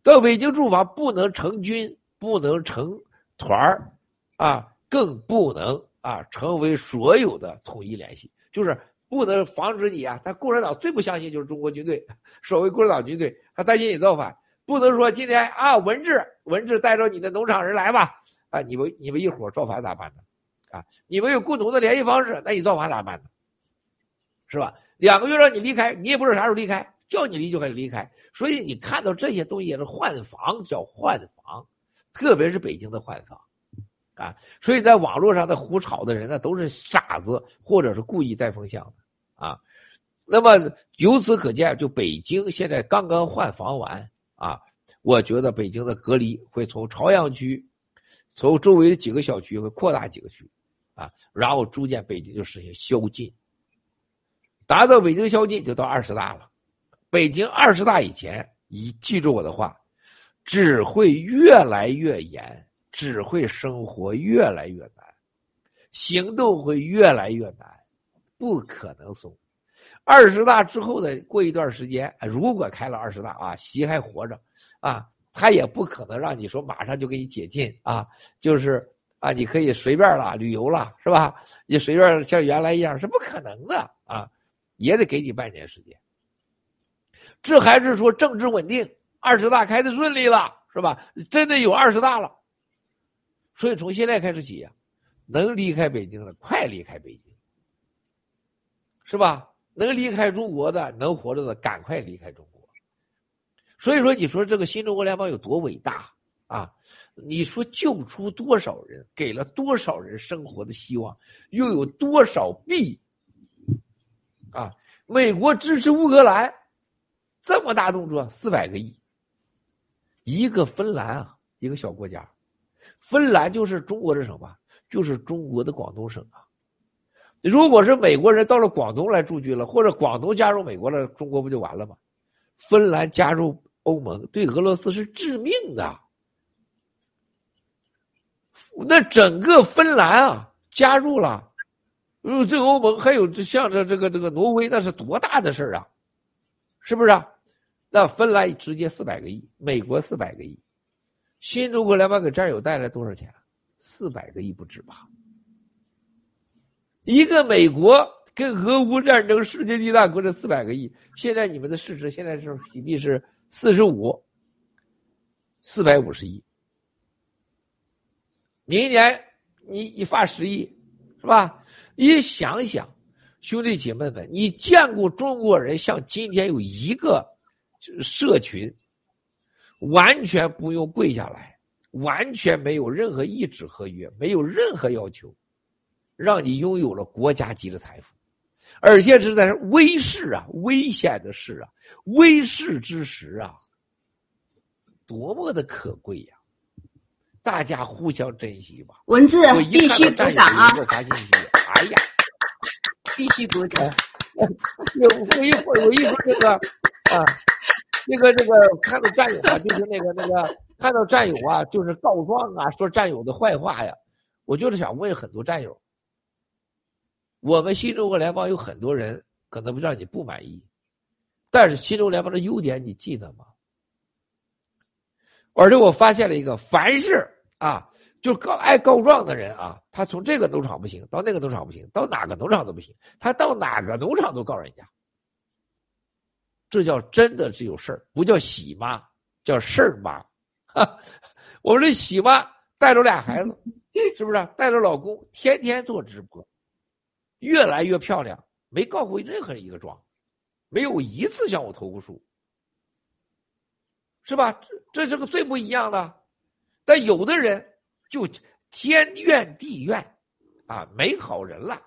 到北京驻防不能成军，不能成团儿，啊，更不能啊成为所有的统一联系，就是。不能防止你啊！他共产党最不相信就是中国军队，所谓共产党军队，他担心你造反。不能说今天啊，文治文治带着你的农场人来吧，啊，你们你们一伙造反咋办呢？啊，你们有共同的联系方式，那你造反咋办呢？是吧？两个月让你离开，你也不知道啥时候离开，叫你离就可以离开。所以你看到这些东西也是换防，叫换防，特别是北京的换防。啊，所以在网络上的胡吵的人呢，都是傻子，或者是故意带风向的啊。那么由此可见，就北京现在刚刚换防完啊，我觉得北京的隔离会从朝阳区，从周围的几个小区会扩大几个区，啊，然后逐渐北京就实行宵禁，达到北京宵禁就到二十大了。北京二十大以前，你记住我的话，只会越来越严。只会生活越来越难。行动会越来越难，不可能松。二十大之后的过一段时间，如果开了二十大啊，习还活着啊，他也不可能让你说马上就给你解禁啊，就是啊，你可以随便了旅游了，是吧？你随便像原来一样是不可能的啊，也得给你半年时间。这还是说政治稳定，二十大开的顺利了，是吧？真的有二十大了，所以从现在开始起呀，能离开北京的快离开北京，是吧？能离开中国的，能活着的，赶快离开中国。所以说，你说这个新中国联邦有多伟大啊？你说救出多少人，给了多少人生活的希望，又有多少币啊？美国支持乌克兰，这么大动作，四百个亿。一个芬兰啊，一个小国家，芬兰就是中国的什么？就是中国的广东省啊。如果是美国人到了广东来驻军了，或者广东加入美国了，中国不就完了吗？芬兰加入欧盟对俄罗斯是致命的。那整个芬兰啊加入了，入这欧盟，还有像这这个这个挪威，那是多大的事儿啊？是不是啊？那芬兰直接四百个亿，美国四百个亿，新中国联邦给战友带来多少钱？四百个亿不止吧？一个美国跟俄乌战争，世界第一大国这四百个亿，现在你们的市值现在是比例是四十五，四百五十亿。明年你你发十亿，是吧？你想想，兄弟姐妹们，你见过中国人像今天有一个社群，完全不用跪下来，完全没有任何一纸合约，没有任何要求。让你拥有了国家级的财富，而且是在危世啊、危险的事啊、危世之时啊，多么的可贵呀！大家互相珍惜吧。文字必须鼓掌啊！我发信息，哎呀，必须鼓掌。我一会儿我一说这个啊，这个这个看到战友啊，就是那个那个看到战友啊，就是告状啊，说战友的坏话呀，我就是想问很多战友。我们新中国联邦有很多人可能不让你不满意，但是新中国联邦的优点你记得吗？而且我发现了一个，凡是啊，就告爱告状的人啊，他从这个农场不行，到那个农场不行，到哪个农场都不行，他到哪个农场都告人家。这叫真的是有事儿，不叫喜妈，叫事儿妈。我们这喜妈带着俩孩子，是不是带着老公，天天做直播。越来越漂亮，没告过任何一个状，没有一次向我投过诉，是吧？这这是个最不一样的。但有的人就天怨地怨，啊，没好人了。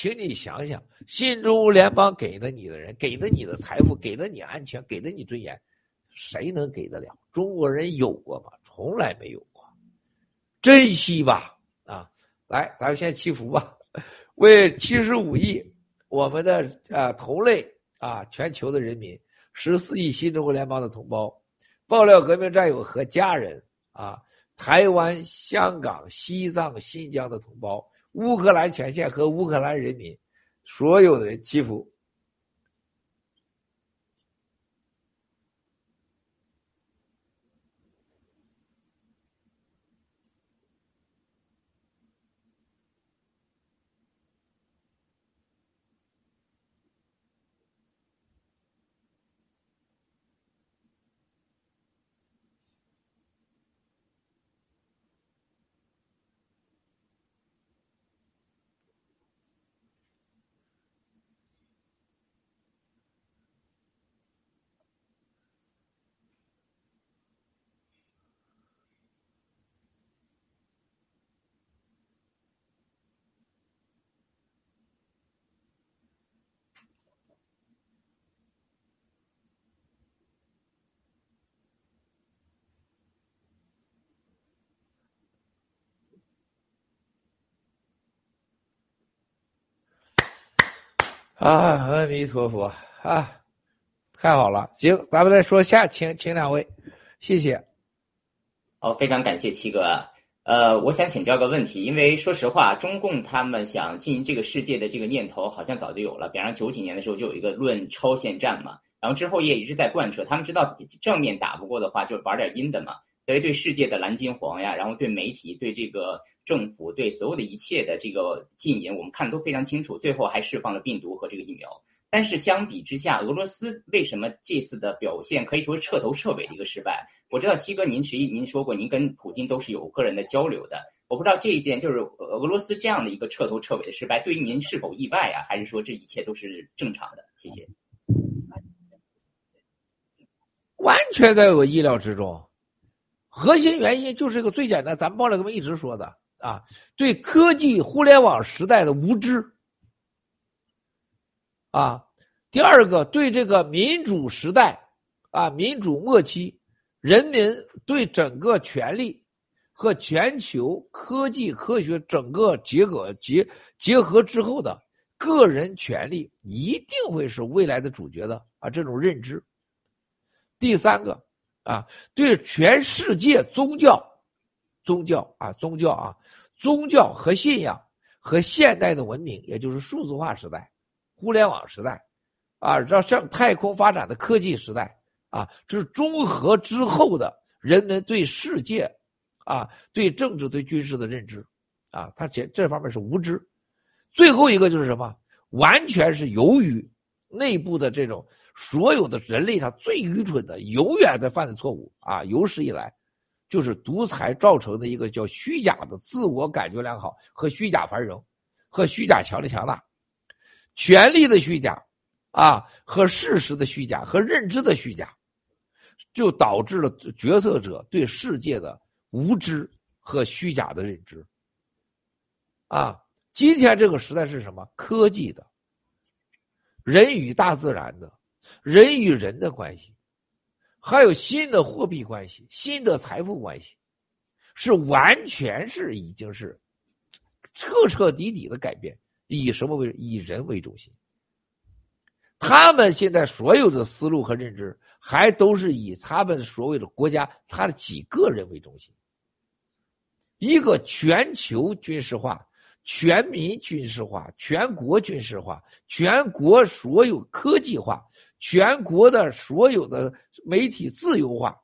请你想想，新中国联邦给的你的人，给的你的财富，给的你安全，给的你尊严，谁能给得了？中国人有过吗？从来没有过。珍惜吧，啊，来，咱们先祈福吧。为七十五亿我们的啊同类啊全球的人民，十四亿新中国联邦的同胞，爆料革命战友和家人啊，台湾、香港、西藏、新疆的同胞，乌克兰前线和乌克兰人民，所有的人祈福。啊，阿弥陀佛啊，太好了！行，咱们再说下，请请两位，谢谢。好，非常感谢七哥。呃，我想请教个问题，因为说实话，中共他们想经营这个世界的这个念头好像早就有了。比方九几年的时候就有一个论超限战嘛，然后之后也一直在贯彻。他们知道正面打不过的话，就玩点阴的嘛。所以对世界的蓝金黄呀，然后对媒体、对这个政府、对所有的一切的这个禁言，我们看的都非常清楚。最后还释放了病毒和这个疫苗。但是相比之下，俄罗斯为什么这次的表现可以说彻头彻尾的一个失败？我知道七哥您实际您说过，您跟普京都是有个人的交流的。我不知道这一件就是俄罗斯这样的一个彻头彻尾的失败，对于您是否意外啊？还是说这一切都是正常的？谢谢。完全在我意料之中。核心原因就是一个最简单，咱们爆料哥们一直说的啊，对科技互联网时代的无知。啊，第二个对这个民主时代，啊，民主末期，人民对整个权力和全球科技科学整个结果结结合之后的个人权利，一定会是未来的主角的啊，这种认知。第三个啊，对全世界宗教、宗教啊、宗教啊、宗教和信仰和现代的文明，也就是数字化时代。互联网时代，啊，让向太空发展的科技时代，啊，这是综合之后的人们对世界，啊，对政治、对军事的认知，啊，他这这方面是无知。最后一个就是什么？完全是由于内部的这种所有的人类上最愚蠢的、永远在犯的错误啊，有史以来，就是独裁造成的一个叫虚假的自我感觉良好和虚假繁荣，和虚假强力强大。权力的虚假，啊，和事实的虚假，和认知的虚假，就导致了决策者对世界的无知和虚假的认知。啊，今天这个时代是什么？科技的，人与大自然的，人与人的关系，还有新的货币关系、新的财富关系，是完全是已经是彻彻底底的改变。以什么为以人为中心？他们现在所有的思路和认知，还都是以他们所谓的国家他的几个人为中心。一个全球军事化、全民军事化、全国军事化、全国所有科技化、全国的所有的媒体自由化，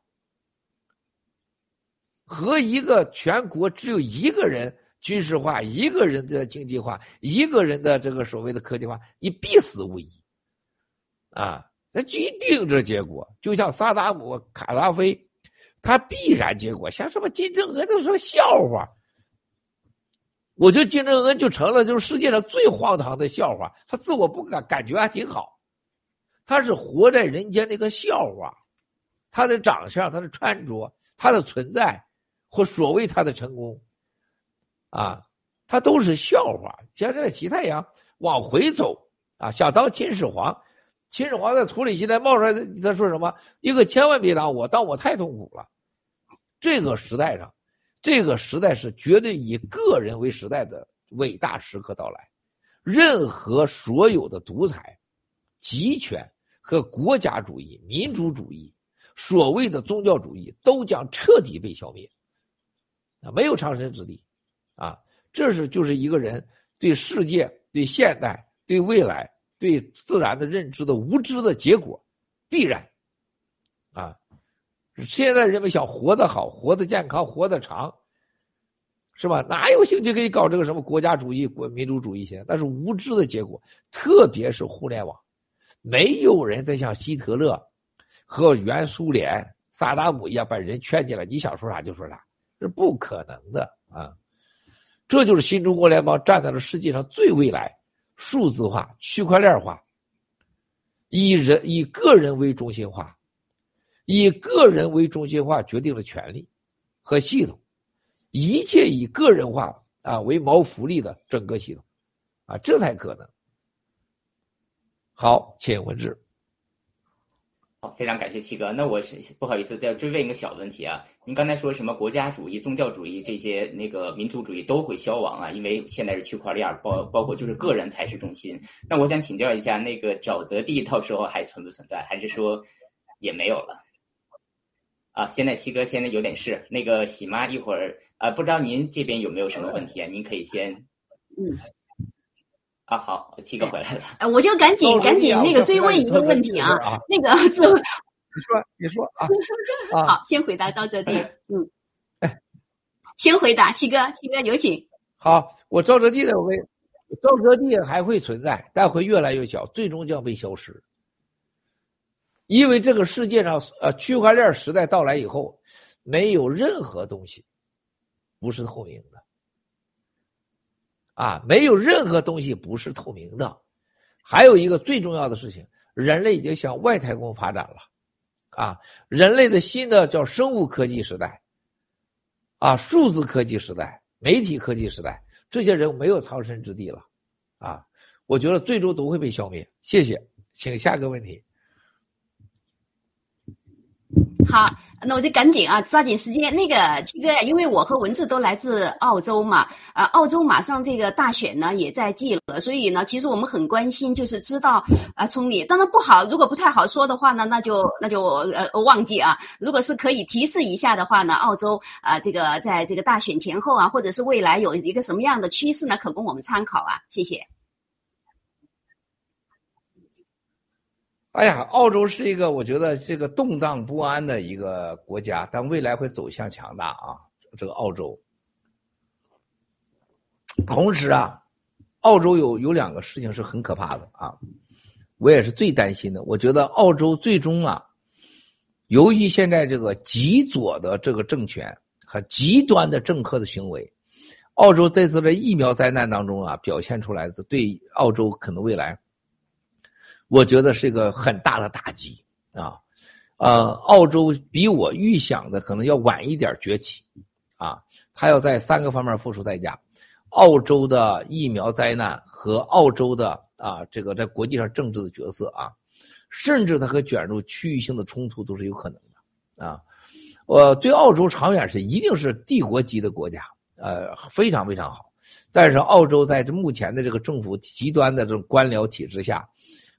和一个全国只有一个人。军事化，一个人的经济化，一个人的这个所谓的科技化，你必死无疑，啊，那一定这结果，就像萨达姆、卡扎菲，他必然结果，像什么金正恩都是个笑话。我觉得金正恩就成了就是世界上最荒唐的笑话，他自我不感感觉还挺好，他是活在人间的一个笑话，他的长相、他的穿着、他的存在或所谓他的成功。啊，他都是笑话。像这个齐太阳往回走啊，想当秦始皇，秦始皇在土里现在冒出来，他说什么？你可千万别当我，当我太痛苦了。这个时代上，这个时代是绝对以个人为时代的伟大时刻到来。任何所有的独裁、集权和国家主义、民主主义，所谓的宗教主义，都将彻底被消灭，啊，没有长生之地。啊，这是就是一个人对世界、对现代、对未来、对自然的认知的无知的结果，必然。啊，现在人们想活得好、活得健康、活得长，是吧？哪有兴趣可以搞这个什么国家主义、国民主主义些？那是无知的结果，特别是互联网，没有人再像希特勒和原苏联萨达姆一样把人圈进来，你想说啥就说啥，是不可能的啊。这就是新中国联邦站在了世界上最未来、数字化、区块链化，以人以个人为中心化，以个人为中心化决定了权利和系统，一切以个人化啊为谋福利的整个系统，啊，这才可能。好，请文志。好非常感谢七哥。那我是不好意思再追问一个小问题啊。您刚才说什么国家主义、宗教主义这些那个民族主义都会消亡啊？因为现在是区块链，包包括就是个人才是中心。那我想请教一下，那个沼泽地到时候还存不存在？还是说也没有了？啊，现在七哥现在有点事，那个喜妈一会儿啊，不知道您这边有没有什么问题啊？您可以先嗯。啊，好，七哥回来了。呃，我就赶紧赶紧那个追问一个问题啊，那个这，你说你说 啊，好，先回答赵泽地，嗯，哎先回答七哥，七哥有请。好，我赵泽地的我赵泽地还会存在，但会越来越小，最终将被消失。因为这个世界上，呃，区块链时代到来以后，没有任何东西不是透明的，啊，没有任何东西不是透明的。还有一个最重要的事情，人类已经向外太空发展了，啊，人类的新的叫生物科技时代，啊，数字科技时代，媒体科技时代，这些人没有藏身之地了，啊，我觉得最终都会被消灭。谢谢，请下一个问题。好，那我就赶紧啊，抓紧时间。那个七哥，因为我和文字都来自澳洲嘛，呃，澳洲马上这个大选呢也在即了，所以呢，其实我们很关心，就是知道啊，从你当然不好，如果不太好说的话呢，那就那就呃忘记啊。如果是可以提示一下的话呢，澳洲啊，这个在这个大选前后啊，或者是未来有一个什么样的趋势呢，可供我们参考啊？谢谢。哎呀，澳洲是一个我觉得这个动荡不安的一个国家，但未来会走向强大啊！这个澳洲，同时啊，澳洲有有两个事情是很可怕的啊，我也是最担心的。我觉得澳洲最终啊，由于现在这个极左的这个政权和极端的政客的行为，澳洲这次的疫苗灾难当中啊，表现出来的对澳洲可能未来。我觉得是一个很大的打击啊，呃，澳洲比我预想的可能要晚一点崛起，啊，他要在三个方面付出代价：澳洲的疫苗灾难和澳洲的啊这个在国际上政治的角色啊，甚至他和卷入区域性的冲突都是有可能的啊。我对澳洲长远是一定是帝国级的国家，呃，非常非常好。但是澳洲在这目前的这个政府极端的这种官僚体制下。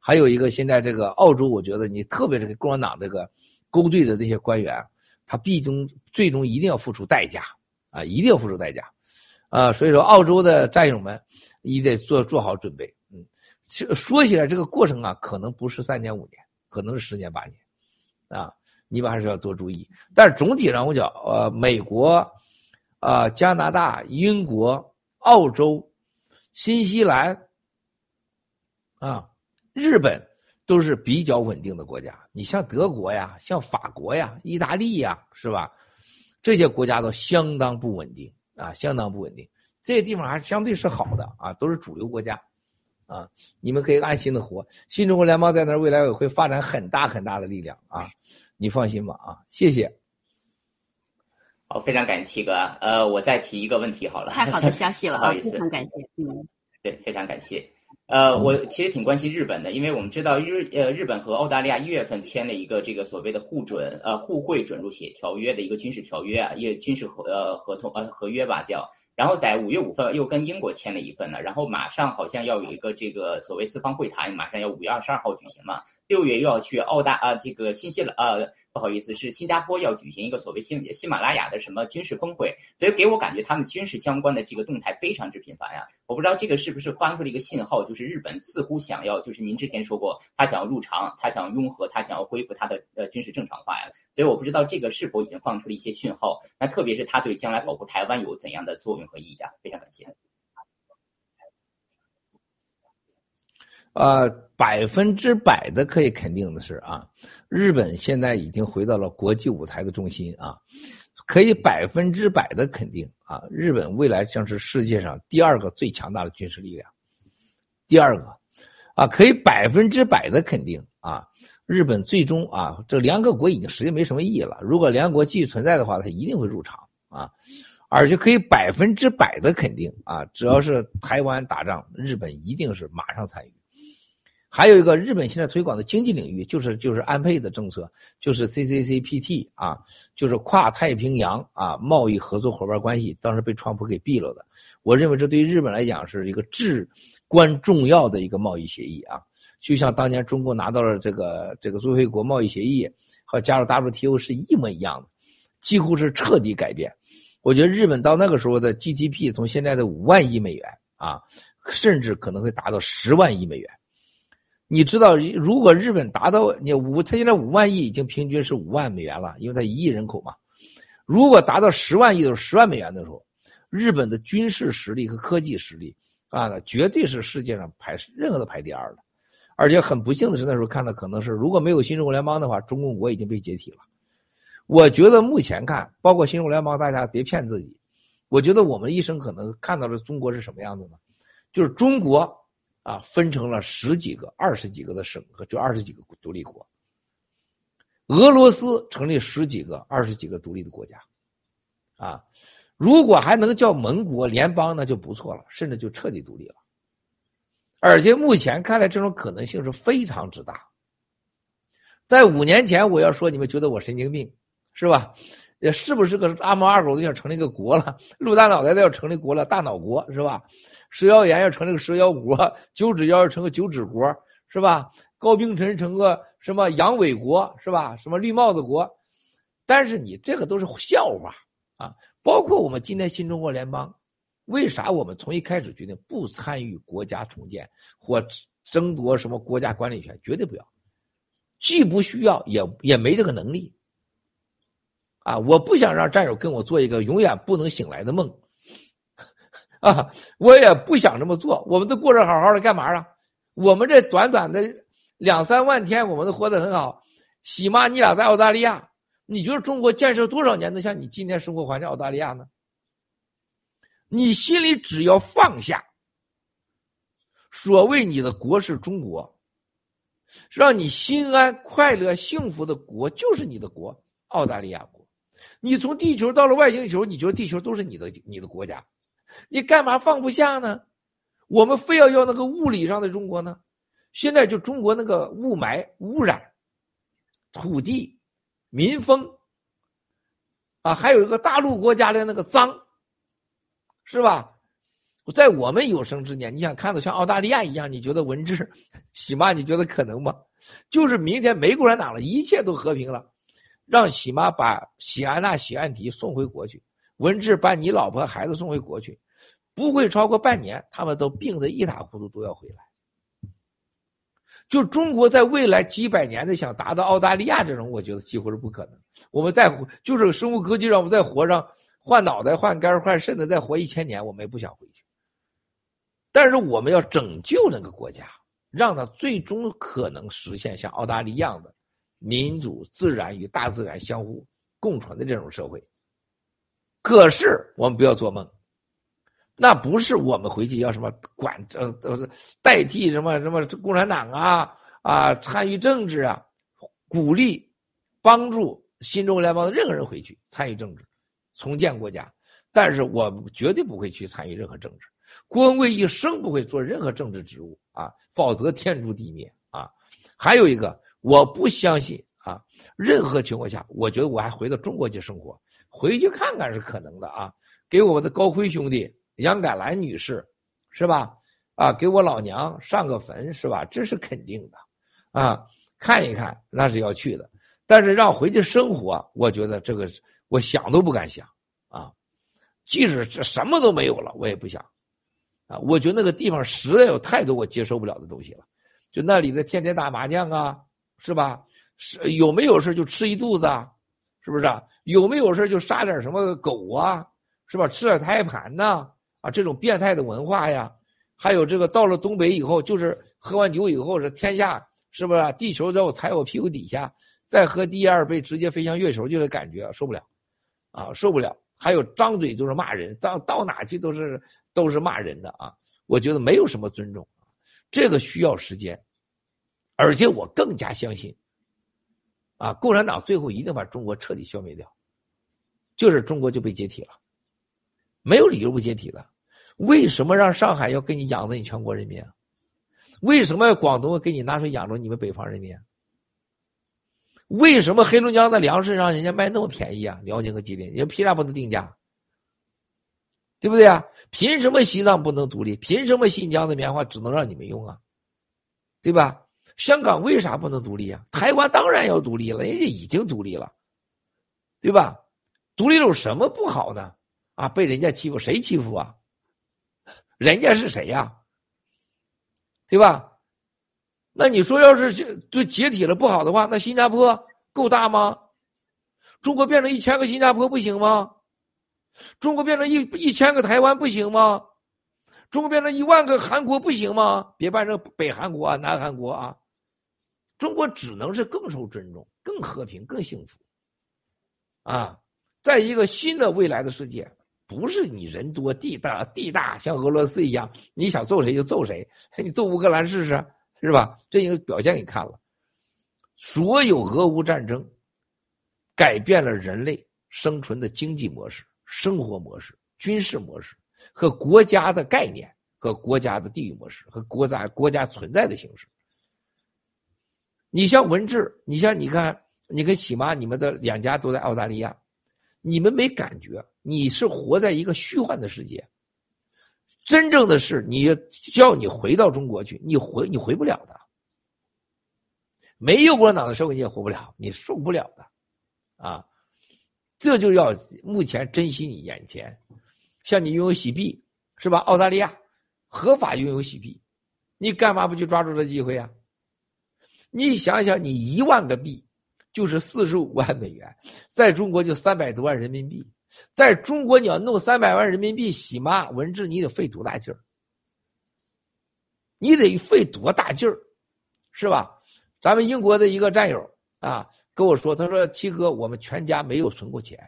还有一个，现在这个澳洲，我觉得你特别是共产党这个勾兑的这些官员，他毕竟最终一定要付出代价啊，一定要付出代价，啊，所以说澳洲的战友们，你得做做好准备。嗯，说起来这个过程啊，可能不是三年五年，可能是十年八年，啊，你们还是要多注意。但是总体上我讲，呃，美国、啊加拿大、英国、澳洲、新西兰，啊。日本都是比较稳定的国家，你像德国呀、像法国呀、意大利呀，是吧？这些国家都相当不稳定啊，相当不稳定。这些地方还是相对是好的啊，都是主流国家啊，你们可以安心的活。新中国联邦在那儿未来也会发展很大很大的力量啊，你放心吧啊，谢谢。好，非常感谢七哥。呃，我再提一个问题好了。太好的消息了 啊，非常感谢。嗯，对，非常感谢。呃，我其实挺关心日本的，因为我们知道日呃日本和澳大利亚一月份签了一个这个所谓的互准呃互惠准入协条约的一个军事条约啊，一个军事合呃合同呃合约吧叫，然后在五月五份又跟英国签了一份呢，然后马上好像要有一个这个所谓四方会谈，马上要五月二十二号举行嘛。六月又要去澳大啊，这个新西兰呃，不好意思，是新加坡要举行一个所谓新喜马拉雅的什么军事峰会，所以给我感觉他们军事相关的这个动态非常之频繁呀。我不知道这个是不是发出了一个信号，就是日本似乎想要，就是您之前说过，他想要入常，他想要拥核，他想要恢复他的呃军事正常化呀。所以我不知道这个是否已经放出了一些讯号，那特别是他对将来保护台湾有怎样的作用和意义啊？非常感谢。呃，百分之百的可以肯定的是啊，日本现在已经回到了国际舞台的中心啊，可以百分之百的肯定啊，日本未来将是世界上第二个最强大的军事力量。第二个，啊，可以百分之百的肯定啊，日本最终啊，这联合国已经实际没什么意义了。如果联合国继续存在的话，它一定会入场啊，而且可以百分之百的肯定啊，只要是台湾打仗，日本一定是马上参与。还有一个，日本现在推广的经济领域就是就是安倍的政策，就是 CCCPT 啊，就是跨太平洋啊贸易合作伙伴关系，当时被川普给毙了的。我认为这对于日本来讲是一个至关重要的一个贸易协议啊，就像当年中国拿到了这个这个最惠国贸易协议，和加入 WTO 是一模一样的，几乎是彻底改变。我觉得日本到那个时候的 GDP 从现在的五万亿美元啊，甚至可能会达到十万亿美元。你知道，如果日本达到你五，它现在五万亿已经平均是五万美元了，因为它一亿人口嘛。如果达到十万亿，就是十万美元的时候，日本的军事实力和科技实力啊，绝对是世界上排任何的排第二的。而且很不幸的是，那时候看到可能是如果没有新中国联邦的话，中共国已经被解体了。我觉得目前看，包括新中国联邦，大家别骗自己。我觉得我们一生可能看到的中国是什么样子呢？就是中国。啊，分成了十几个、二十几个的省和就二十几个独立国。俄罗斯成立十几个、二十几个独立的国家，啊，如果还能叫盟国联邦，那就不错了，甚至就彻底独立了。而且目前看来，这种可能性是非常之大。在五年前，我要说你们觉得我神经病，是吧？也是不是个阿猫阿狗都想成立一个国了？陆大脑袋都要成立国了，大脑国是吧？蛇妖岩要成立个蛇妖国，九指妖要成个九指国，是吧？高冰晨成个什么阳痿国，是吧？什么绿帽子国？但是你这个都是笑话啊！包括我们今天新中国联邦，为啥我们从一开始决定不参与国家重建或争夺什么国家管理权？绝对不要，既不需要，也也没这个能力。啊！我不想让战友跟我做一个永远不能醒来的梦。啊，我也不想这么做。我们都过着好好的，干嘛啊？我们这短短的两三万天，我们都活得很好。喜妈，你俩在澳大利亚，你觉得中国建设多少年能像你今天生活环境澳大利亚呢？你心里只要放下，所谓你的国是中国，让你心安、快乐、幸福的国就是你的国——澳大利亚国。你从地球到了外星球，你觉得地球都是你的，你的国家。你干嘛放不下呢？我们非要要那个物理上的中国呢？现在就中国那个雾霾污染、土地、民风啊，还有一个大陆国家的那个脏，是吧？在我们有生之年，你想看到像澳大利亚一样，你觉得文治、喜妈，你觉得可能吗？就是明天没共产党了，一切都和平了，让喜妈把喜安娜、喜安迪送回国去。文治把你老婆孩子送回国去，不会超过半年，他们都病得一塌糊涂，都要回来。就中国在未来几百年的想达到澳大利亚这种，我觉得几乎是不可能。我们再活，就是生物科技让我们再活上换脑袋、换肝、换肾的，再活一千年，我们也不想回去。但是我们要拯救那个国家，让它最终可能实现像澳大利亚的民主、自然与大自然相互共存的这种社会。可是我们不要做梦，那不是我们回去要什么管呃呃代替什么什么共产党啊啊参与政治啊，鼓励帮助新中国联邦的任何人回去参与政治，重建国家。但是我绝对不会去参与任何政治，郭文贵一生不会做任何政治职务啊，否则天诛地灭啊。还有一个，我不相信啊，任何情况下，我觉得我还回到中国去生活。回去看看是可能的啊，给我们的高辉兄弟、杨改兰女士，是吧？啊，给我老娘上个坟，是吧？这是肯定的，啊，看一看那是要去的。但是让回去生活，我觉得这个我想都不敢想啊。即使这什么都没有了，我也不想啊。我觉得那个地方实在有太多我接受不了的东西了，就那里的天天打麻将啊，是吧？是有没有事就吃一肚子啊？是不是啊？有没有事就杀点什么狗啊？是吧？吃点胎盘呐？啊，这种变态的文化呀！还有这个到了东北以后，就是喝完酒以后是天下是不是？地球在我踩我屁股底下，再喝第二杯直接飞向月球就的感觉受不了，啊，受不了！还有张嘴就是骂人，到到哪去都是都是骂人的啊！我觉得没有什么尊重，这个需要时间，而且我更加相信。啊，共产党最后一定把中国彻底消灭掉，就是中国就被解体了，没有理由不解体的。为什么让上海要给你养着你全国人民？为什么广东给你拿水养着你们北方人民？为什么黑龙江的粮食让人家卖那么便宜啊？辽宁和吉林，你凭啥不能定价？对不对啊？凭什么西藏不能独立？凭什么新疆的棉花只能让你们用啊？对吧？香港为啥不能独立啊？台湾当然要独立了，人家已经独立了，对吧？独立有什么不好呢？啊，被人家欺负，谁欺负啊？人家是谁呀？对吧？那你说要是就就解体了不好的话，那新加坡够大吗？中国变成一千个新加坡不行吗？中国变成一一千个台湾不行吗？中国变成一万个韩国不行吗？别办成北韩国啊、南韩国啊。中国只能是更受尊重、更和平、更幸福，啊，在一个新的未来的世界，不是你人多地大地大，像俄罗斯一样，你想揍谁就揍谁，你揍乌克兰试试，是吧？这已经表现给你看了。所有俄乌战争改变了人类生存的经济模式、生活模式、军事模式和国家的概念和国家的地域模式和国家国家存在的形式。你像文治，你像你看，你跟喜妈，你们的两家都在澳大利亚，你们没感觉，你是活在一个虚幻的世界。真正的是，你叫你回到中国去，你回你回不了的。没有共产党的社会你也活不了，你受不了的，啊，这就要目前珍惜你眼前，像你拥有喜币是吧？澳大利亚合法拥有喜币，你干嘛不去抓住这机会啊？你想想，你一万个币就是四十五万美元，在中国就三百多万人民币，在中国你要弄三百万人民币洗妈文治，你得费多大劲儿？你得费多大劲儿，是吧？咱们英国的一个战友啊跟我说，他说七哥，我们全家没有存过钱，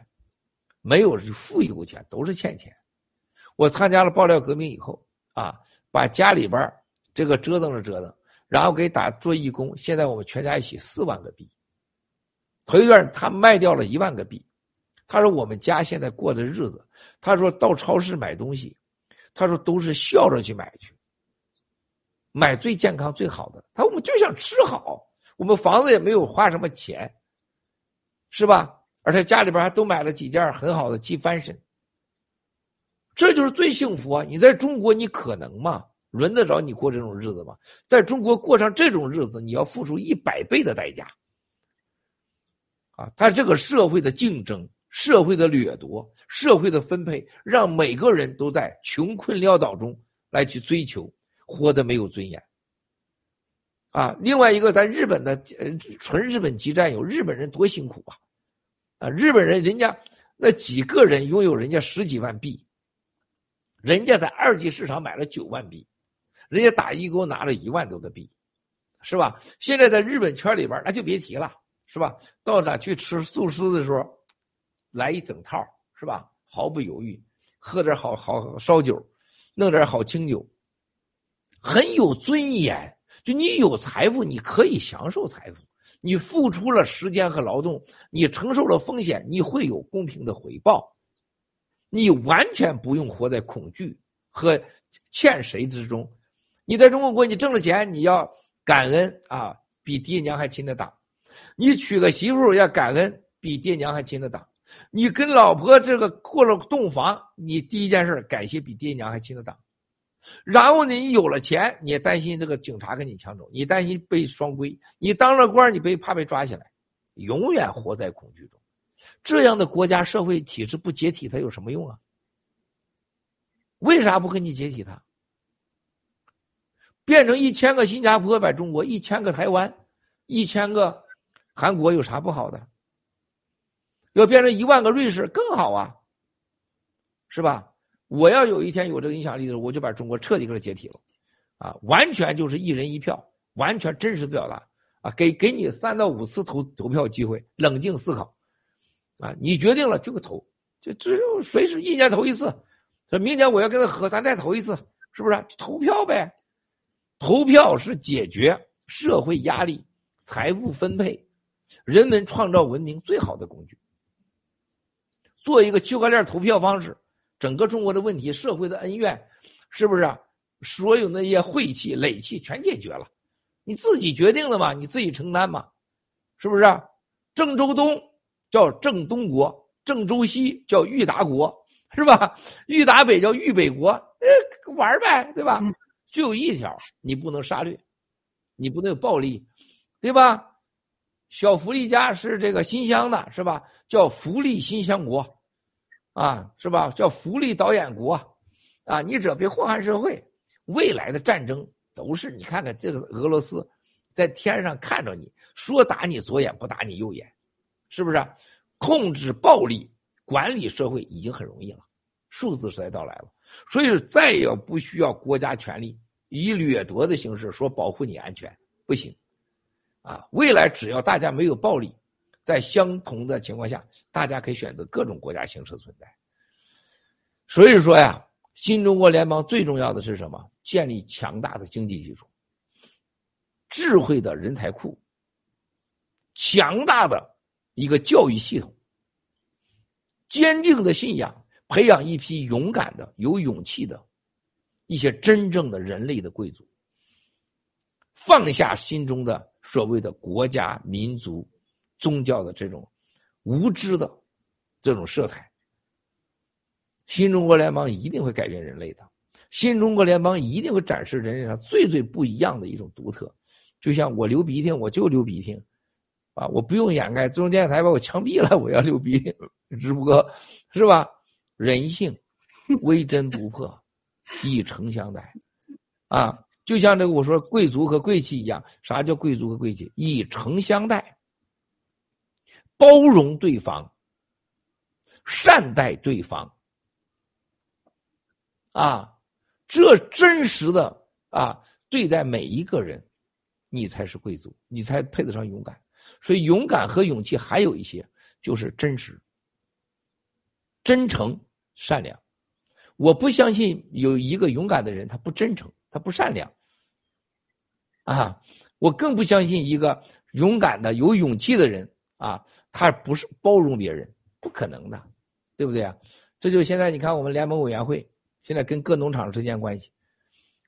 没有富裕过钱，都是欠钱。我参加了爆料革命以后啊，把家里边这个折腾了折腾。然后给打做义工，现在我们全家一起四万个币。头一段他卖掉了一万个币，他说我们家现在过的日子，他说到超市买东西，他说都是笑着去买去，买最健康最好的。他说我们就想吃好，我们房子也没有花什么钱，是吧？而且家里边还都买了几件很好的机翻身，这就是最幸福啊！你在中国，你可能吗？轮得着你过这种日子吗？在中国过上这种日子，你要付出一百倍的代价。啊，他这个社会的竞争、社会的掠夺、社会的分配，让每个人都在穷困潦倒中来去追求，活得没有尊严。啊，另外一个，咱日本的呃纯日本籍战友，日本人多辛苦啊！啊，日本人人家那几个人拥有人家十几万币，人家在二级市场买了九万币。人家打一勾拿了一万多个币，是吧？现在在日本圈里边那就别提了，是吧？到哪去吃素食的时候，来一整套，是吧？毫不犹豫，喝点好好烧酒，弄点好清酒，很有尊严。就你有财富，你可以享受财富，你付出了时间和劳动，你承受了风险，你会有公平的回报，你完全不用活在恐惧和欠谁之中。你在中国国，你挣了钱，你要感恩啊，比爹娘还亲的党。你娶个媳妇要感恩，比爹娘还亲的党。你跟老婆这个过了洞房，你第一件事感谢比爹娘还亲的党。然后呢，你有了钱，你也担心这个警察跟你抢走，你担心被双规。你当了官，你被怕被抓起来，永远活在恐惧中。这样的国家社会体制不解体，它有什么用啊？为啥不跟你解体它？变成一千个新加坡把中国，一千个台湾，一千个韩国有啥不好的？要变成一万个瑞士更好啊，是吧？我要有一天有这个影响力的时候，我就把中国彻底给它解体了，啊，完全就是一人一票，完全真实的表达啊，给给你三到五次投投票机会，冷静思考，啊，你决定了就给投，就只有随时一年投一次，说明年我要跟他合，咱再投一次，是不是？投票呗。投票是解决社会压力、财富分配、人们创造文明最好的工具。做一个区块链投票方式，整个中国的问题、社会的恩怨，是不是？所有那些晦气、累气全解决了，你自己决定的嘛，你自己承担嘛，是不是？郑州东叫郑东国，郑州西叫裕达国，是吧？裕达北叫裕北国，呃，玩呗，对吧？就有一条，你不能杀掠，你不能有暴力，对吧？小福利家是这个新乡的，是吧？叫福利新乡国，啊，是吧？叫福利导演国，啊，你只要别祸害社会，未来的战争都是你看看这个俄罗斯，在天上看着你说打你左眼不打你右眼，是不是？控制暴力、管理社会已经很容易了，数字时代到来了，所以再也不需要国家权力以掠夺的形式说保护你安全，不行。啊，未来只要大家没有暴力，在相同的情况下，大家可以选择各种国家形式存在。所以说呀，新中国联邦最重要的是什么？建立强大的经济基础、智慧的人才库、强大的一个教育系统、坚定的信仰，培养一批勇敢的、有勇气的一些真正的人类的贵族，放下心中的。所谓的国家、民族、宗教的这种无知的这种色彩，新中国联邦一定会改变人类的。新中国联邦一定会展示人类上最最不一样的一种独特。就像我流鼻涕，我就流鼻涕，啊，我不用掩盖。中央电视台把我枪毙了，我要流鼻涕直播，是吧？人性，微真不破，以诚相待，啊。就像这个我说贵族和贵气一样，啥叫贵族和贵气？以诚相待，包容对方，善待对方，啊，这真实的啊对待每一个人，你才是贵族，你才配得上勇敢。所以勇敢和勇气还有一些就是真实、真诚、善良。我不相信有一个勇敢的人他不真诚，他不善良。啊，我更不相信一个勇敢的、有勇气的人啊，他不是包容别人，不可能的，对不对啊？这就现在你看我们联盟委员会现在跟各农场之间关系，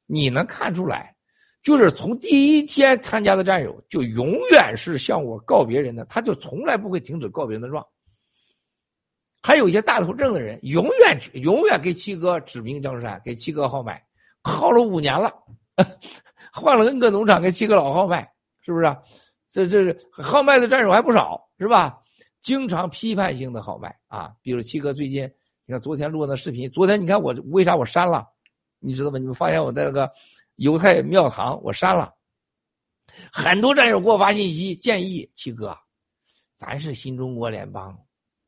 你能看出来，就是从第一天参加的战友就永远是向我告别人的，他就从来不会停止告别人的状。还有一些大头症的人，永远永远给七哥指名江山，给七哥号脉，号了五年了。换了 N 个农场，给七哥老号脉，是不是？这这是号脉的战友还不少，是吧？经常批判性的号脉啊，比如七哥最近，你看昨天录那视频，昨天你看我为啥我删了？你知道吗？你们发现我在那个犹太庙堂我删了，很多战友给我发信息建议七哥，咱是新中国联邦，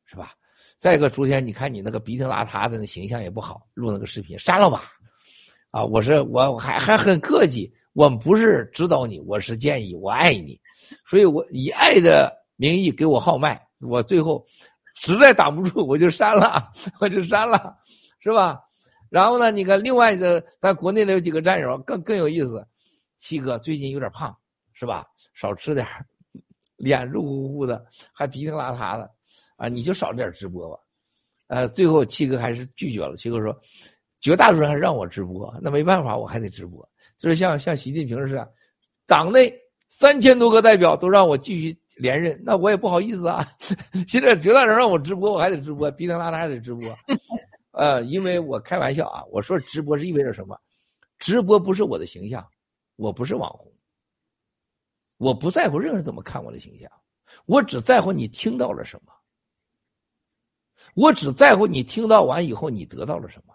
是吧？再一个，昨天你看你那个鼻涕邋遢的那形象也不好，录那个视频删了吧？啊，我是我还还很客气。我不是指导你，我是建议，我爱你，所以我以爱的名义给我号脉，我最后实在挡不住，我就删了，我就删了，是吧？然后呢，你看另外的，咱国内的有几个战友更更有意思，七哥最近有点胖，是吧？少吃点脸肉乎乎的，还鼻涕邋遢的，啊，你就少点直播吧。呃，最后七哥还是拒绝了，七哥说，绝大多数人还让我直播，那没办法，我还得直播。就是像像习近平似的，党内三千多个代表都让我继续连任，那我也不好意思啊。现在绝大多数人让我直播，我还得直播，逼他拉他还得直播。呃，因为我开玩笑啊，我说直播是意味着什么？直播不是我的形象，我不是网红，我不在乎任何人怎么看我的形象，我只在乎你听到了什么，我只在乎你听到完以后你得到了什么。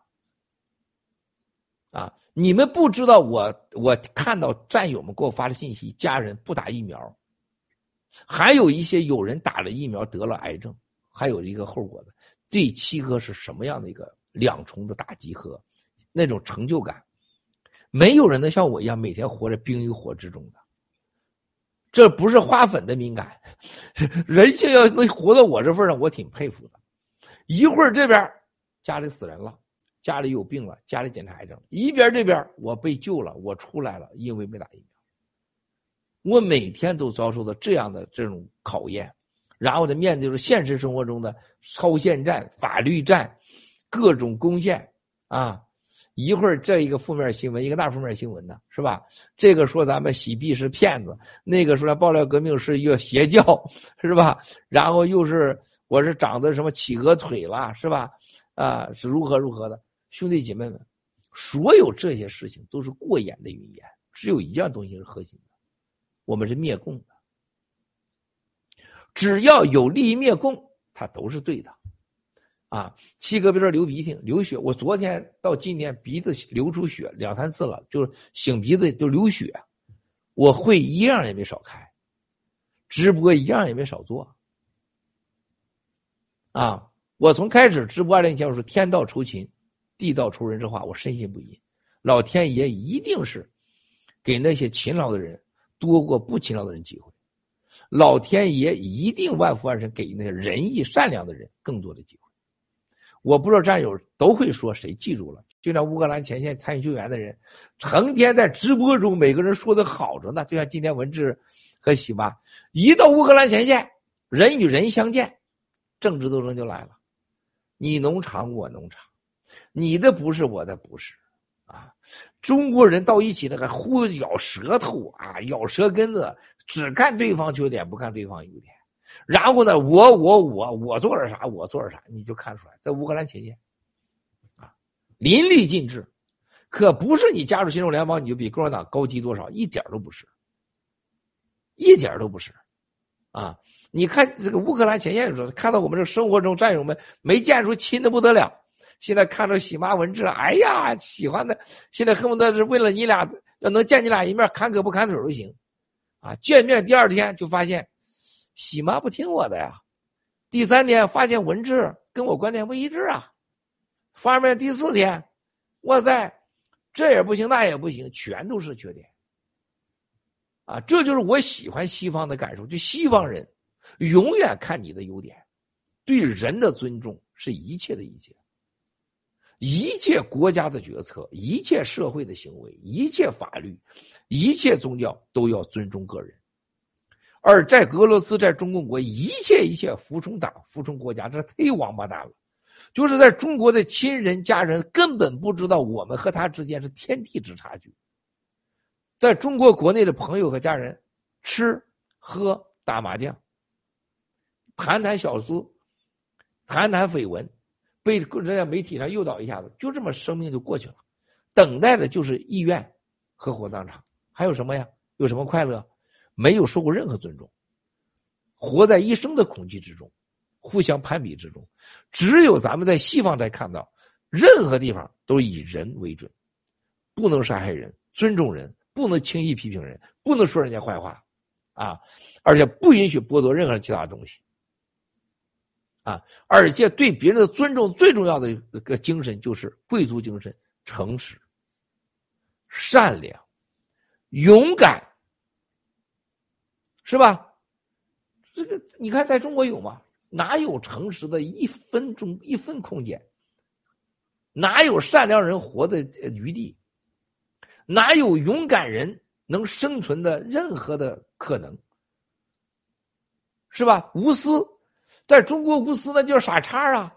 啊。你们不知道我，我看到战友们给我发的信息，家人不打疫苗，还有一些有人打了疫苗得了癌症，还有一个后果的，对七哥是什么样的一个两重的打击和那种成就感？没有人能像我一样每天活在冰与火之中的，这不是花粉的敏感，人性要能活到我这份上，我挺佩服的。一会儿这边家里死人了。家里有病了，家里检查癌症。一边这边我被救了，我出来了，因为没打疫苗。我每天都遭受到这样的这种考验，然后的，面对着现实生活中的超限战、法律战，各种攻陷啊！一会儿这一个负面新闻，一个那负面新闻呢，是吧？这个说咱们洗币是骗子，那个说爆料革命是一个邪教，是吧？然后又是我是长的什么企鹅腿了，是吧？啊，是如何如何的？兄弟姐妹们，所有这些事情都是过眼的云烟，只有一样东西是核心的，我们是灭共的。只要有利于灭共，它都是对的。啊，七哥别说流鼻涕、流血，我昨天到今天鼻子流出血两三次了，就是擤鼻子都流血。我会一样也没少开，直播一样也没少做。啊，我从开始直播二零前我说天道酬勤，地道酬人这话，我深信不疑。老天爷一定是给那些勤劳的人多过不勤劳的人机会，老天爷一定万福万神给那些仁义善良的人更多的机会。我不知道战友都会说谁记住了，就像乌克兰前线参与救援的人，成天在直播中每个人说的好着呢，就像今天文志和喜妈一到乌克兰前线，人与人相见，政治斗争就来了，你农场我农场，你的不是我的不是，啊，中国人到一起那个互咬舌头啊，咬舌根子，只看对方缺点，不看对方优点。然后呢，我我我我做点啥，我做点啥，你就看出来，在乌克兰前线，啊，淋漓尽致，可不是你加入新中联邦你就比共产党高级多少，一点都不是，一点都不是，啊，你看这个乌克兰前线的时候，看到我们这生活中战友们没见出亲的不得了，现在看着喜妈文志，哎呀，喜欢的，现在恨不得是为了你俩要能见你俩一面，砍胳膊砍腿都行，啊，见面第二天就发现。喜妈不听我的呀，第三天发现文志跟我观点不一致啊，发面第四天，哇塞，这也不行那也不行，全都是缺点。啊，这就是我喜欢西方的感受，就西方人永远看你的优点，对人的尊重是一切的一切，一切国家的决策，一切社会的行为，一切法律，一切宗教都要尊重个人。而在俄罗斯，在中共国，一切一切服从党、服从国家，这忒王八蛋了。就是在中国的亲人家人根本不知道我们和他之间是天地之差距。在中国国内的朋友和家人，吃喝打麻将，谈谈小资，谈谈绯闻，被人家媒体上诱导一下子，就这么生命就过去了。等待的就是医院和火葬场，还有什么呀？有什么快乐？没有受过任何尊重，活在一生的恐惧之中，互相攀比之中。只有咱们在西方才看到，任何地方都以人为准，不能杀害人，尊重人，不能轻易批评人，不能说人家坏话，啊，而且不允许剥夺任何其他东西，啊，而且对别人的尊重最重要的一个精神就是贵族精神：诚实、善良、勇敢。是吧？这个你看，在中国有吗？哪有诚实的一分钟一分空间？哪有善良人活的余地？哪有勇敢人能生存的任何的可能？是吧？无私，在中国无私那就是傻叉啊，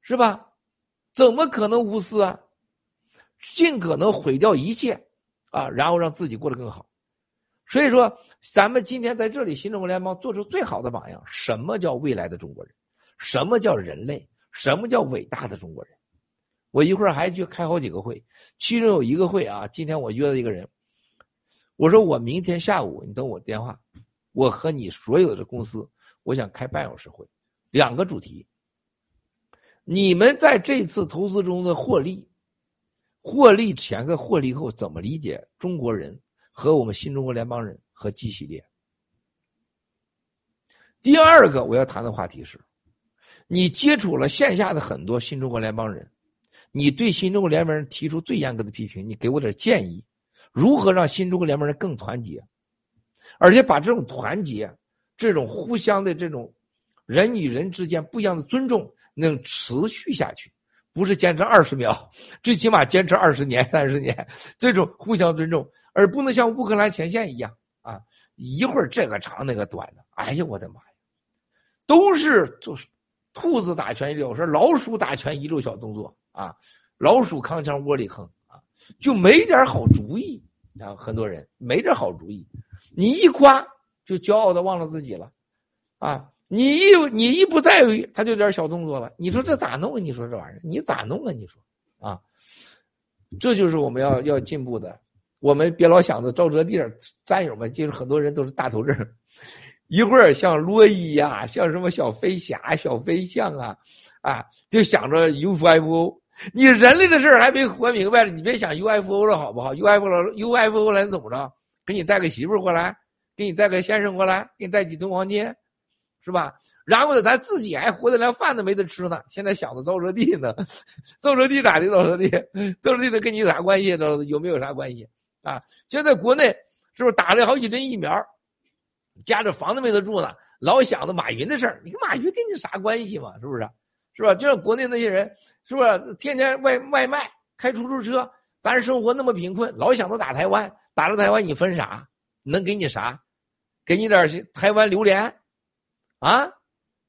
是吧？怎么可能无私啊？尽可能毁掉一切啊，然后让自己过得更好。所以说，咱们今天在这里，新中国联邦做出最好的榜样。什么叫未来的中国人？什么叫人类？什么叫伟大的中国人？我一会儿还去开好几个会，其中有一个会啊，今天我约了一个人，我说我明天下午你等我电话，我和你所有的公司，我想开半小时会，两个主题。你们在这次投资中的获利，获利前和获利后怎么理解中国人？和我们新中国联邦人和 G 系列。第二个我要谈的话题是，你接触了线下的很多新中国联邦人，你对新中国联盟人提出最严格的批评，你给我点建议，如何让新中国联盟人更团结，而且把这种团结、这种互相的这种人与人之间不一样的尊重能持续下去，不是坚持二十秒，最起码坚持二十年、三十年，这种互相尊重。而不能像乌克兰前线一样啊，一会儿这个长那个短的，哎呀，我的妈呀，都是就是兔子打拳一溜，是老鼠打拳一溜小动作啊，老鼠扛枪窝里横啊，就没点好主意啊，很多人没点好主意，你一夸就骄傲的忘了自己了啊，你一你一不在意，他就点小动作了，你说这咋弄啊？你说这玩意儿你咋弄啊？你说啊，这就是我们要要进步的。我们别老想着赵泽地战友们，就是很多人都是大头症，一会儿像洛伊呀，像什么小飞侠、小飞象啊，啊，就想着 UFO。你人类的事儿还没活明白了，你别想 UFO 了，好不好？UFO 了，UFO 了，你怎么着？给你带个媳妇儿过来，给你带个先生过来，给你带几吨黄金，是吧？然后呢，咱自己还活得连饭都没得吃呢。现在想着造车地呢，造车地咋的？造车地，造车地的跟你有啥关系？有没有啥关系啊？现在国内是不是打了好几针疫苗，家里房子没得住呢？老想着马云的事儿，你跟马云跟你啥关系嘛？是不是？是吧？就像国内那些人，是不是天天外外卖、开出租车？咱生活那么贫困，老想着打台湾，打了台湾你分啥？能给你啥？给你点台湾榴莲啊？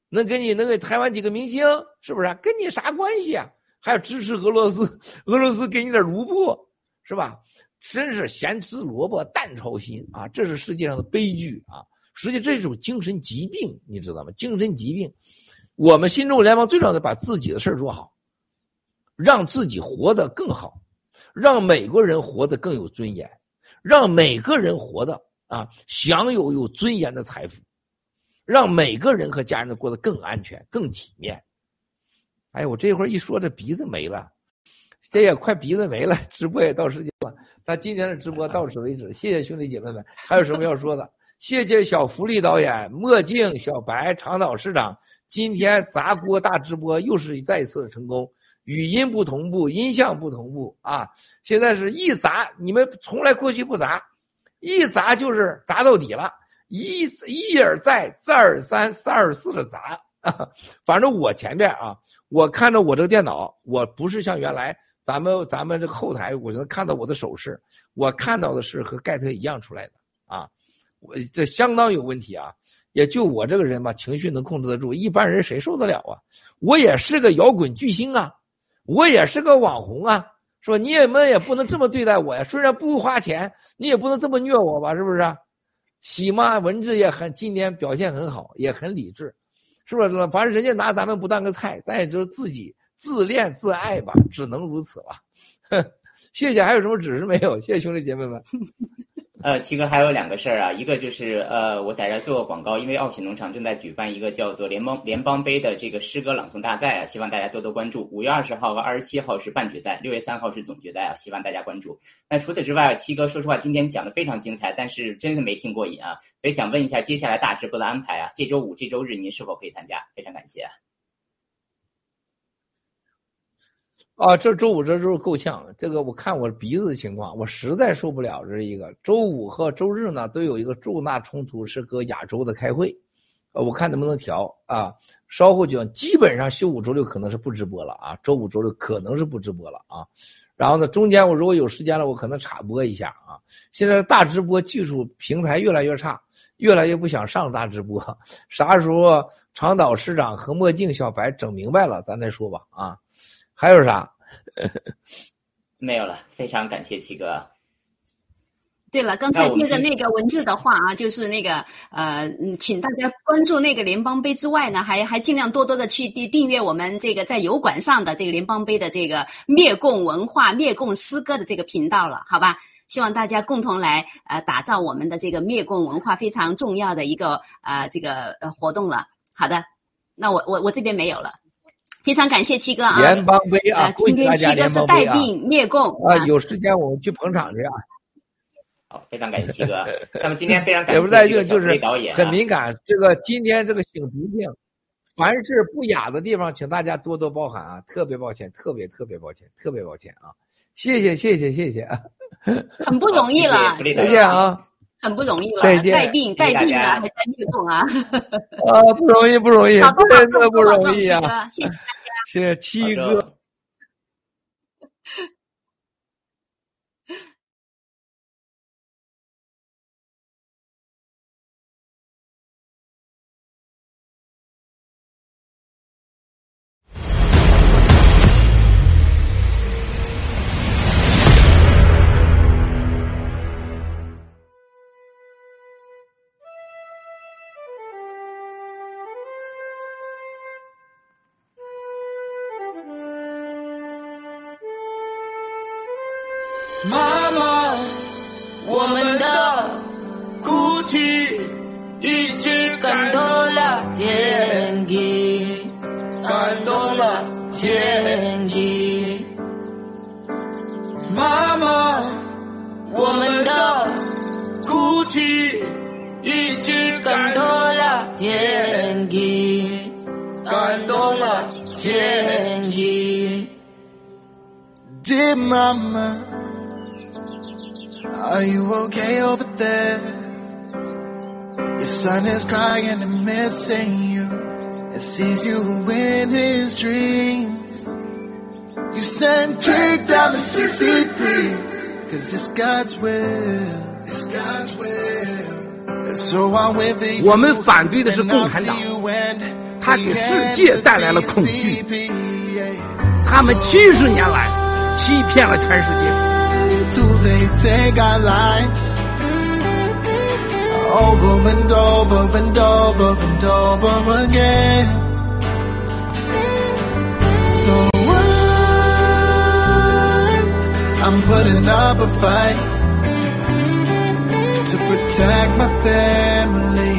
能给你能给台湾几个明星？是不是？跟你啥关系啊？还要支持俄罗斯？俄罗斯给你点卢布，是吧？真是咸吃萝卜淡操心啊！这是世界上的悲剧啊！实际这是一种精神疾病，你知道吗？精神疾病。我们新中国联邦最重要的，把自己的事儿做好，让自己活得更好，让美国人活得更有尊严，让每个人活得啊享有有尊严的财富，让每个人和家人都过得更安全、更体面。哎，我这会儿一说，这鼻子没了，这也快鼻子没了。直播也到时间了，咱今天的直播到此为止。谢谢兄弟姐妹们，还有什么要说的？谢谢小福利导演、墨镜小白、长岛市长。今天砸锅大直播又是再一次成功，语音不同步，音像不同步啊！现在是一砸，你们从来过去不砸，一砸就是砸到底了，一一而再，再而三，三而四的砸。反正我前边啊，我看着我这个电脑，我不是像原来咱们咱们这个后台，我能看到我的手势，我看到的是和盖特一样出来的，我这相当有问题啊。也就我这个人吧，情绪能控制得住，一般人谁受得了啊？我也是个摇滚巨星啊，我也是个网红啊，是吧？你们也不能这么对待我呀。虽然不花钱，你也不能这么虐我吧？是不是？喜妈文治也很今天表现很好，也很理智，是不是？反正人家拿咱们不当个菜，咱也就是自己自恋自爱吧，只能如此了。谢谢，还有什么指示没有？谢谢兄弟姐妹们。呃，七哥还有两个事儿啊，一个就是呃，我在这做个广告，因为奥启农场正在举办一个叫做联邦联邦杯的这个诗歌朗诵大赛啊，希望大家多多关注。五月二十号和二十七号是半决赛，六月三号是总决赛啊，希望大家关注。那除此之外，七哥说实话今天讲的非常精彩，但是真的没听过瘾啊，所以想问一下接下来大直播的安排啊，这周五、这周日您是否可以参加？非常感谢。啊，啊这周五这周够呛，这个我看我鼻子的情况，我实在受不了。这一个周五和周日呢，都有一个重大冲突，是搁亚洲的开会，呃，我看能不能调啊。稍后就基本上休五周六可能是不直播了啊，周五周六可能是不直播了啊。然后呢，中间我如果有时间了，我可能插播一下啊。现在大直播技术平台越来越差，越来越不想上大直播。啥时候长岛市长和墨镜小白整明白了，咱再说吧啊。还有啥？没有了，非常感谢七哥。对了，刚才接着那个文字的话啊，就是那个呃，请大家关注那个联邦杯之外呢，还还尽量多多的去订订阅我们这个在油管上的这个联邦杯的这个灭共文化、灭共诗歌的这个频道了，好吧？希望大家共同来呃打造我们的这个灭共文化非常重要的一个呃这个呃活动了。好的，那我我我这边没有了。非常感谢七哥啊！联邦杯啊，今天七哥是带病灭共啊，有时间我们去捧场去啊。好，非常感谢七哥。那么今天非常感谢在这个就是导演，很敏感。这个今天这个醒鼻涕，凡是不雅的地方，请大家多多包涵啊！特别抱歉，特别特别抱歉，特别抱歉啊！谢谢谢谢谢谢，很不容易了，再见啊！很不容易了，带病带病啊，还在运动啊！啊，不容易不容易，真的不容易啊！谢谢大家，谢谢七哥。天地。妈妈，我们的哭泣，一起感动了天地，感动了天地。 Dear mama, are you okay over there? Your son is crying and missing you And sees you win his dreams. You send take down the CCP, cause it's God's will. It's God's will. And so I went for you. 我们反对的是共产党，他给世界带来了恐惧，他们七十年来欺骗了全世界。Do they take our lives over and over and over and over again? So I, I'm putting up a fight to protect my family.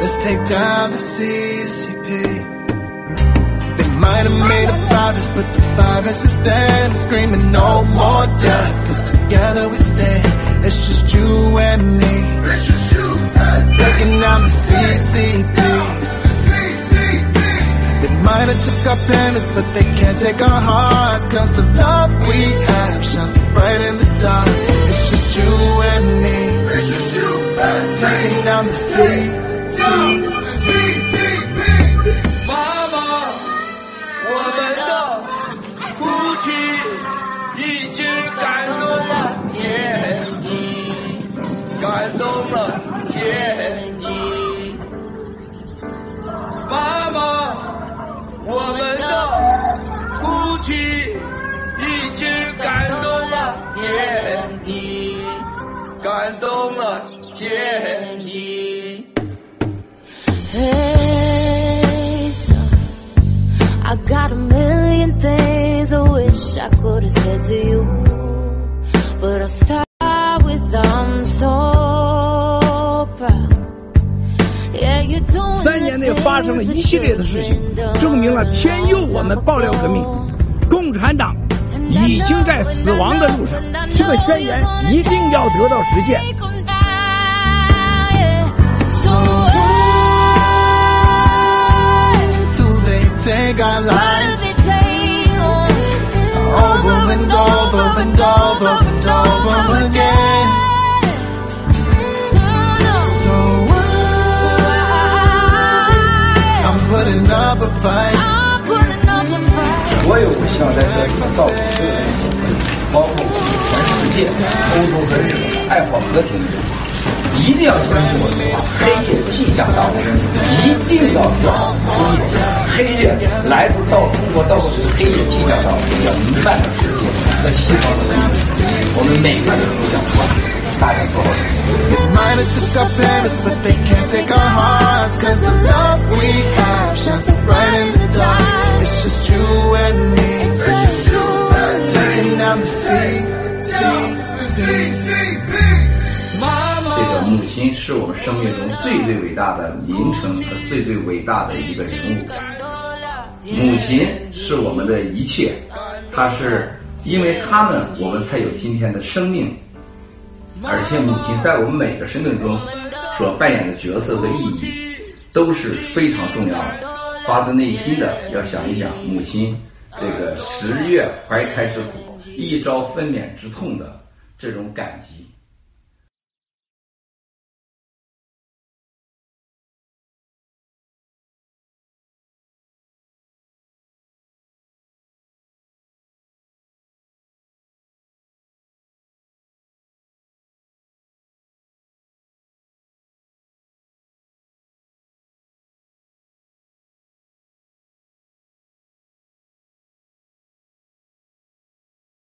Let's take down the CCP. Might have made a virus, but the virus is standing, screaming no more death. Cause together we stand. It's just you and me. It's just you and me. Taking down the CCP. They might have took our pennies, but they can't take our hearts. Cause the love we have shines so bright in the dark. It's just you and me. It's just you and me. Taking down the CCP. 我们的哭泣已经感动了天地，感动了天地。Hey, so I got a million things I wish I could have said to you, but I'll start with I'm 三年内发生了一系列的事情，证明了天佑我们爆料革命。共产党已经在死亡的路上，这个宣言一定要得到实现。Over and over and over and over again? 所有希望在这里造福所有人的朋友，包括全世界、欧洲和日本爱好和平的人，一定要相信我的话，黑夜即将到来，一定要做好黑夜，黑夜来自到中国到处黑夜即将到来，要弥漫的世界和西方的文明，我们每个人都要大家说这个母亲是我们生命中最最伟大的名称和最最伟大的一个人物，母亲是我们的一切，她是因为他们，我们才有今天的生命。而且母亲在我们每个生命中所扮演的角色和意义都是非常重要的。发自内心的要想一想母亲这个十月怀胎之苦，一朝分娩之痛的这种感激。